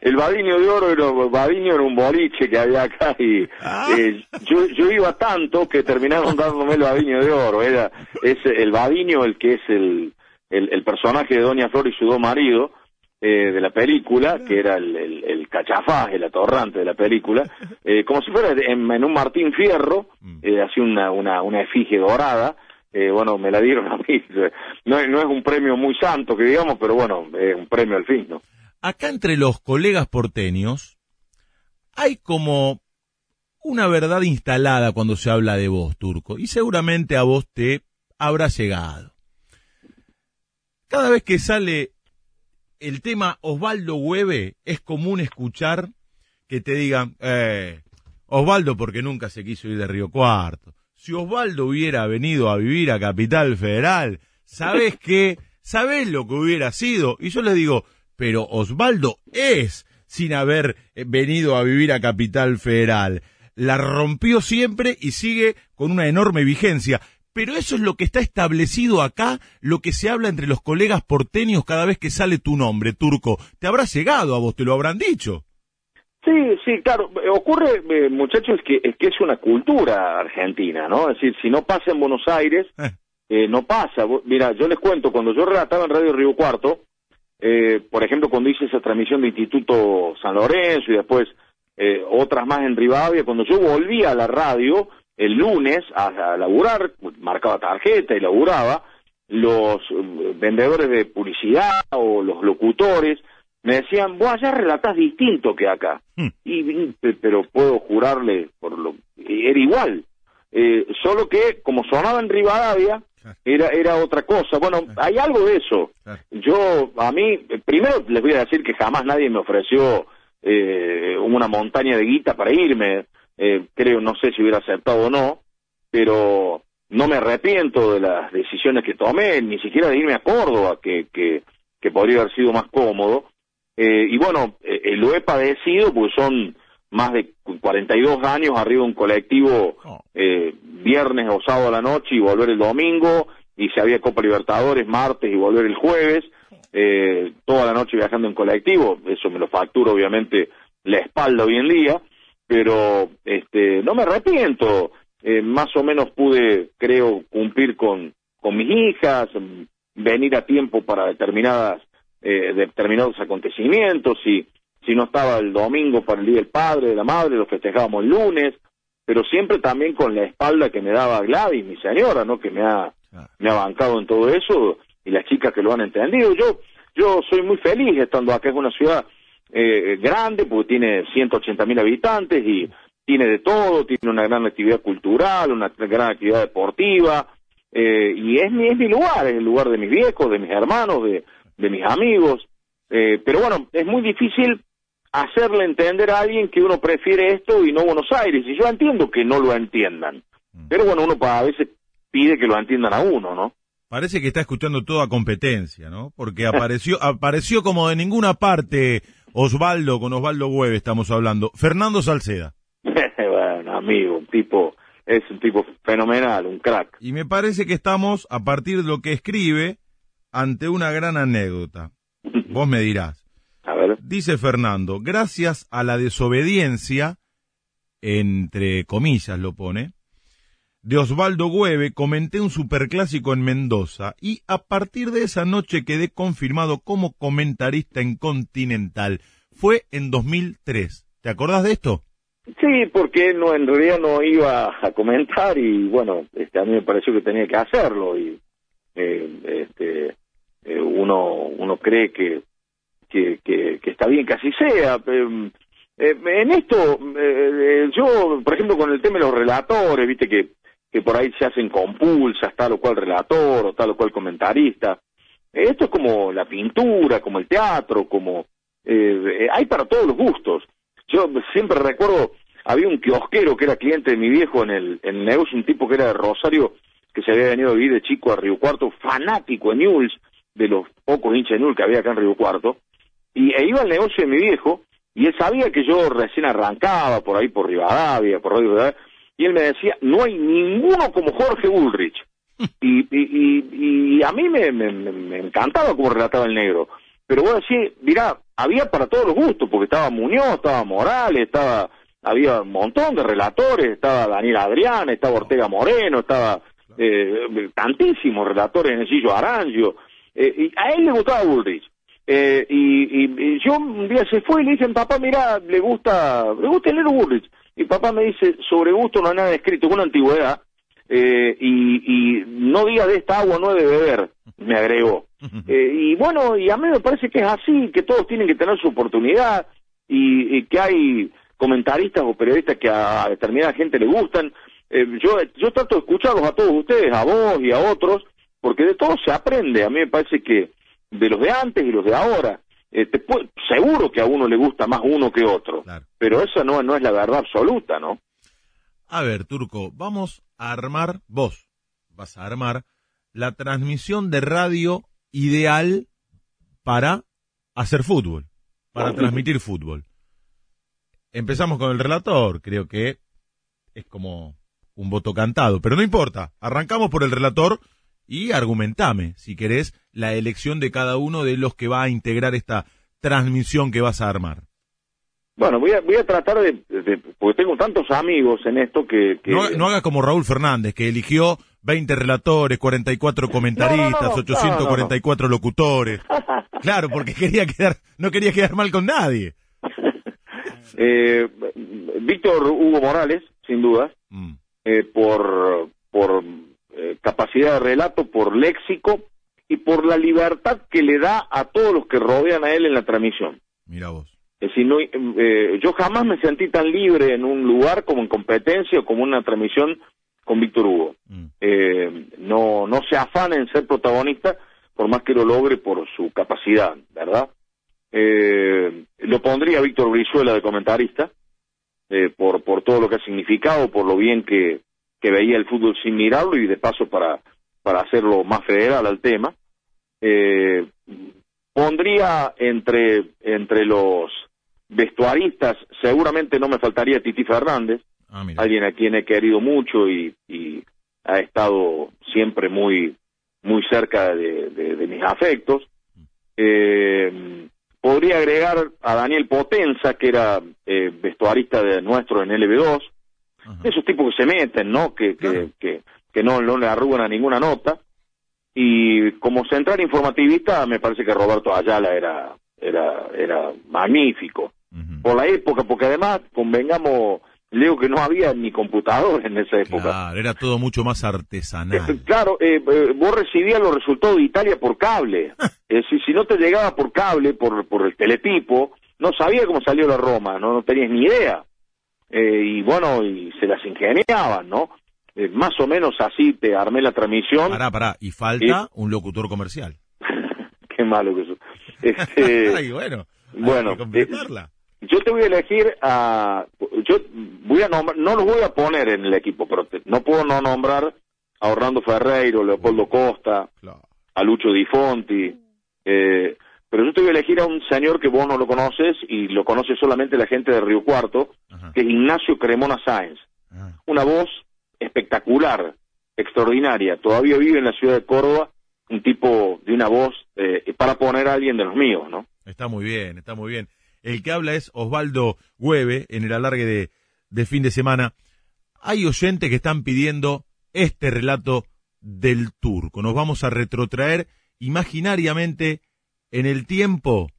El Badinio de Oro era, Badinio era un boliche que había acá y Ah. eh, yo, yo iba tanto que terminaron dándome el Badinio de Oro. Era es el Badinio el que es el, el, el personaje de Doña Flor y su dos maridos eh, de la película, que era el, el, el cachafaz, el atorrante de la película, eh, como si fuera en, en un Martín Fierro, eh, así una, una, una efigie dorada. Eh, bueno, me la dieron a mí. [laughs] No, es- un premio muy santo, que digamos, pero bueno, es un premio al fin, ¿no? Acá entre los colegas porteños hay como una verdad instalada cuando se habla de vos, Turco, y seguramente a vos te habrá llegado. Cada vez que sale el tema Osvaldo Hueve, es común escuchar que te digan, eh, Osvaldo porque nunca se quiso ir de Río Cuarto. Si Osvaldo hubiera venido a vivir a Capital Federal, ¿sabés qué? ¿Sabés lo que hubiera sido? Y yo les digo, pero Osvaldo es sin haber eh, venido a vivir a Capital Federal. La rompió siempre y sigue con una enorme vigencia. Pero eso es lo que está establecido acá, lo que se habla entre los colegas porteños cada vez que sale tu nombre, Turco. Te habrá llegado a vos, te lo habrán dicho. Sí, sí, claro. Ocurre, eh, muchachos, que es que es una cultura argentina, ¿no? Es decir, si no pasa en Buenos Aires, Eh. eh, no pasa. Mira, yo les cuento, cuando yo relataba en Radio Río Cuarto, eh, por ejemplo, cuando hice esa transmisión de Instituto San Lorenzo y después eh, otras más en Rivadavia, cuando yo volvía a la radio el lunes a, a laburar, marcaba tarjeta y laburaba, los vendedores de publicidad o los locutores me decían, vos allá relatás distinto que acá. Hmm. Y, pero puedo jurarle, por lo era igual. Eh, solo que, como sonaba en Rivadavia, era, era otra cosa. Bueno, hay algo de eso. Claro. Yo, a mí, eh, primero les voy a decir que jamás nadie me ofreció eh, una montaña de guita para irme. Eh, creo, no sé si hubiera aceptado o no, pero no me arrepiento de las decisiones que tomé, ni siquiera de irme a Córdoba, que, que, que podría haber sido más cómodo. Eh, y bueno, eh, eh, lo he padecido porque son más de 42 años arriba de un colectivo Oh. eh, viernes o sábado a la noche y volver el domingo, y si había Copa Libertadores martes y volver el jueves, eh, toda la noche viajando en colectivo, eso me lo facturo obviamente la espalda hoy en día, pero este no me arrepiento, eh, más o menos pude, creo, cumplir con, con mis hijas, venir a tiempo para determinadas eh, determinados acontecimientos, si, si no estaba el domingo para el Día del Padre, de la Madre, lo festejábamos el lunes, pero siempre también con la espalda que me daba Gladys, mi señora, ¿no? Que me ha, me ha bancado en todo eso y las chicas que lo han entendido. Yo, yo soy muy feliz estando acá, es una ciudad eh, grande porque tiene 180 mil habitantes y tiene de todo, tiene una gran actividad cultural, una gran actividad deportiva eh, y es mi, es mi lugar, es el lugar de mis viejos, de mis hermanos, de, de mis amigos. Eh, pero bueno, es muy difícil hacerle entender a alguien que uno prefiere esto y no Buenos Aires. Y yo entiendo que no lo entiendan. Pero bueno, uno a veces pide que lo entiendan a uno, ¿no? Parece que está escuchando toda competencia, ¿no? Porque apareció, [laughs] apareció como de ninguna parte Osvaldo, con Osvaldo Hueve estamos hablando. Fernando Salceda. [laughs] bueno, amigo, un tipo, es un tipo fenomenal, un crack. Y me parece que estamos, a partir de lo que escribe, ante una gran anécdota. Vos me dirás. A ver. Dice Fernando, gracias a la desobediencia, entre comillas lo pone, de Osvaldo Güeve, comenté un superclásico en Mendoza y a partir de esa noche quedé confirmado como comentarista en Continental. Fue en 2003. ¿Te acordás de esto? Sí, porque no en realidad no iba a comentar y bueno, este, a mí me pareció que tenía que hacerlo y eh, este, eh, uno uno cree que que, que, está bien que así sea. Eh, eh, en esto, eh, yo, por ejemplo, con el tema de los relatores, viste que, que por ahí se hacen compulsas, tal o cual relator o tal o cual comentarista. Esto es como la pintura, como el teatro, como... Eh, hay para todos los gustos. Yo siempre recuerdo, había un kiosquero que era cliente de mi viejo en el, en negocio, un tipo que era de Rosario, que se había venido a vivir de chico a Río Cuarto, fanático de Newell's, de los pocos hinchas de Newell's que había acá en Río Cuarto, y e iba al negocio de mi viejo, y él sabía que yo recién arrancaba por ahí por Rivadavia, por Radio Rivadavia, y él me decía, no hay ninguno como Jorge Ulrich. [laughs] Y, y, y, y a mí me, me, me encantaba como relataba el negro. Pero vos decís, mirá, había para todos los gustos, porque estaba Muñoz, estaba Morales, estaba había un montón de relatores, estaba Daniel Adrián, estaba Ortega Moreno, estaba eh, tantísimos relatores, Necillo Arangio, eh, y a él le gustaba Ulrich. Eh, y, y, y, yo un día se fue y le dicen, papá, mira, le gusta, le gusta leer Ulrich. Y papá me dice, sobre gusto no hay nada escrito, es una antigüedad, eh, y, y no diga de esta agua no he de beber, me agregó. [laughs] Eh, y bueno, y a mí me parece que es así, que todos tienen que tener su oportunidad, y, y que hay comentaristas o periodistas que a determinada gente le gustan. Eh, yo, yo trato de escucharlos a todos ustedes, a vos y a otros, porque de todo se aprende. A mí me parece que de los de antes y los de ahora, eh, te puede- seguro que a uno le gusta más uno que otro, Claro. pero eso no, no es la verdad absoluta, ¿no? A ver, Turco, vamos a armar, vos vas a armar la transmisión de radio ideal para hacer fútbol, para transmitir fútbol. Empezamos con el relator, creo que es como un voto cantado, pero no importa, arrancamos por el relator y argumentame, si querés, la elección de cada uno de los que va a integrar esta transmisión que vas a armar. Bueno, voy a, voy a tratar de, de- porque tengo tantos amigos en esto que... que- No, no hagas como Raúl Fernández, que eligió 20 relatores, 44 comentaristas, No, no, no, 844 locutores. [laughs] Claro, porque quería quedar, no quería quedar mal con nadie. [laughs] Eh, Víctor Hugo Morales, sin duda, Mm, eh, por, por eh, capacidad de relato, por léxico y por la libertad que le da a todos los que rodean a él en la transmisión. mira vos. Es decir, no, eh, yo jamás me sentí tan libre en un lugar como en competencia o como en una transmisión con Víctor Hugo. Mm, Eh, no, no se afana en ser protagonista por más que lo logre por su capacidad, ¿verdad? Eh, lo pondría Víctor Brizuela de comentarista, eh, por, por todo lo que ha significado, por lo bien que, que veía el fútbol sin mirarlo y de paso para, para hacerlo más federal al tema. Eh, pondría entre, entre los vestuaristas, seguramente no me faltaría Titi Fernández, Ah, alguien a quien he querido mucho y, y ha estado siempre muy muy cerca de, de- de mis afectos. Eh, podría agregar a Daniel Potenza, que era eh, vestuarista de nuestro en LB2, Ajá. esos tipos que se meten, ¿no? Que, que, Claro. que, que no, no le arrugan a ninguna nota. Y como central informativista, me parece que Roberto Ayala era, era, era magnífico por la época, porque además, convengamos, Leo, que no había ni computador en esa época. Claro, era todo mucho más Eh, artesanal. [laughs] Claro, eh, eh, vos recibías los resultados de Italia por cable. [laughs] Es decir, si no te llegaba por cable, por, por el teletipo, no sabía cómo salió la Roma, no, no tenías ni idea. Eh, y bueno, y se las ingeniaban, ¿no? Eh, más o menos así te armé la transmisión. Pará, pará, y falta un locutor comercial. [laughs] Qué malo que eso. Este, [laughs] Ay, bueno, hay bueno, que completarla. yo te voy a elegir a yo voy a nombrar no los voy a poner en el equipo pero te- no puedo no nombrar a Orlando Ferreiro Leopoldo Costa Claro. a Lucho Di Fonti eh, pero yo te voy a elegir a un señor que vos no lo conoces y lo conoce solamente la gente de Río Cuarto Ajá. que es Ignacio Cremona Sáenz Ah, una voz espectacular extraordinaria todavía vive en la ciudad de Córdoba un tipo de una voz eh, para poner a alguien de los míos no Está muy bien, está muy bien. El que habla es Osvaldo Hueve en el alargue de, de fin de semana. Hay oyentes que están pidiendo este relato del turco. Nos vamos a retrotraer imaginariamente en el tiempo.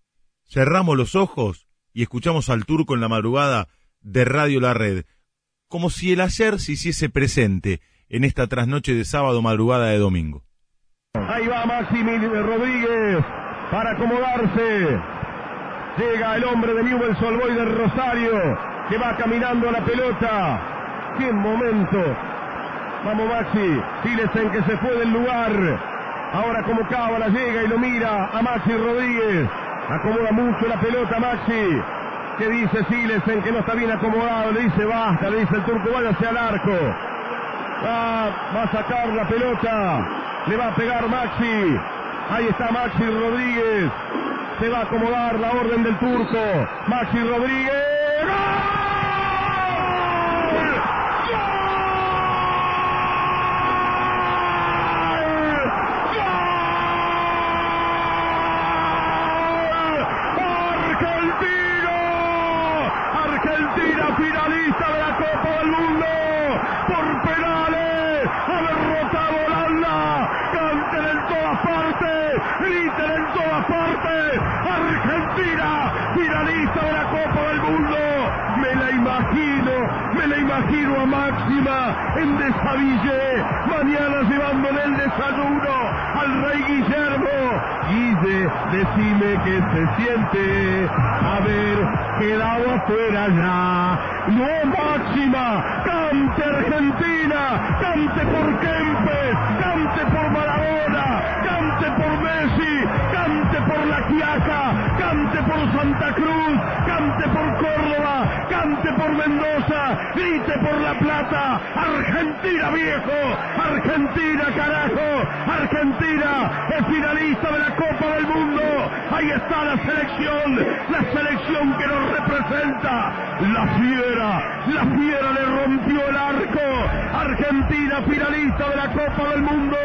Cerramos los ojos y escuchamos al turco en la madrugada de Radio La Red, como si el ayer se hiciese presente en esta trasnoche de sábado, madrugada de domingo. Ahí va Maximi Rodríguez para acomodarse. Llega el hombre de Newell's Old Boys del Rosario que va caminando a la pelota. ¡Qué momento! Vamos Maxi, Silesen que se fue del lugar. Ahora como cábala llega y lo mira a Maxi Rodríguez. Acomoda mucho la pelota Maxi. ¿Qué dice Silesen que no está bien acomodado? Le dice basta, le dice el turco, váyase al arco. Va, va a sacar la pelota. Le va a pegar Maxi. Ahí está Maxi Rodríguez. Se va a acomodar la orden del turco. Maxi Rodríguez. Argentina finalista de la Copa del Mundo por penales ha derrotado a Holanda canten en todas partes Argentina finalista de la Copa del Mundo. Me la imagino me la imagino a Máxima en Desavillé mañana llevándole el desayuno al rey Guillermo. Guille decime que se siente. Haber quedado afuera ya. No máxima, cante Argentina, cante por Kempes, cante por Maradona, cante por Messi, cante por Santa Cruz, cante por Córdoba, cante por Mendoza, grite por La Plata, Argentina viejo, Argentina carajo, Argentina es finalista de la Copa del Mundo, ahí está la selección, la selección que nos representa, la fiera, la fiera le rompió el arco, Argentina finalista de la Copa del Mundo,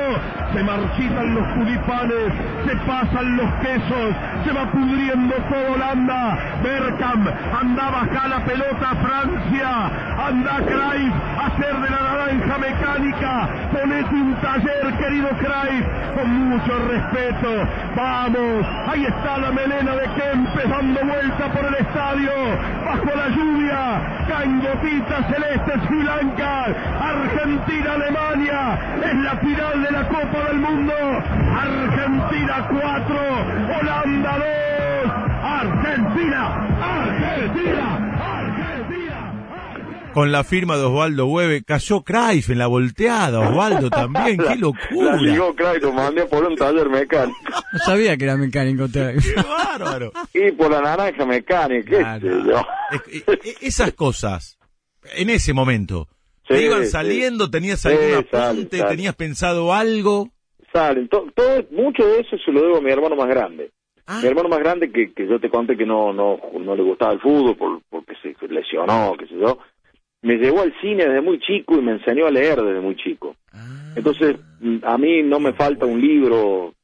se marchitan los tulipanes, se pasan los quesos, se va pudriendo todo Holanda, Berkham, anda baja la pelota a Francia, anda a hacer de la naranja mecánica, ponete un taller querido Cruyff, con mucho respeto, vamos, ahí está la melena de Kempes dando vuelta por el estadio, bajo la lluvia, caen gotitas celestes Sri Lanka, Argentina, Alemania, es la final de la Copa del Mundo, Argentina 4, Holanda 2, Argentina, Argentina, Argentina. Con la firma de Osvaldo Hueve, cayó Cruyff en la volteada, Osvaldo también, [laughs] qué La locura. ligó Craig, lo mandé por un taller mecánico. [laughs] No sabía que era mecánico. [laughs] te- Qué bárbaro. Y por la naranja mecánica, qué Claro. sé yo. Es- e- e- esas cosas, en ese momento, te Sí, iban sí. saliendo, tenías Sí, algún sale, apunte, sale. tenías pensado algo. Salen. To- todo, mucho de eso se lo debo a mi hermano más grande. Ah. Mi hermano más grande, que, que yo te conté que no, no, no le gustaba el fútbol por, porque se lesionó, qué sé yo, me llevó al cine desde muy chico y me enseñó a leer desde muy chico. Ah. Entonces, mm, a mí no me falta un libro.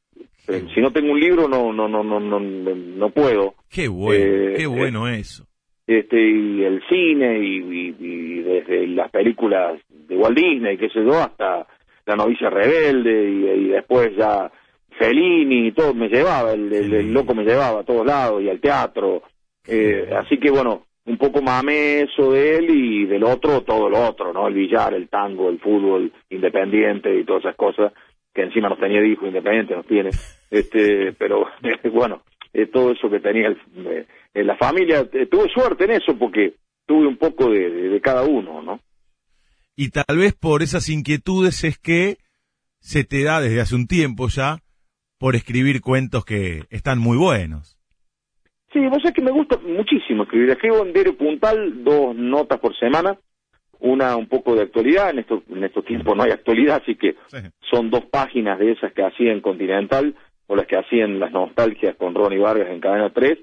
Eh, Si no tengo un libro, no, no, no, no, no, no, puedo. Qué bueno, Eh, qué bueno eso. Este, y el cine, y, y- y desde las películas de Walt Disney, qué sé yo, hasta La novicia rebelde, y, y después ya Fellini, y todo, me llevaba, el, el- el loco me llevaba a todos lados, y al teatro. Eh, así que bueno, un poco mamé eso de él y del otro todo lo otro, ¿no? El billar, el tango, el fútbol independiente y todas esas cosas, que encima no tenía hijo independiente, no tiene. Este, [laughs] pero [laughs] bueno, eh, todo eso que tenía el- eh, la familia, eh, tuve suerte en eso porque tuve un poco de, de- de cada uno, ¿no? Y tal vez por esas inquietudes es que se te da desde hace un tiempo ya por escribir cuentos que están muy buenos. Sí, vos sabés que me gusta muchísimo escribir. Escribo en Diario Puntal dos notas por semana, una un poco de actualidad, en estos, en estos tiempos no hay actualidad, así que son dos páginas de esas que hacía en Continental, o las que hacían las nostalgias con Ronnie Vargas en Cadena 3,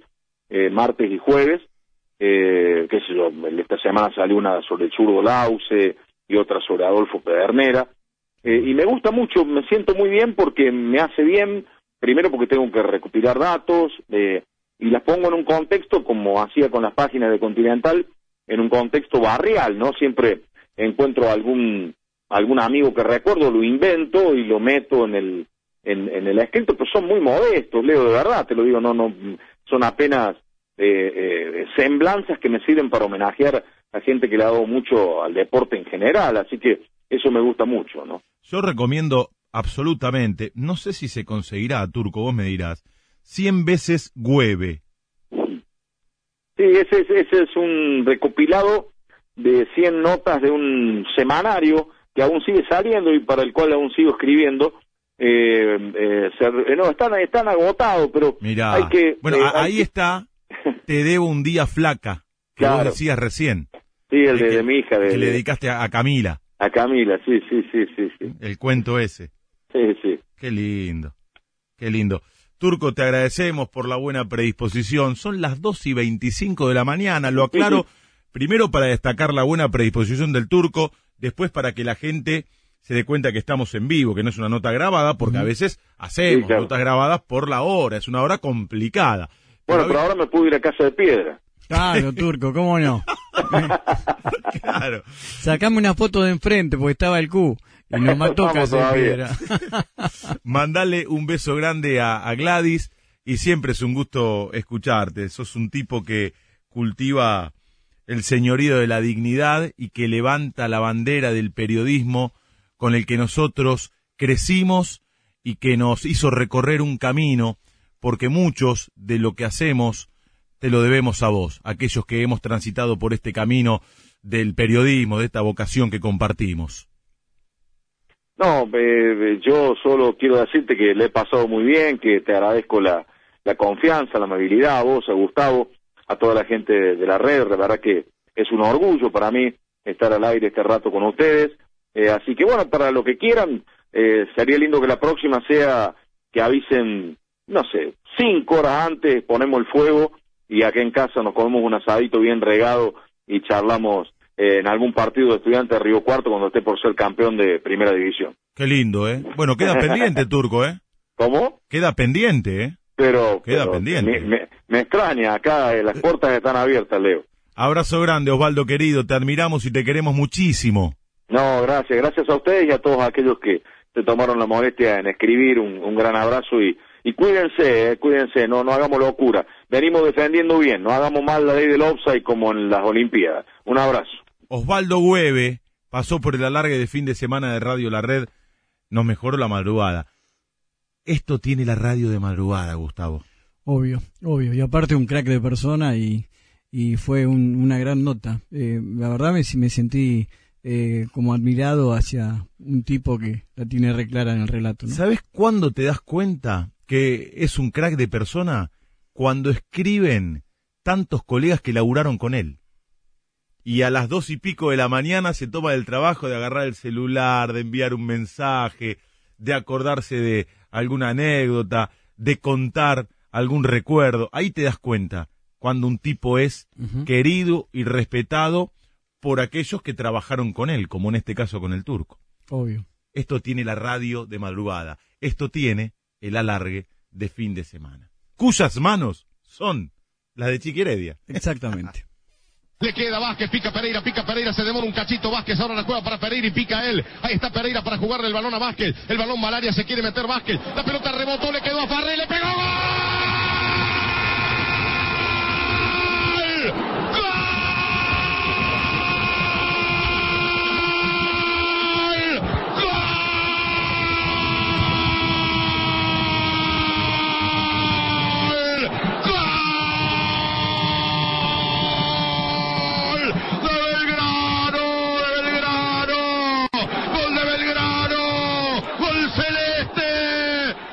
eh, martes y jueves, eh, qué sé yo, esta semana salió una sobre el Churdo Lauce y otra sobre Adolfo Pedernera, eh, y me gusta mucho, me siento muy bien porque me hace bien, primero porque tengo que recopilar datos, eh, y las pongo en un contexto como hacía con las páginas de Continental, en un contexto barrial, ¿no? Siempre encuentro algún algún amigo que recuerdo, lo invento y lo meto en el, en, el escrito, pero son muy modestos, Leo, de verdad, te lo digo, no, no, son apenas eh, eh, semblanzas que me sirven para homenajear a gente que le ha dado mucho al deporte en general, así que eso me gusta mucho, ¿no? Yo recomiendo absolutamente, no sé si se conseguirá, Turco, vos me dirás, 100 veces Güeve. Sí, ese, es- ese es un recopilado de 100 notas de un semanario que aún sigue saliendo y para el cual aún sigo escribiendo. Eh, eh, se- eh, no, están, están agotados, pero Mirá, hay que... bueno, eh, ahí que- está, [laughs] te debo un día flaca, que vos Claro. decías recién, Sí, el de, que- de mi hija, de, que le de- dedicaste a, a Camila, a Camila, sí, sí, sí, sí, sí, el cuento ese. sí, sí. Qué lindo, qué lindo. Turco, te agradecemos por la buena predisposición. Son las 2 y 25 de la mañana, lo aclaro, [laughs] primero para destacar la buena predisposición del Turco, después para que la gente se dé cuenta que estamos en vivo, que no es una nota grabada, porque a veces hacemos Sí, claro. notas grabadas por la hora, es una hora complicada. Bueno, Pero pero ahora me puedo ir a Casa de Piedra. Claro, [laughs] Turco, ¿cómo no? [laughs] Claro. Sacame una foto de enfrente porque estaba el Q y nos mató casi piedra. [laughs] Mandale un beso grande a, a Gladys y siempre es un gusto escucharte. Sos un tipo que cultiva el señorío de la dignidad y que levanta la bandera del periodismo con el que nosotros crecimos y que nos hizo recorrer un camino, porque muchos de lo que hacemos te lo debemos a vos, aquellos que hemos transitado por este camino del periodismo, de esta vocación que compartimos. No, eh, yo solo quiero decirte que le he pasado muy bien, que te agradezco la, la confianza, la amabilidad a vos, a Gustavo, a toda la gente de, la red. La verdad que es un orgullo para mí estar al aire este rato con ustedes. Eh, así que bueno, para lo que quieran, eh, sería lindo que la próxima sea que avisen, no sé, cinco horas antes, ponemos el fuego y acá en casa nos comemos un asadito bien regado y charlamos eh, en algún partido de estudiantes de Río Cuarto cuando esté por ser campeón de primera división. Qué lindo, ¿eh? Bueno, queda pendiente, [laughs] Turco, ¿eh? ¿Cómo? Queda pendiente, ¿eh? Pero, Queda pero pendiente. Me, me- me extraña, acá eh, las puertas están abiertas, Leo. Abrazo grande, Osvaldo querido, te admiramos y te queremos muchísimo. No, gracias, gracias a ustedes y a todos aquellos que se tomaron la molestia en escribir un, un gran abrazo y, y cuídense, eh, cuídense, no, no hagamos locura. Venimos defendiendo bien, no hagamos mal la ley del offside como en las Olimpiadas. Un abrazo. Osvaldo Hueve pasó por el alargue de fin de semana de Radio La Red, nos mejoró la madrugada. Esto tiene la radio de madrugada, Gustavo. Obvio, obvio. Y aparte un crack de persona y, y fue un- una gran nota. Eh, la verdad me, me sentí eh, como admirado hacia un tipo que la tiene re clara en el relato. ¿no? ¿Sabes cuándo te das cuenta que es un crack de persona? Cuando escriben tantos colegas que laburaron con él. Y a las dos y pico de la mañana se toma el trabajo de agarrar el celular, de enviar un mensaje, de acordarse de alguna anécdota, de contar algún recuerdo. Ahí te das cuenta cuando un tipo es querido y respetado por aquellos que trabajaron con él, como en este caso con el turco. Obvio. Esto tiene la radio de madrugada. Esto tiene el alargue de fin de semana. Cuyas manos son las de Chiqui Heredia. Exactamente. Le queda Vázquez, pica Pereira, pica Pereira, se demora un cachito Vázquez, ahora la juega para Pereira y pica él. Ahí está Pereira para jugarle el balón a Vázquez. El balón malaria se quiere meter Vázquez. La pelota rebotó, le quedó a Farré, le pegó. ¡Gol! ¡Gol! ¡Gol! ¡Gol! ¡De Belgrano! ¡De Belgrano! ¡Gol de Belgrano! ¡Gol celeste!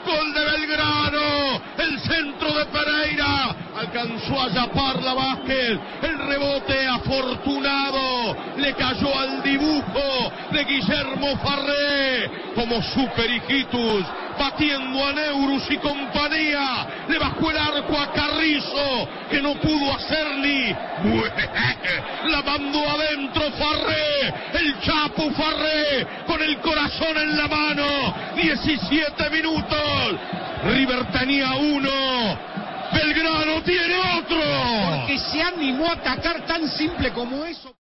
¡Gol de Belgrano! El centro de Pereira alcanzó a Yaparla Vázquez. El rebote afortunado le cayó al dibujo de Guillermo Farré como super hijitus batiendo a Neurus y compañía. Le bajó el arco a Carrizo, que no pudo hacer ni. [laughs] La mandó adentro Farré, el Chapo Farré, con el corazón en la mano. 17 minutos. River tenía uno. Belgrano tiene otro. Porque se animó a atacar tan simple como eso.